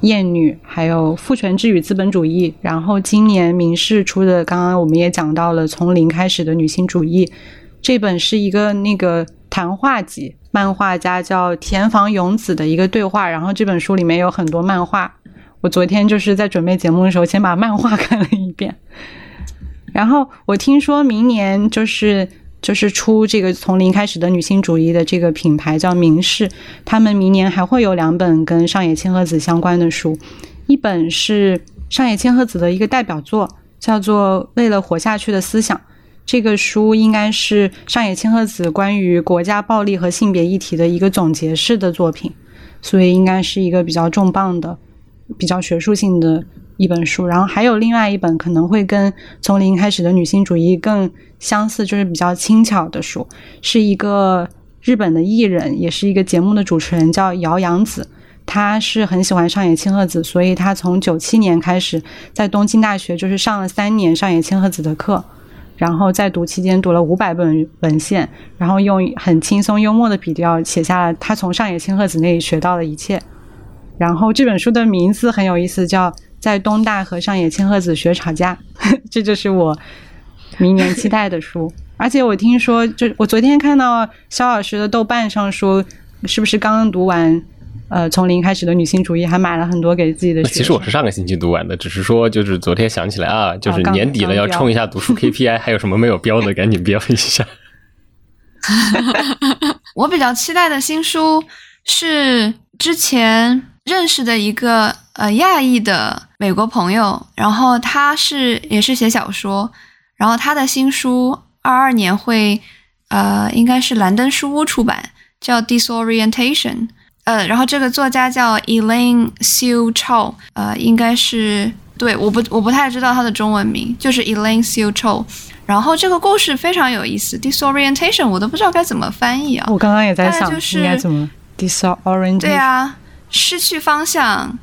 厌女》，还有《父权制与资本主义》，然后今年明世出的，刚刚我们也讲到了《从零开始的女性主义》，这本是一个那个谈话集。漫画家叫田房勇子的一个对话，然后这本书里面有很多漫画。我昨天就是在准备节目的时候，先把漫画看了一遍。*laughs* 然后我听说明年就是就是出这个从零开始的女性主义的这个品牌叫明世，他们明年还会有两本跟上野千鹤子相关的书，一本是上野千鹤子的一个代表作，叫做《为了活下去的思想》。这个书应该是上野千鹤子关于国家暴力和性别议题的一个总结式的作品，所以应该是一个比较重磅的、比较学术性的一本书。然后还有另外一本可能会跟从零开始的女性主义更相似，就是比较轻巧的书，是一个日本的艺人，也是一个节目的主持人，叫姚洋子。他是很喜欢上野千鹤子，所以他从九七年开始在东京大学就是上了三年上野千鹤子的课。然后在读期间读了五百本文献，然后用很轻松幽默的笔调写下了他从上野千鹤子那里学到的一切。然后这本书的名字很有意思，叫《在东大和上野千鹤子学吵架》，*laughs* 这就是我明年期待的书。而且我听说，就我昨天看到肖老师的豆瓣上说，是不是刚刚读完？呃，从零开始的女性主义还买了很多给自己的。其实我是上个星期读完的，只是说就是昨天想起来啊，就是年底了要冲一下读书 *laughs* KPI，还有什么没有标的，赶紧标一下。*laughs* 我比较期待的新书是之前认识的一个呃亚裔的美国朋友，然后他是也是写小说，然后他的新书二二年会呃应该是兰登书屋出版，叫 Disorientation。呃，然后这个作家叫 Elaine Siu Chou，呃，应该是对，我不我不太知道他的中文名，就是 Elaine Siu Chou。然后这个故事非常有意思，disorientation 我都不知道该怎么翻译啊。我刚刚也在想，应该怎么 disorientation？对啊，失去方向，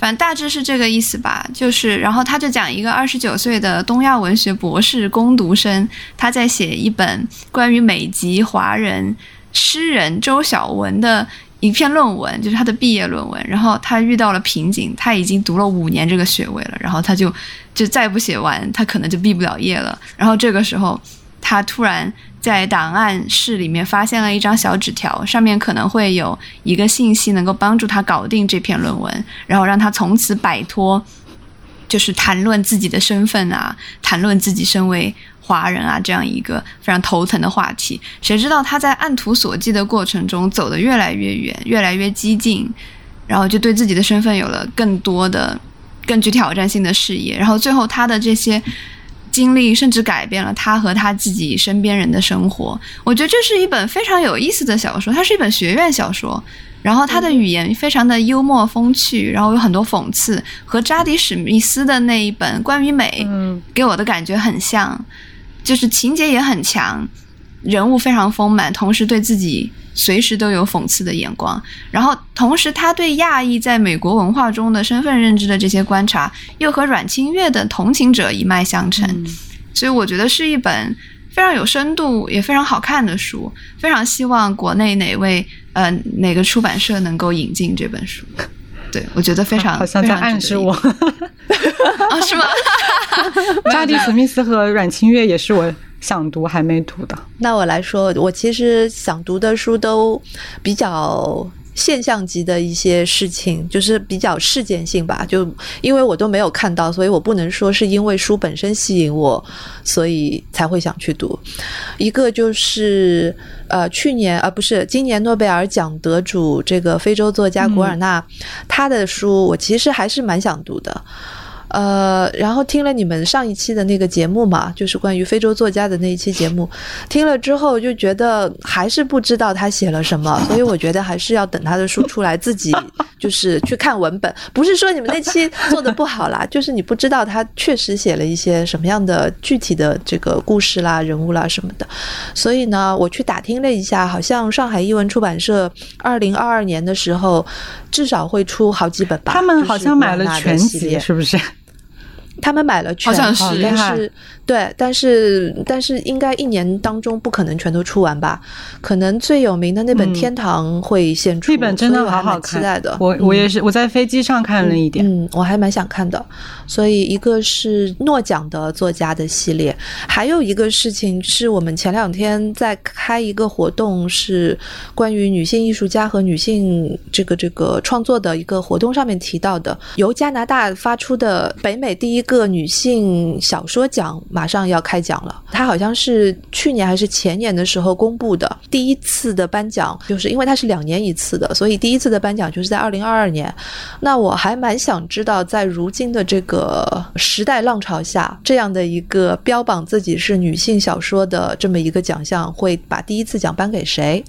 反正大致是这个意思吧。就是，然后他就讲一个二十九岁的东亚文学博士攻读生，他在写一本关于美籍华人诗人周晓文的。一篇论文就是他的毕业论文，然后他遇到了瓶颈，他已经读了五年这个学位了，然后他就就再不写完，他可能就毕不了业了。然后这个时候，他突然在档案室里面发现了一张小纸条，上面可能会有一个信息能够帮助他搞定这篇论文，然后让他从此摆脱，就是谈论自己的身份啊，谈论自己身为。华人啊，这样一个非常头疼的话题，谁知道他在按图索骥的过程中走得越来越远，越来越激进，然后就对自己的身份有了更多的、更具挑战性的视野，然后最后他的这些经历甚至改变了他和他自己身边人的生活。我觉得这是一本非常有意思的小说，它是一本学院小说，然后他的语言非常的幽默风趣，然后有很多讽刺，和扎迪史密斯的那一本关于美，给我的感觉很像。就是情节也很强，人物非常丰满，同时对自己随时都有讽刺的眼光。然后，同时他对亚裔在美国文化中的身份认知的这些观察，又和阮清月的同情者一脉相承。所以，我觉得是一本。非常有深度也非常好看的书，非常希望国内哪位呃哪个出版社能够引进这本书。对，我觉得非常好像在暗示我啊？*laughs* *laughs* 是吗？扎 *laughs* 迪·史密斯和阮清月也是我想读还没读的。*laughs* 那我来说，我其实想读的书都比较现象级的一些事情，就是比较事件性吧。就因为我都没有看到，所以我不能说是因为书本身吸引我，所以才会想去读。一个就是呃，去年啊不是今年诺贝尔奖得主这个非洲作家古尔纳，他的书我其实还是蛮想读的。呃，然后听了你们上一期的那个节目嘛，就是关于非洲作家的那一期节目，听了之后就觉得还是不知道他写了什么，所以我觉得还是要等他的书出来，自己就是去看文本。不是说你们那期做的不好啦，就是你不知道他确实写了一些什么样的具体的这个故事啦、人物啦什么的。所以呢，我去打听了一下，好像上海译文出版社二零二二年的时候至少会出好几本吧。他们好像买了全集，是不是？他们买了全，好像是，但是对，但是但是应该一年当中不可能全都出完吧？可能最有名的那本《天堂》会先出，这本真的好好看，期待的。我我也是，我在飞机上看了一点，嗯，我还蛮想看的。所以一个是诺奖的作家的系列，还有一个事情是我们前两天在开一个活动，是关于女性艺术家和女性这个这个创作的一个活动上面提到的，由加拿大发出的北美第一。个女性小说奖马上要开奖了，它好像是去年还是前年的时候公布的。第一次的颁奖，就是因为它是两年一次的，所以第一次的颁奖就是在二零二二年。那我还蛮想知道，在如今的这个时代浪潮下，这样的一个标榜自己是女性小说的这么一个奖项，会把第一次奖颁给谁？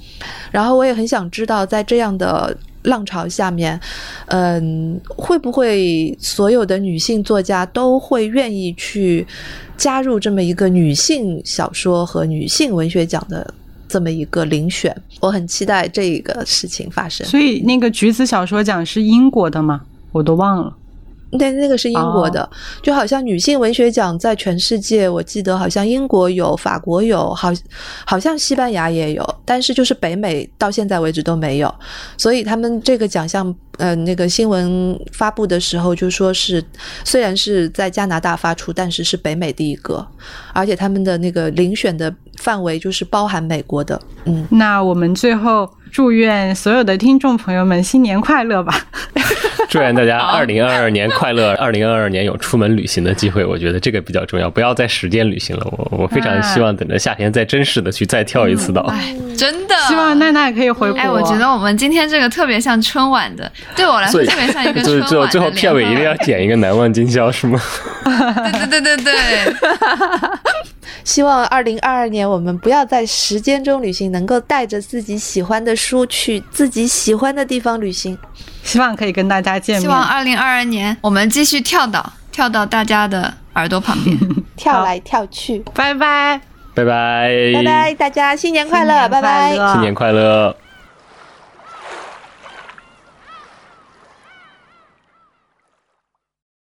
然后我也很想知道，在这样的。浪潮下面，嗯，会不会所有的女性作家都会愿意去加入这么一个女性小说和女性文学奖的这么一个遴选？我很期待这个事情发生。所以，那个橘子小说奖是英国的吗？我都忘了。对，那个是英国的，就好像女性文学奖在全世界，我记得好像英国有，法国有，好，好像西班牙也有，但是就是北美到现在为止都没有，所以他们这个奖项，呃，那个新闻发布的时候就说是，虽然是在加拿大发出，但是是北美第一个，而且他们的那个遴选的范围就是包含美国的，嗯，那我们最后。祝愿所有的听众朋友们新年快乐吧！*laughs* 祝愿大家二零二二年快乐，二零二二年有出门旅行的机会。我觉得这个比较重要，不要在时间旅行了。我我非常希望等着夏天再真实的去再跳一次岛。真的，希望奈奈可以回国。哎，我觉得我们今天这个特别像春晚的，对我来说特别像一个春晚。最后最后片尾一定要剪一个难忘今宵，是吗？对对对对对。*laughs* 希望二零二二年我们不要在时间中旅行，能够带着自己喜欢的书去自己喜欢的地方旅行。希望可以跟大家见面。希望二零二二年我们继续跳岛，跳到大家的耳朵旁边，*laughs* 跳来跳去。拜拜，拜拜，拜拜，大家新年快乐，拜拜，新年快乐。